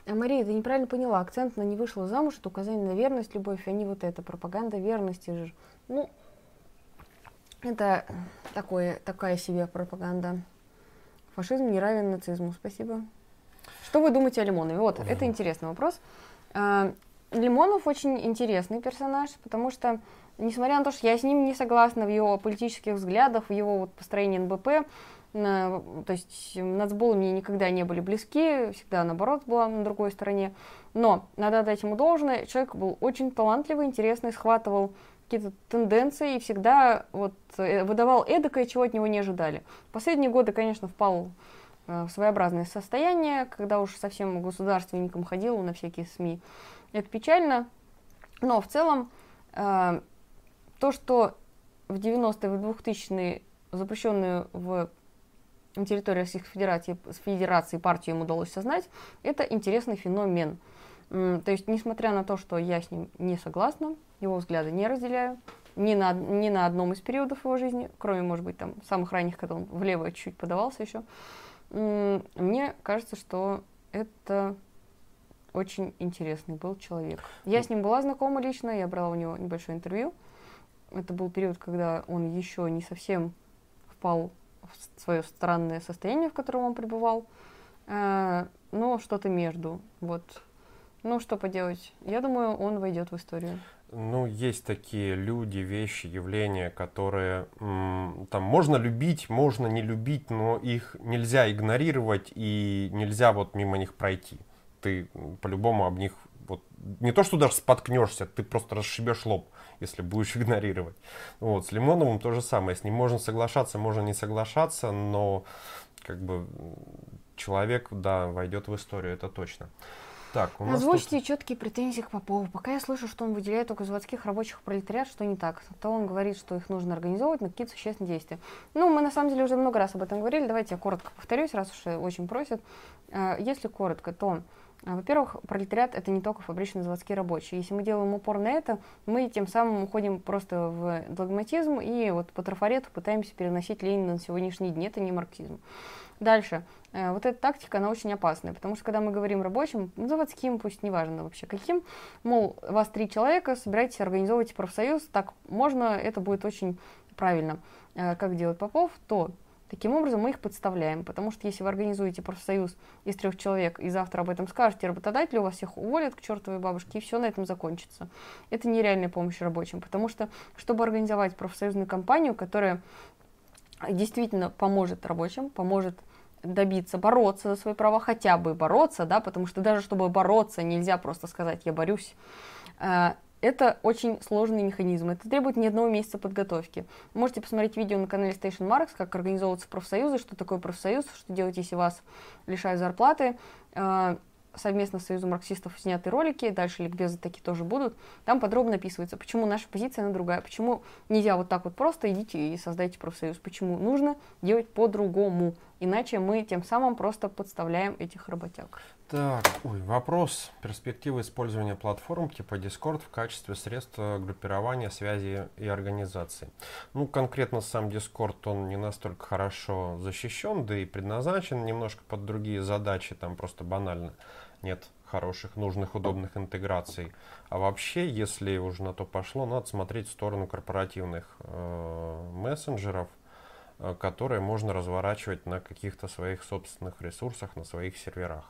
А Мария, ты неправильно поняла, акцент на не вышла замуж, это указание на верность, любовь, а не вот это, пропаганда верности же. Ну, это такое, такая себе пропаганда. Фашизм не равен нацизму. Спасибо. Что вы думаете о Лимонове? Вот, это интересный вопрос. А, Лимонов очень интересный персонаж, потому что, несмотря на то, что я с ним не согласна в его политических взглядах, в его вот построении НБП, на, то есть нацболы мне никогда не были близки, всегда наоборот была на другой стороне. Но надо отдать ему должное, человек был очень талантливый, интересный, схватывал какие-то тенденции и всегда вот э, выдавал эдакое, чего от него не ожидали. Последние годы, конечно, впал в своеобразное состояние, когда уж совсем государственником ходил на всякие СМИ. Это печально, но в целом то, что в 90-е, в 2000-е запрещенную в территории Российской Федерации, Федерации партию им удалось создать, это интересный феномен. То есть, несмотря на то, что я с ним не согласна, его взгляды не разделяю, ни на, ни на одном из периодов его жизни, кроме, может быть, там, самых ранних, когда он влево чуть-чуть подавался еще, мне кажется, что это очень интересный был человек. Я с ним была знакома лично, я брала у него небольшое интервью. Это был период, когда он еще не совсем впал в свое странное состояние, в котором он пребывал. Э, но что-то между. Вот. Ну, что поделать. Я думаю, он войдет в историю. Ну, есть такие люди, вещи, явления, которые там можно любить, можно не любить, но их нельзя игнорировать и нельзя вот мимо них пройти. Ты по-любому об них вот не то, что даже споткнешься, ты просто расшибешь лоб если будешь игнорировать. Вот, с Лимоновым то же самое. С ним можно соглашаться, можно не соглашаться, но как бы человек, да, войдет в историю, это точно. Так, у нас Озвучьте тут... четкие претензии к Попову. Пока я слышу, что он выделяет только заводских рабочих пролетариат, что не так. То он говорит, что их нужно организовывать на какие-то существенные действия. Ну, мы на самом деле уже много раз об этом говорили. Давайте я коротко повторюсь, раз уж очень просят. Э, если коротко, то а, во-первых, пролетариат – это не только фабричные заводские рабочие. Если мы делаем упор на это, мы тем самым уходим просто в догматизм и вот по трафарету пытаемся переносить Ленина на сегодняшний день. Это не марксизм. Дальше. Э, вот эта тактика, она очень опасная, потому что когда мы говорим рабочим, ну, заводским, пусть неважно вообще каким, мол, вас три человека, собирайтесь, организовывайте профсоюз, так можно, это будет очень правильно. Э, как делает Попов, то Таким образом, мы их подставляем, потому что если вы организуете профсоюз из трех человек и завтра об этом скажете работодателю, вас всех уволят к чертовой бабушке, и все на этом закончится. Это нереальная помощь рабочим, потому что, чтобы организовать профсоюзную компанию, которая действительно поможет рабочим, поможет добиться, бороться за свои права, хотя бы бороться, да, потому что даже чтобы бороться, нельзя просто сказать «я борюсь», э, это очень сложный механизм. Это требует не одного месяца подготовки. Можете посмотреть видео на канале Station Marks, как организовываются профсоюзы, что такое профсоюз, что делать, если вас лишают зарплаты. Совместно с Союзом марксистов сняты ролики, дальше ликбезы такие тоже будут. Там подробно описывается, почему наша позиция, она другая, почему нельзя вот так вот просто идите и создайте профсоюз, почему нужно делать по-другому, иначе мы тем самым просто подставляем этих работяг. Так, ой, вопрос. Перспективы использования платформ типа Discord в качестве средства группирования, связи и организации. Ну, конкретно сам Discord, он не настолько хорошо защищен, да и предназначен немножко под другие задачи, там просто банально нет хороших, нужных, удобных интеграций. А вообще, если уже на то пошло, надо смотреть в сторону корпоративных э, мессенджеров, э, которые можно разворачивать на каких-то своих собственных ресурсах, на своих серверах.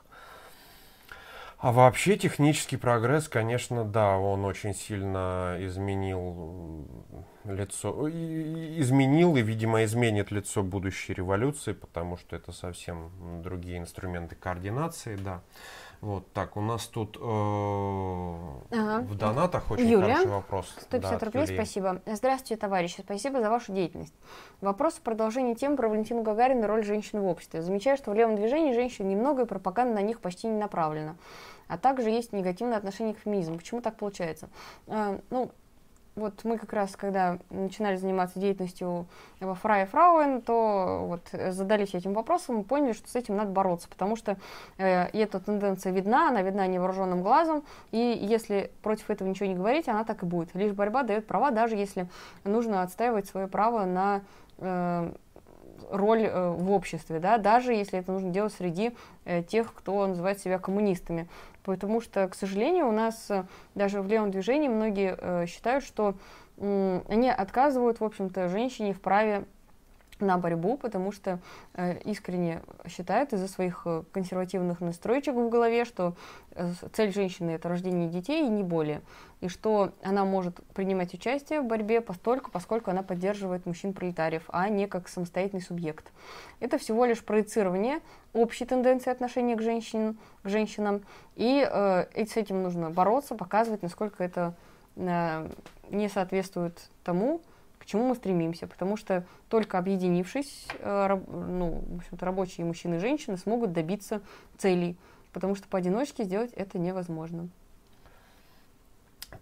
А вообще технический прогресс, конечно, да, он очень сильно изменил лицо, изменил и, видимо, изменит лицо будущей революции, потому что это совсем другие инструменты координации, да. Вот, так, у нас тут э, ага. в донатах очень Юля, хороший вопрос. 150 да, рублей, Юлии. спасибо. Здравствуйте, товарищи, спасибо за вашу деятельность. Вопрос в продолжении темы про Валентину Гагарину и роль женщины в обществе. Замечаю, что в левом движении женщин немного и пропаганда на них почти не направлена. А также есть негативное отношение к феминизму. Почему так получается? Э, ну, вот мы как раз, когда начинали заниматься деятельностью во Фрае Фрауэн, то вот задались этим вопросом и поняли, что с этим надо бороться, потому что э, эта тенденция видна, она видна невооруженным глазом, и если против этого ничего не говорить, она так и будет. Лишь борьба дает права, даже если нужно отстаивать свое право на э, роль э, в обществе, да, даже если это нужно делать среди э, тех, кто называет себя коммунистами. Потому что, к сожалению, у нас э, даже в левом движении многие э, считают, что они отказывают, в общем-то, женщине в праве на борьбу, потому что э, искренне считают из-за своих э, консервативных настроечек в голове, что э, цель женщины это рождение детей и не более, и что она может принимать участие в борьбе постольку, поскольку она поддерживает мужчин-пролетариев, а не как самостоятельный субъект. Это всего лишь проецирование общей тенденции отношения к, женщин, к женщинам, и э, с этим нужно бороться, показывать, насколько это э, не соответствует тому, к чему мы стремимся, потому что только объединившись, э, ну, в общем-то, рабочие мужчины и женщины смогут добиться целей, потому что поодиночке сделать это невозможно.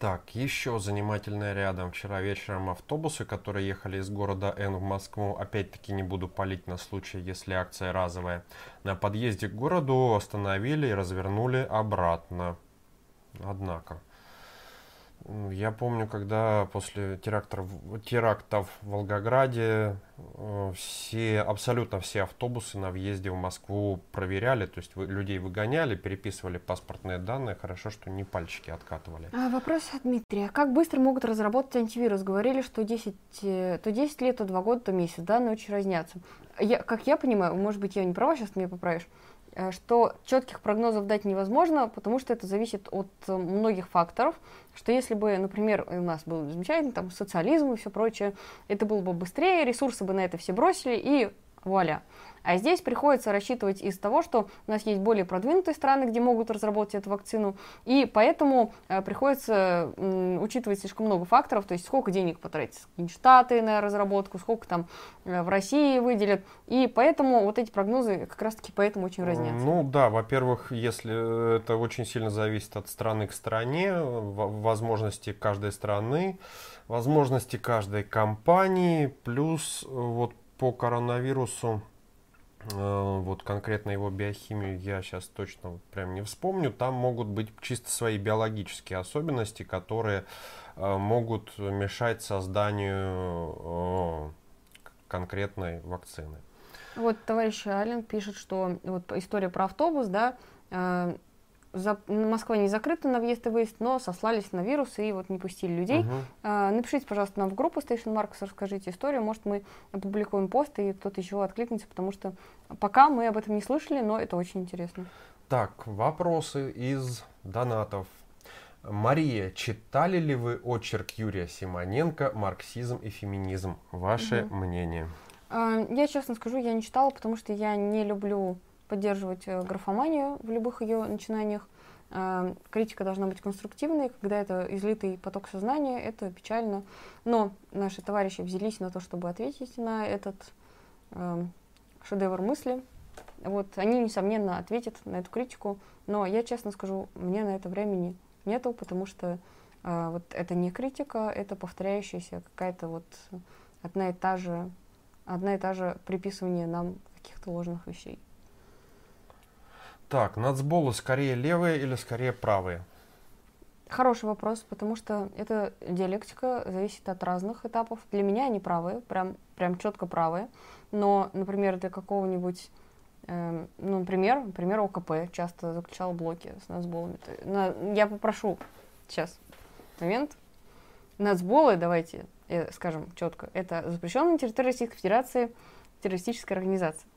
Так, еще занимательное рядом. Вчера вечером автобусы, которые ехали из города Н в Москву, опять-таки не буду палить на случай, если акция разовая, на подъезде к городу остановили и развернули обратно. Однако. Я помню, когда после терактов, терактов в Волгограде э, все, абсолютно все автобусы на въезде в Москву проверяли, то есть людей выгоняли, переписывали паспортные данные, хорошо, что не пальчики откатывали. А, вопрос от Дмитрия. Как быстро могут разработать антивирус? Говорили, что 10, э, то 10 лет, то 2 года, то месяц. Данные очень разнятся. Я, как я понимаю, может быть, я не права, сейчас меня поправишь, что четких прогнозов дать невозможно, потому что это зависит от э, многих факторов, что если бы, например, у нас был замечательный там социализм и все прочее, это было бы быстрее, ресурсы бы на это все бросили и вуаля. А здесь приходится рассчитывать из того, что у нас есть более продвинутые страны, где могут разработать эту вакцину, и поэтому э, приходится э, учитывать слишком много факторов, то есть сколько денег потратят Штаты на разработку, сколько там э, в России выделят, и поэтому вот эти прогнозы как раз-таки поэтому очень разнятся. Ну да, во-первых, если это очень сильно зависит от страны к стране, возможности каждой страны, возможности каждой компании, плюс э, вот по коронавирусу Э, вот конкретно его биохимию я сейчас точно прям не вспомню. Там могут быть чисто свои биологические особенности, которые э, могут мешать созданию э, конкретной вакцины. Вот товарищ Ален пишет, что вот история про автобус, да, за, Москва не закрыта на въезд и выезд, но сослались на вирус и вот не пустили людей. Угу. А, напишите, пожалуйста, нам в группу Station Marks, расскажите историю. Может, мы опубликуем пост, и кто-то еще откликнется, потому что пока мы об этом не слышали, но это очень интересно. Так, вопросы из донатов. Мария, читали ли вы очерк Юрия Симоненко «Марксизм и феминизм»? Ваше угу. мнение? А, я честно скажу, я не читала, потому что я не люблю поддерживать э, графоманию в любых ее начинаниях. Э, критика должна быть конструктивной, когда это излитый поток сознания, это печально. Но наши товарищи взялись на то, чтобы ответить на этот э, шедевр мысли. Вот, они, несомненно, ответят на эту критику, но я честно скажу, мне на это времени нету, потому что э, вот это не критика, это повторяющаяся какая-то вот одна и та же, одна и та же приписывание нам каких-то ложных вещей. Так, нацболы скорее левые или скорее правые? Хороший вопрос, потому что эта диалектика зависит от разных этапов. Для меня они правые, прям, прям четко правые. Но, например, для какого-нибудь, э, ну, например, например, ОКП часто заключал блоки с нацболами. На, я попрошу сейчас момент. Нацболы, давайте э, скажем четко, это запрещенная на территории Российской Федерации террористическая организация.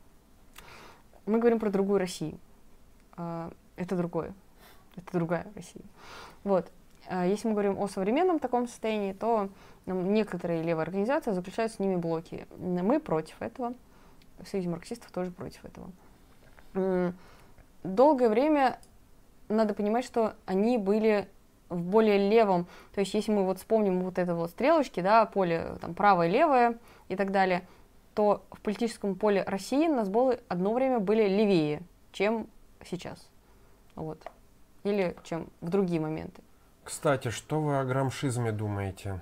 Мы говорим про другую Россию. А, это другое. Это другая Россия. Вот. А если мы говорим о современном таком состоянии, то некоторые левые организации заключают с ними блоки. Мы против этого. В Союзе марксистов тоже против этого. Долгое время надо понимать, что они были в более левом, то есть если мы вот вспомним вот это вот стрелочки, да, поле там правое, левое и так далее, то в политическом поле России насболы одно время были левее, чем сейчас. Вот. Или чем в другие моменты. Кстати, что вы о грамшизме думаете?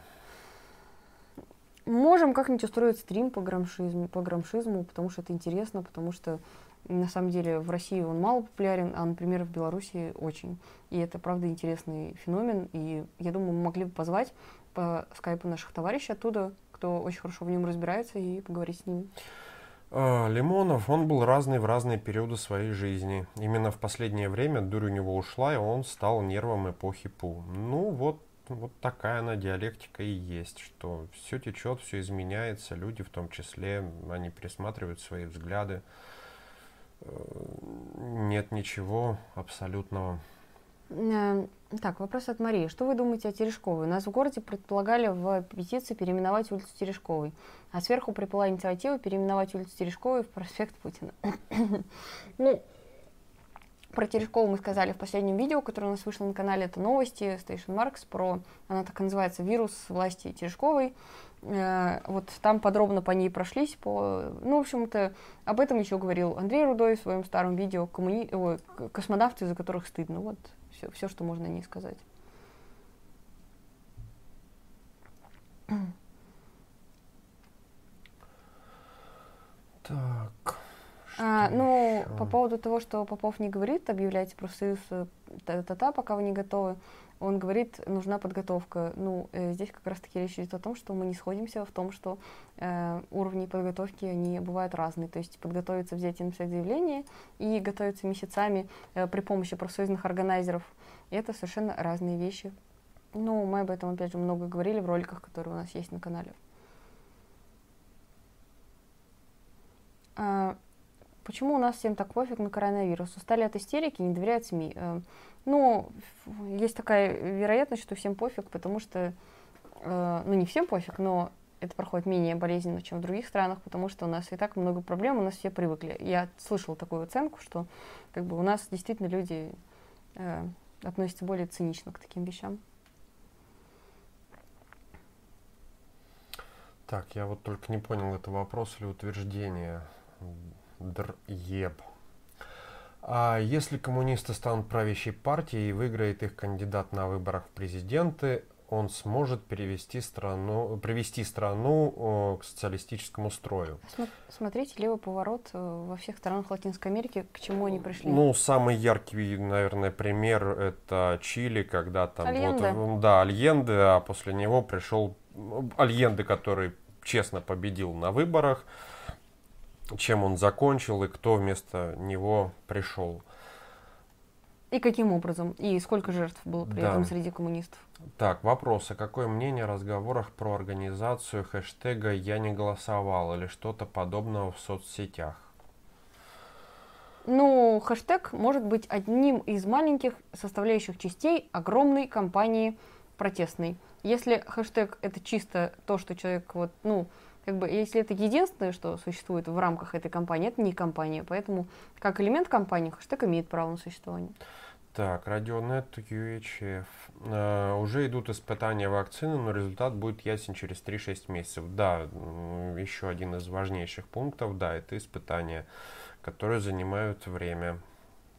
Можем как-нибудь устроить стрим по грамшизму, по грамшизму, потому что это интересно, потому что на самом деле в России он мало популярен, а, например, в Беларуси очень. И это, правда, интересный феномен. И я думаю, мы могли бы позвать по скайпу наших товарищей оттуда, кто очень хорошо в нем разбирается, и поговорить с ними. А, Лимонов, он был разный в разные периоды своей жизни. Именно в последнее время дурь у него ушла, и он стал нервом эпохи Пу. Ну вот, вот такая она диалектика и есть, что все течет, все изменяется, люди в том числе, они пересматривают свои взгляды. Э, нет ничего абсолютного так, вопрос от Марии. Что вы думаете о Терешковой? У нас в городе предполагали в петиции переименовать улицу Терешковой, а сверху приплыла инициатива переименовать улицу Терешковой в проспект Путина. ну, Про Терешкову мы сказали в последнем видео, которое у нас вышло на канале. Это новости Station Marks про, она так и называется, вирус власти Терешковой. Э, вот там подробно по ней прошлись. По, ну, в общем-то, об этом еще говорил Андрей Рудой в своем старом видео коммуни... Ой, «Космонавты, из-за которых стыдно». Вот все, все, что можно о ней сказать. Так. А, ну, еще? по поводу того, что Попов не говорит, объявляйте профсоюз э, та-та-та, пока вы не готовы. Он говорит, нужна подготовка. Ну, э, здесь как раз-таки речь идет о том, что мы не сходимся в том, что э, уровни подготовки, они бывают разные. То есть подготовиться, взять и написать заявление и готовиться месяцами э, при помощи профсоюзных органайзеров. Это совершенно разные вещи. Ну, мы об этом, опять же, много говорили в роликах, которые у нас есть на канале. Почему у нас всем так пофиг на коронавирус? Устали от истерики, не доверяют СМИ. Э, ну, есть такая вероятность, что всем пофиг, потому что, э, ну не всем пофиг, но это проходит менее болезненно, чем в других странах, потому что у нас и так много проблем, у нас все привыкли. Я слышала такую оценку, что как бы у нас действительно люди э, относятся более цинично к таким вещам. Так, я вот только не понял, это вопрос или утверждение. Дреб. А если коммунисты станут правящей партией и выиграет их кандидат на выборах в президенты, он сможет перевести страну, привести страну к социалистическому строю. Смотрите, левый поворот э, во всех странах Латинской Америки, к чему они пришли? Ну, самый яркий, наверное, пример это Чили, когда там Альенде. вот, да, Альенде, а после него пришел Альенде, который честно победил на выборах, чем он закончил и кто вместо него пришел. И каким образом? И сколько жертв было при да. этом среди коммунистов? Так, вопрос. А какое мнение о разговорах про организацию хэштега «Я не голосовал» или что-то подобного в соцсетях? Ну, хэштег может быть одним из маленьких составляющих частей огромной кампании протестной. Если хэштег это чисто то, что человек вот, ну, как бы, если это единственное, что существует в рамках этой компании, это не компания. Поэтому, как элемент компании, хэштег имеет право на существование. Так, Радионет, UHF. Uh, уже идут испытания вакцины, но результат будет ясен через 3-6 месяцев. Да, еще один из важнейших пунктов, да, это испытания, которые занимают время.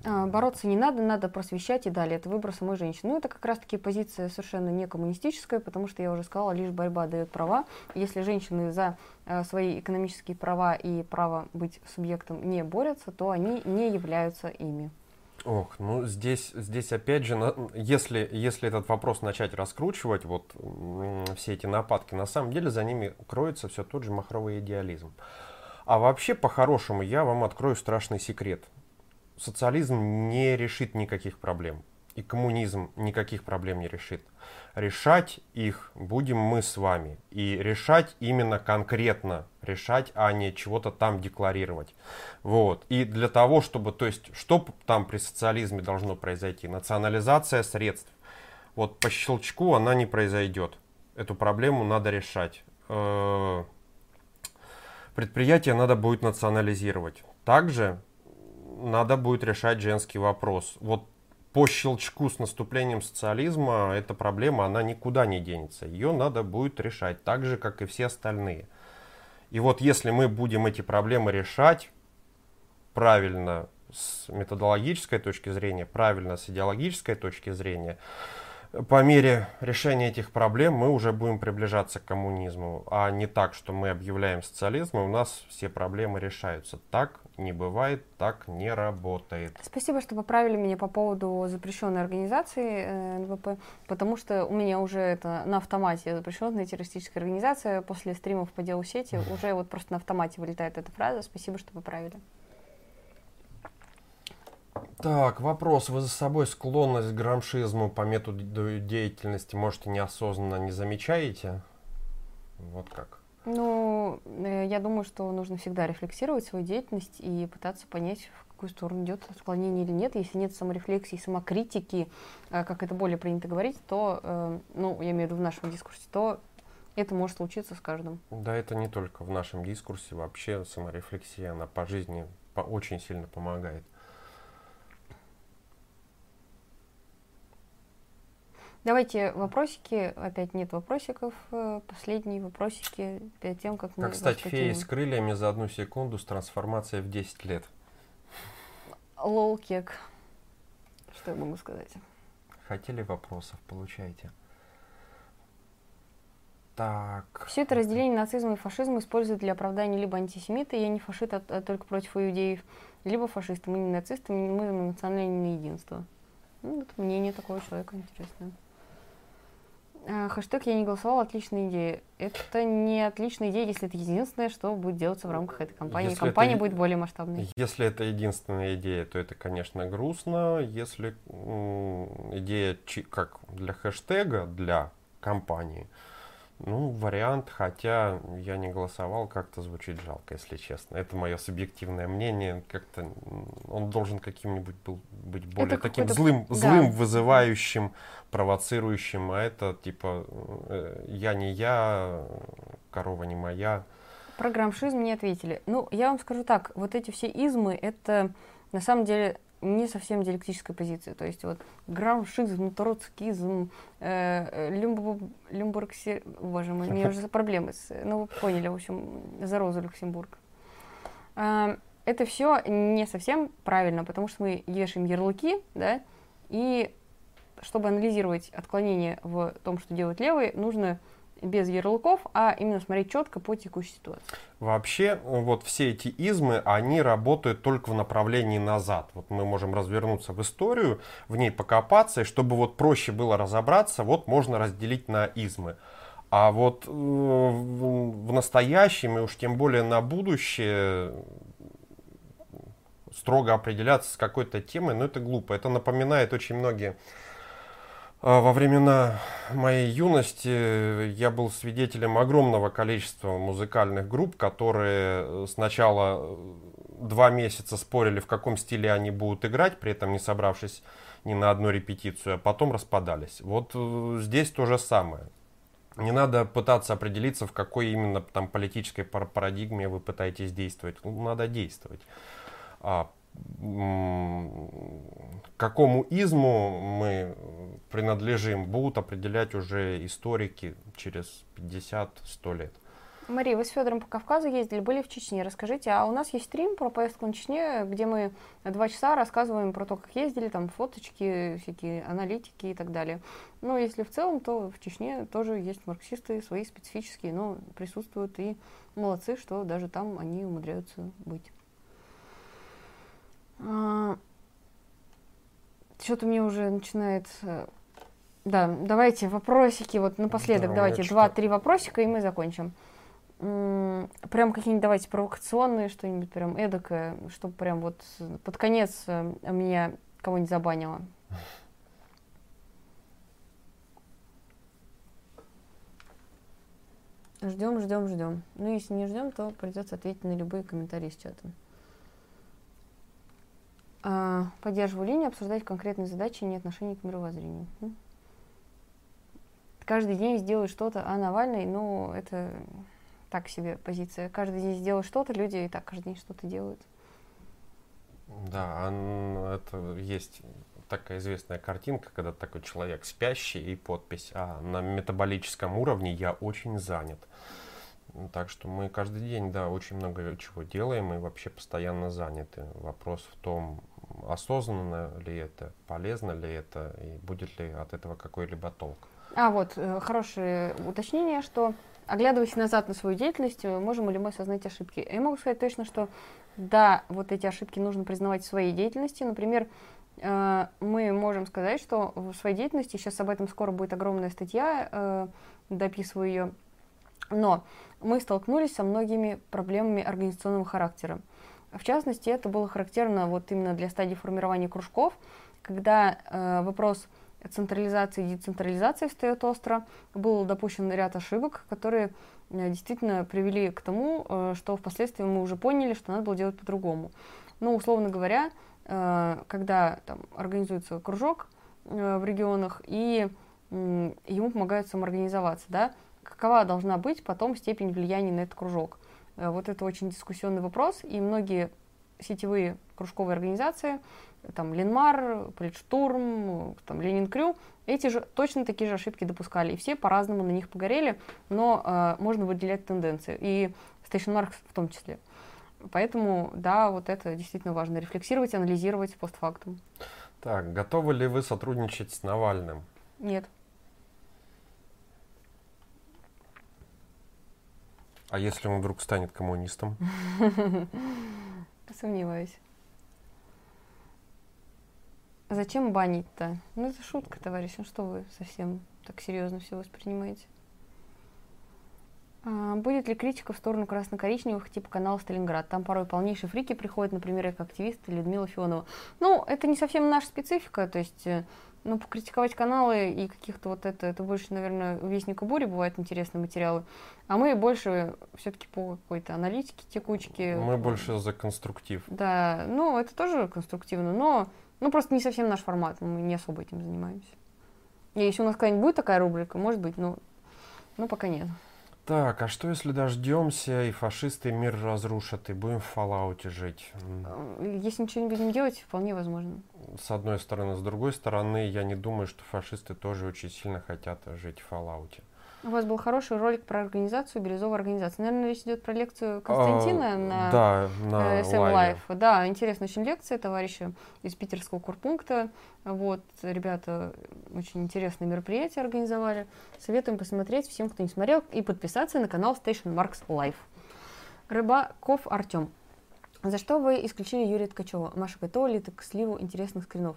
А, бороться не надо, надо просвещать и далее. Это выбор самой женщины. Ну, это как раз-таки позиция совершенно не коммунистическая, потому что я уже сказала, лишь борьба дает права. Если женщины за э, свои экономические права и право быть субъектом не борются, то они не являются ими. Ох, ну здесь, здесь опять же, на, если, если этот вопрос начать раскручивать, вот все эти нападки, на самом деле за ними кроется все тот же махровый идеализм. А вообще, по-хорошему, я вам открою страшный секрет социализм не решит никаких проблем. И коммунизм никаких проблем не решит. Решать их будем мы с вами. И решать именно конкретно. Решать, а не чего-то там декларировать. Вот. И для того, чтобы, то есть, что там при социализме должно произойти? Национализация средств. Вот по щелчку она не произойдет. Эту проблему надо решать. Э, предприятие надо будет национализировать. Также надо будет решать женский вопрос. Вот по щелчку с наступлением социализма эта проблема, она никуда не денется. Ее надо будет решать, так же, как и все остальные. И вот если мы будем эти проблемы решать правильно с методологической точки зрения, правильно с идеологической точки зрения, по мере решения этих проблем мы уже будем приближаться к коммунизму, а не так, что мы объявляем социализм, и у нас все проблемы решаются. Так не бывает, так не работает. Спасибо, что поправили меня по поводу запрещенной организации э, НВП, потому что у меня уже это на автомате запрещенная террористическая организация. После стримов по делу сети уже вот просто на автомате вылетает эта фраза. Спасибо, что поправили. Так, вопрос. Вы за собой склонность к грамшизму по методу деятельности, может, и неосознанно не замечаете? Вот как. Ну, э, я думаю, что нужно всегда рефлексировать свою деятельность и пытаться понять, в какую сторону идет отклонение или нет. Если нет саморефлексии, самокритики, э, как это более принято говорить, то, э, ну, я имею в виду в нашем дискурсе, то это может случиться с каждым. Да, это не только в нашем дискурсе, вообще саморефлексия, она по жизни очень сильно помогает. Давайте вопросики. Опять нет вопросиков. Э, последние вопросики перед тем, как мы Как стать феей с крыльями за одну секунду с трансформацией в 10 лет? Лол кек. Что я могу сказать? Хотели вопросов? Получайте. Так. Все это разделение нацизма и фашизма используют для оправдания либо антисемита, я не фашист, а, а только против иудеев, либо фашисты. Мы не нацисты, мы национальное единство. Ну, вот мнение такого человека интересное. А, хэштег «Я не голосовал» — отличная идея. Это не отличная идея, если это единственное, что будет делаться в рамках этой кампании. Если Компания это, будет более масштабной. Если это единственная идея, то это, конечно, грустно. Если идея как для хэштега, для кампании, ну, вариант, хотя я не голосовал, как-то звучит жалко, если честно. Это мое субъективное мнение. Как-то он должен каким-нибудь был быть более это таким злым, да. злым, вызывающим, провоцирующим, а это типа э, я не я, корова не моя. Про грамшизм не ответили. Ну, я вам скажу так, вот эти все измы, это на самом деле не совсем диалектической позиции. То есть вот грамшизм, троцкизм, э, люмб, люмбургси... Боже мой, у меня уже проблемы с... Ну, вы поняли, в общем, за Розу Люксембург. Э, это все не совсем правильно, потому что мы вешаем ярлыки, да, и чтобы анализировать отклонения в том, что делают левые, нужно без ярлыков, а именно смотреть четко по текущей ситуации. Вообще, вот все эти измы, они работают только в направлении назад. Вот мы можем развернуться в историю, в ней покопаться, и чтобы вот проще было разобраться, вот можно разделить на измы. А вот э, в настоящем, и уж тем более на будущее, строго определяться с какой-то темой, ну это глупо. Это напоминает очень многие во времена моей юности я был свидетелем огромного количества музыкальных групп, которые сначала э, два месяца спорили, в каком стиле они будут играть, при этом не собравшись ни на одну репетицию, а потом распадались. Вот э, здесь то же самое. Не надо пытаться определиться, в какой именно там политической парадигме вы пытаетесь действовать. Ну, надо действовать. Какому изму мы принадлежим, будут определять уже историки через 50-100 лет. Мария, вы с Федором по Кавказу ездили, были в Чечне. Расскажите, а у нас есть стрим про поездку на Чечне, где мы два часа рассказываем про то, как ездили, там фоточки, всякие аналитики и так далее. Но если в целом, то в Чечне тоже есть марксисты свои специфические, но присутствуют и молодцы, что даже там они умудряются быть. А, Что-то мне уже начинает... Да, давайте вопросики, вот напоследок, да, давайте два-три вопросика, и мы закончим. Прям какие-нибудь давайте провокационные, что-нибудь прям эдакое, чтобы прям вот под конец э, меня кого-нибудь забанило. Ждем, ждем, ждем. Ну, если не ждем, то придется ответить на любые комментарии с чата. А, поддерживаю линию, обсуждать конкретные задачи не отношения к мировоззрению. Каждый день сделать что-то, а Навальный, ну, это так себе позиция. Каждый день сделать что-то, люди и так каждый день что-то делают. Да, это есть такая известная картинка, когда такой человек спящий и подпись, а на метаболическом уровне я очень занят. Так что мы каждый день, да, очень много чего делаем и вообще постоянно заняты. Вопрос в том, осознанно ли это, полезно ли это и будет ли от этого какой-либо толк. А вот э, хорошее уточнение, что оглядываясь назад на свою деятельность, э, можем ли мы осознать ошибки? Я могу сказать точно, что да, вот эти ошибки нужно признавать в своей деятельности. Например, э, мы можем сказать, что в своей деятельности, сейчас об этом скоро будет огромная статья, дописываю ее, но мы столкнулись со многими проблемами организационного характера. В частности, это было характерно вот именно для стадии формирования кружков, когда э, вопрос централизации и децентрализации встает остро, был допущен ряд ошибок, которые э, действительно привели к тому, э, что впоследствии мы уже поняли, что надо было делать по-другому. Ну, условно говоря, э, когда там, организуется кружок э, в регионах, и э, ему помогают самоорганизоваться, да, какова должна быть потом степень влияния на этот кружок? Э, вот это очень дискуссионный вопрос, и многие сетевые кружковые организации, там Ленмар, Политштурм, там Ленин Крю, эти же точно такие же ошибки допускали, и все по-разному на них погорели, но э, можно выделять тенденции, и Station Marks в том числе. Поэтому, да, вот это действительно важно, рефлексировать, анализировать постфактум. Так, готовы ли вы сотрудничать с Навальным? Нет. А если он вдруг станет коммунистом? Сомневаюсь. Зачем банить-то? Ну, это шутка, товарищ. Ну, что вы совсем так серьезно все воспринимаете? А, будет ли критика в сторону красно-коричневых, типа канала Сталинград? Там порой полнейшие фрики приходят, например, как активист Людмила Фионова. Ну, это не совсем наша специфика, то есть, э, ну, покритиковать каналы и каких-то вот это, это больше, наверное, у Вестника Бури бывают интересные материалы, а мы больше все-таки по какой-то аналитике, текучке. Мы больше за конструктив. Да, ну, это тоже конструктивно, но ну, просто не совсем наш формат, мы не особо этим занимаемся. И если у нас когда-нибудь будет такая рубрика, может быть, но, ну, пока нет. Так, а что если дождемся, и фашисты мир разрушат, и будем в фоллауте жить? Если ничего не будем делать, вполне возможно. С одной стороны. С другой стороны, я не думаю, что фашисты тоже очень сильно хотят жить в фоллауте. У вас был хороший ролик про организацию, бирюзовую организацию. Наверное, речь идет про лекцию Константина а, на, да, на SM Live. Да, интересная очень лекция товарища из питерского курпункта. Вот, ребята очень интересное мероприятие организовали. Советуем посмотреть всем, кто не смотрел, и подписаться на канал Station Marks Live. Рыбаков Артем. За что вы исключили Юрия Ткачева? Маша, готова к сливу интересных скринов?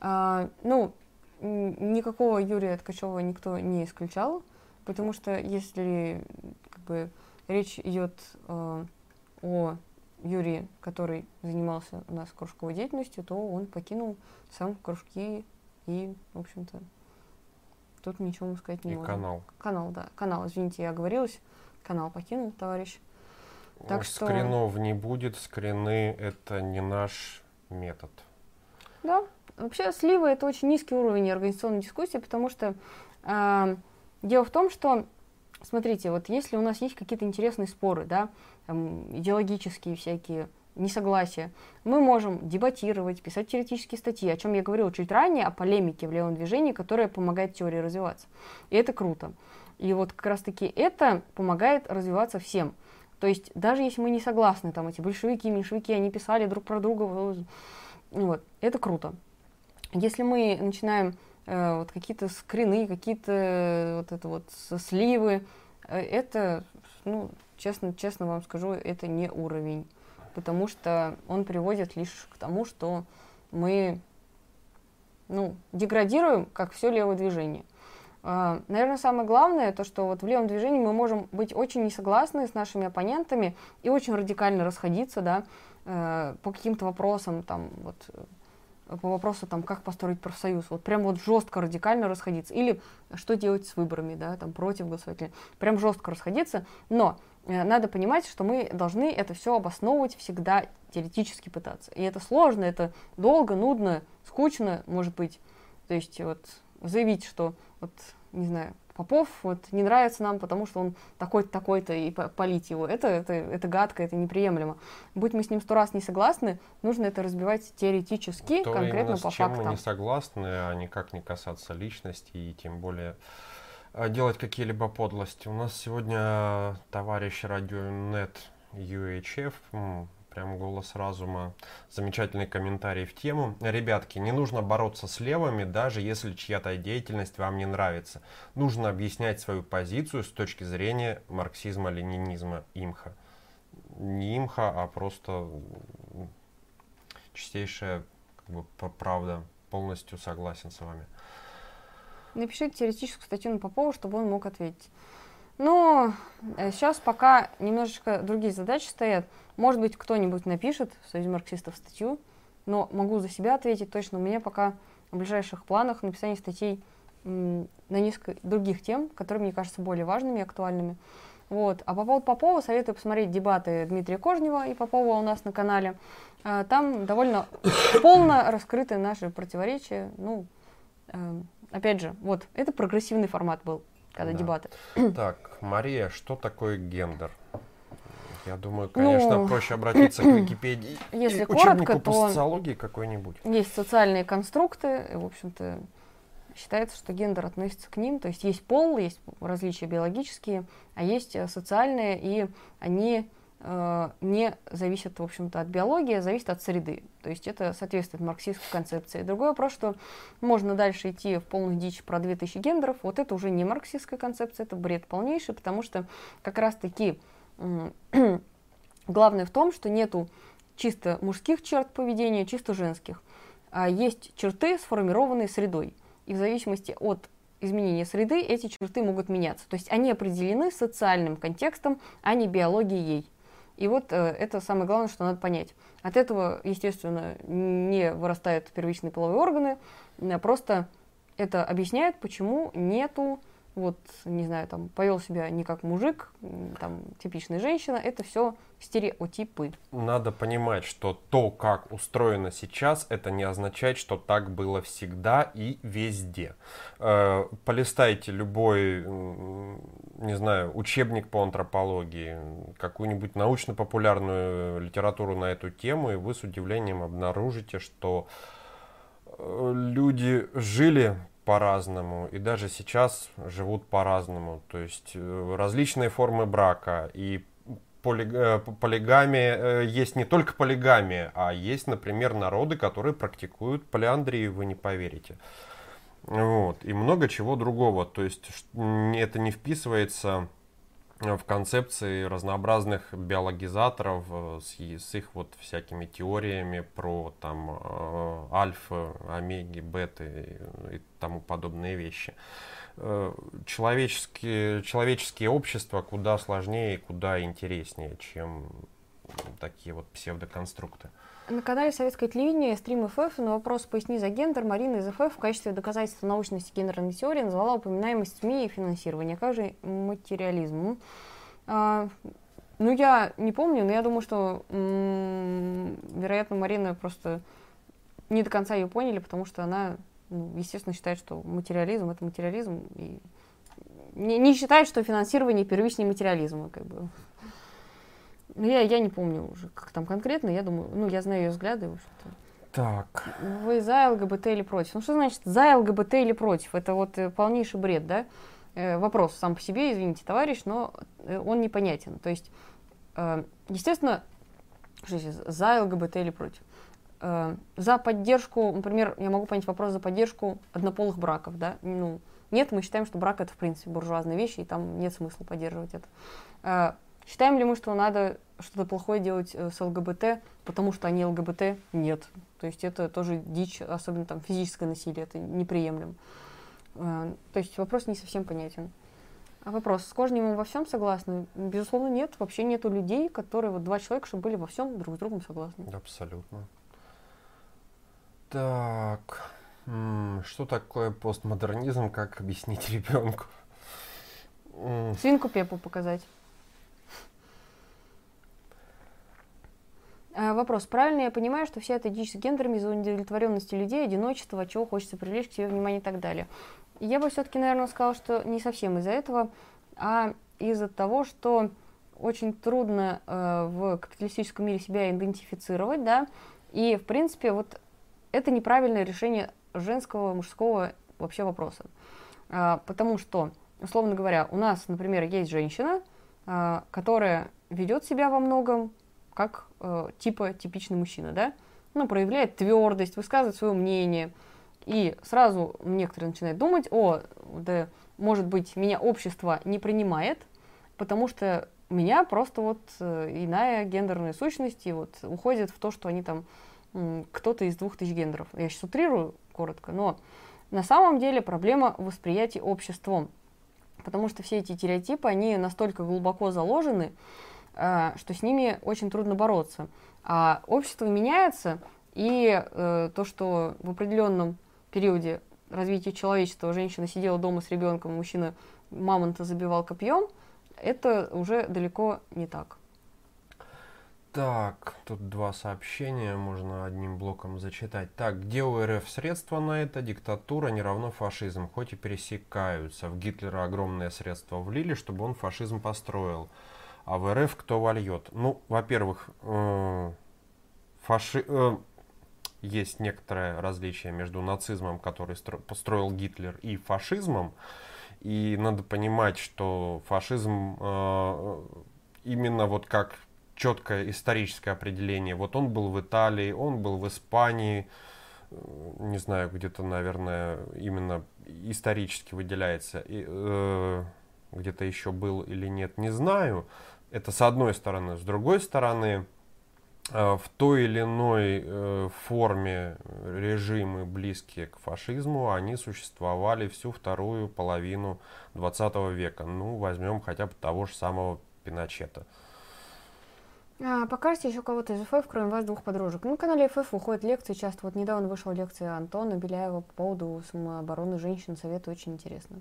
А, ну, никакого Юрия Ткачева никто не исключал. Потому что если как бы, речь идет э, о Юрии, который занимался у нас кружковой деятельностью, то он покинул сам кружки и, в общем-то, тут ничего ему сказать не и можем. канал. Канал, да. Канал, извините, я оговорилась. Канал покинул товарищ. Так Ой, что... Скринов не будет, скрины это не наш метод. Да, вообще сливы это очень низкий уровень организационной дискуссии, потому что э, Дело в том, что, смотрите, вот если у нас есть какие-то интересные споры, да, там, идеологические всякие несогласия, мы можем дебатировать, писать теоретические статьи, о чем я говорила чуть ранее, о полемике в левом движении, которая помогает теории развиваться. И это круто. И вот как раз-таки это помогает развиваться всем. То есть даже если мы не согласны, там эти большевики, меньшевики, они писали друг про друга, вот, это круто. Если мы начинаем вот какие-то скрины, какие-то э, вот это вот сливы. Э, это, ну, честно, честно вам скажу, это не уровень, потому что он приводит лишь к тому, что мы, ну, деградируем, как все левое движение. Наверное, самое главное, то, что вот в левом движении мы можем быть очень несогласны с нашими оппонентами и очень радикально расходиться, да, по каким-то вопросам, там, вот, по вопросу, там, как построить профсоюз, вот прям вот жестко, радикально расходиться, или что делать с выборами, да, там, против голосователей, прям жестко расходиться, но э, надо понимать, что мы должны это все обосновывать всегда теоретически пытаться, и это сложно, это долго, нудно, скучно, может быть, то есть вот заявить, что вот, не знаю, Попов вот не нравится нам, потому что он такой-то, такой-то, и полить его. Это, это, это гадко, это неприемлемо. Будь мы с ним сто раз не согласны, нужно это разбивать теоретически, То конкретно по с чем фактам. мы не согласны, а никак не касаться личности и тем более а, делать какие-либо подлости. У нас сегодня товарищ радионет UHF, прям голос разума. Замечательный комментарий в тему. Ребятки, не нужно бороться с левыми, даже если чья-то деятельность вам не нравится. Нужно объяснять свою позицию с точки зрения марксизма, ленинизма, имха. Не имха, а просто чистейшая как бы, правда. Полностью согласен с вами. Напишите теоретическую статью на Попова, чтобы он мог ответить. Но э, сейчас пока немножечко другие задачи стоят. Может быть, кто-нибудь напишет в Союзе марксистов статью, но могу за себя ответить точно. У меня пока в ближайших планах написание статей на несколько других тем, которые мне кажутся более важными и актуальными. Вот. А по поводу Попова советую посмотреть дебаты Дмитрия Кожнева и Попова у нас на канале. А, там довольно полно раскрыты наши противоречия. Ну, э, опять же, вот, это прогрессивный формат был, когда да. дебаты. Так, Мария, что такое гендер? Я думаю, конечно, ну, проще обратиться к Википедии. Если и коротко, то по социологии какой-нибудь. Есть социальные конструкты, в общем-то, считается, что гендер относится к ним. То есть есть пол, есть различия биологические, а есть э, социальные, и они э, не зависят, в общем-то, от биологии, а зависят от среды. То есть это соответствует марксистской концепции. Другой вопрос, что можно дальше идти в полную дичь про 2000 гендеров. Вот это уже не марксистская концепция, это бред полнейший, потому что как раз-таки главное в том, что нету чисто мужских черт поведения, чисто женских. А есть черты, сформированные средой. И в зависимости от изменения среды эти черты могут меняться. То есть они определены социальным контекстом, а не биологией. И вот э, это самое главное, что надо понять. От этого, естественно, не вырастают первичные половые органы, просто это объясняет, почему нету вот, не знаю, там, повел себя не как мужик, там, типичная женщина, это все стереотипы. Надо понимать, что то, как устроено сейчас, это не означает, что так было всегда и везде. Э, полистайте любой, не знаю, учебник по антропологии, какую-нибудь научно-популярную литературу на эту тему, и вы с удивлением обнаружите, что э, люди жили по-разному, и даже сейчас живут по-разному. То есть э, различные формы брака и э, полигамия, э, есть не только полигамия, а есть, например, народы, которые практикуют полиандрию, вы не поверите. Вот. И много чего другого. То есть это не вписывается в концепции разнообразных биологизаторов э, с, с их вот всякими теориями про там э, альфа, омеги, беты и тому подобные вещи. Э, человеческие, человеческие общества куда сложнее и куда интереснее, чем такие вот псевдоконструкты. На канале Советское телевидение стрим ФФ на вопрос «Поясни за гендер» Марина из ФФ в качестве доказательства научности гендерной теории назвала упоминаемость СМИ и финансирование. Как же материализм? А, ну, я не помню, но я думаю, что, вероятно, Марина просто не до конца ее поняли, потому что она, ну, естественно, считает, что материализм — это материализм, и не, не считает, что финансирование первичнее материализма, как бы. Ну, я, я не помню уже, как там конкретно, я думаю, ну, я знаю ее взгляды, в общем-то. Так. Вы за ЛГБТ или против? Ну, что значит за ЛГБТ или против? Это вот э, полнейший бред, да? Э, вопрос сам по себе, извините, товарищ, но э, он непонятен. То есть, э, естественно, что здесь, за ЛГБТ или против? Э, за поддержку, например, я могу понять вопрос за поддержку однополых браков, да? Ну, нет, мы считаем, что брак это, в принципе, буржуазная вещь, и там нет смысла поддерживать это. Считаем ли мы, что надо что-то плохое делать э, с ЛГБТ, потому что они ЛГБТ? Нет. То есть это тоже дичь, особенно там физическое насилие, это неприемлемо. Э, то есть вопрос не совсем понятен. А вопрос, с Кожневым во всем согласны? Безусловно, нет. Вообще нету людей, которые, вот два человека, чтобы были во всем друг с другом согласны. Абсолютно. Так, что такое постмодернизм, как объяснить ребенку? Свинку Пепу показать. Вопрос. Правильно я понимаю, что вся эта дичь с гендерами из-за удовлетворенности людей, одиночества, чего хочется привлечь к себе внимание и так далее. Я бы все-таки, наверное, сказала, что не совсем из-за этого, а из-за того, что очень трудно э, в капиталистическом мире себя идентифицировать, да, и, в принципе, вот это неправильное решение женского, мужского вообще вопроса. А, потому что, условно говоря, у нас, например, есть женщина, а, которая ведет себя во многом как э, типа типичный мужчина, да, ну, проявляет твердость, высказывает свое мнение, и сразу некоторые начинают думать, о, да, может быть, меня общество не принимает, потому что меня просто вот э, иная гендерная сущность, и вот уходит в то, что они там кто-то из двух тысяч гендеров. Я сейчас утрирую коротко, но на самом деле проблема восприятия обществом, потому что все эти стереотипы, они настолько глубоко заложены, что с ними очень трудно бороться. А общество меняется, и э, то, что в определенном периоде развития человечества женщина сидела дома с ребенком, мужчина мамонта забивал копьем, это уже далеко не так. Так, тут два сообщения, можно одним блоком зачитать. Так, где у РФ средства на это? Диктатура не равно фашизм, хоть и пересекаются. В Гитлера огромные средства влили, чтобы он фашизм построил. А в РФ кто вольет? Ну, во-первых, э, фаши... э, есть некоторое различие между нацизмом, который стро... построил Гитлер, и фашизмом. И надо понимать, что фашизм э, именно вот как четкое историческое определение. Вот он был в Италии, он был в Испании, не знаю, где-то, наверное, именно исторически выделяется. Э, где-то еще был или нет, не знаю. Это с одной стороны. С другой стороны, э, в той или иной э, форме режимы, близкие к фашизму, они существовали всю вторую половину 20 века. Ну, возьмем хотя бы того же самого Пиночета. А, покажите еще кого-то из ФФ, кроме вас, двух подружек. На канале ФФ выходят лекции часто. Вот недавно вышла лекция Антона Беляева по поводу самообороны женщин. Советую, очень интересно.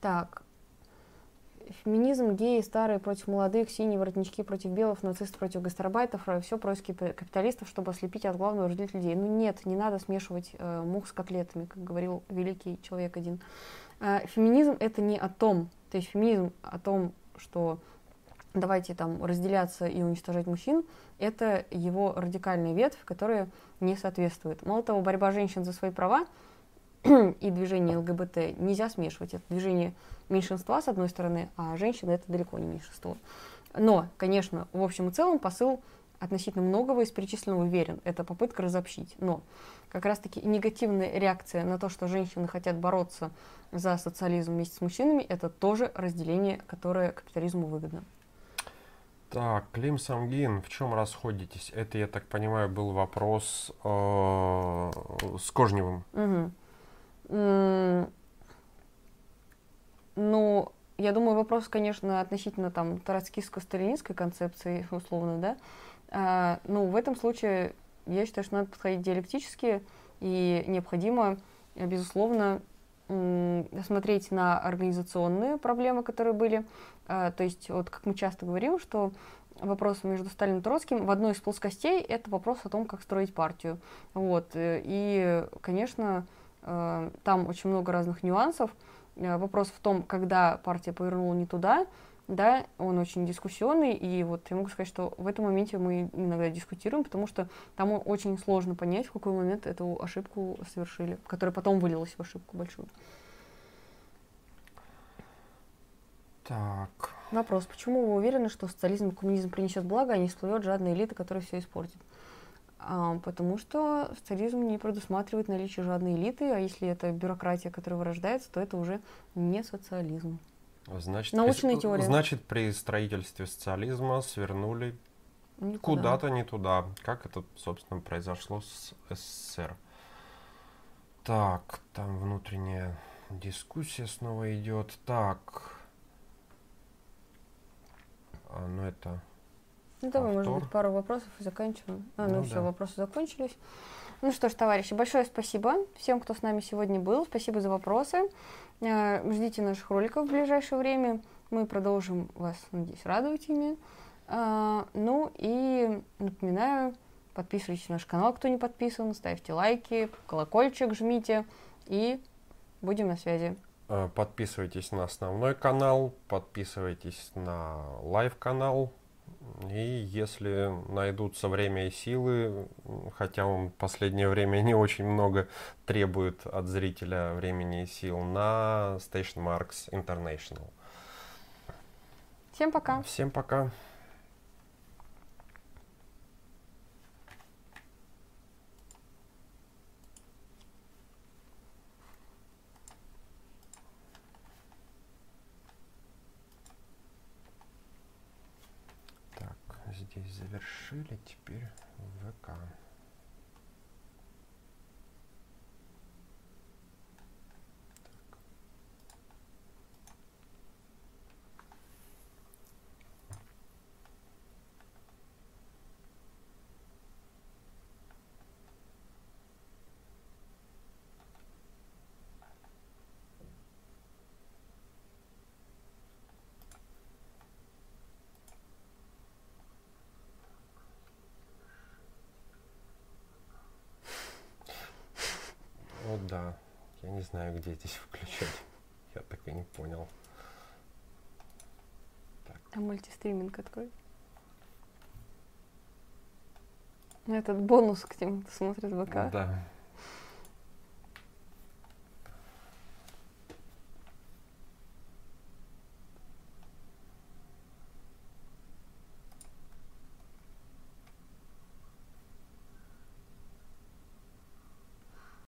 Так. Феминизм, геи, старые против молодых, синие воротнички против белых, нацисты против гастарбайтов, все против капиталистов, чтобы ослепить от главного разделить людей. Ну нет, не надо смешивать э, мух с котлетами, как говорил великий человек один. Э, феминизм это не о том, то есть феминизм о том, что давайте там разделяться и уничтожать мужчин, это его радикальная ветвь, которая не соответствует. Мало того, борьба женщин за свои права и движение ЛГБТ нельзя смешивать. Это движение меньшинства, с одной стороны, а женщины это далеко не меньшинство. Но, конечно, в общем и целом посыл относительно многого из перечисленного верен. Это попытка разобщить. Но как раз-таки негативная реакция на то, что женщины хотят бороться за социализм вместе с мужчинами, это тоже разделение, которое капитализму выгодно. Так, Клим Самгин, в чем расходитесь? Это, я так понимаю, был вопрос э, с Кожневым. Угу. Ну, я думаю, вопрос, конечно, относительно там троцкистско-сталинистской концепции, условно, да. А, ну, в этом случае я считаю, что надо подходить диалектически и необходимо, безусловно, смотреть на организационные проблемы, которые были. А, то есть, вот как мы часто говорим, что вопрос между Сталиным и Троцким в одной из плоскостей это вопрос о том, как строить партию. Вот. Э, и, конечно, там очень много разных нюансов. Э, вопрос в том, когда партия повернула не туда, да, он очень дискуссионный, и вот я могу сказать, что в этом моменте мы иногда дискутируем, потому что там очень сложно понять, в какой момент эту ошибку совершили, которая потом вылилась в ошибку большую. Так. Вопрос. Почему вы уверены, что социализм и коммунизм принесет благо, а не всплывет жадная элита, которая все испортит? А, потому что социализм не предусматривает наличие жадной элиты, а если это бюрократия, которая вырождается, то это уже не социализм. Значит, Научная при, теория. Значит, при строительстве социализма свернули куда-то не туда. Как это, собственно, произошло с СССР. Так, там внутренняя дискуссия снова идет. Так. А, ну это... Ну давай, может быть, пару вопросов и заканчиваем. А, ну, Ну все, да. вопросы закончились. Ну что ж, товарищи, большое спасибо всем, кто с нами сегодня был. Спасибо за вопросы. Э, Ждите наших роликов в ближайшее время. Мы продолжим вас, надеюсь, радовать ими. А, Ну и напоминаю, подписывайтесь на наш канал, кто не подписан, ставьте лайки, колокольчик жмите и будем на связи. Э, Подписывайтесь на основной канал, подписывайтесь на live-канал. И если найдутся время и силы, хотя он в последнее время не очень много требует от зрителя времени и сил, на Station Marks International. Всем пока! Всем пока! Так, здесь завершили, теперь ВК. О, да. Я не знаю, где здесь включать. Я так и не понял. Так. А мультистриминг открой. Этот бонус к тем, кто смотрит ВК. Да.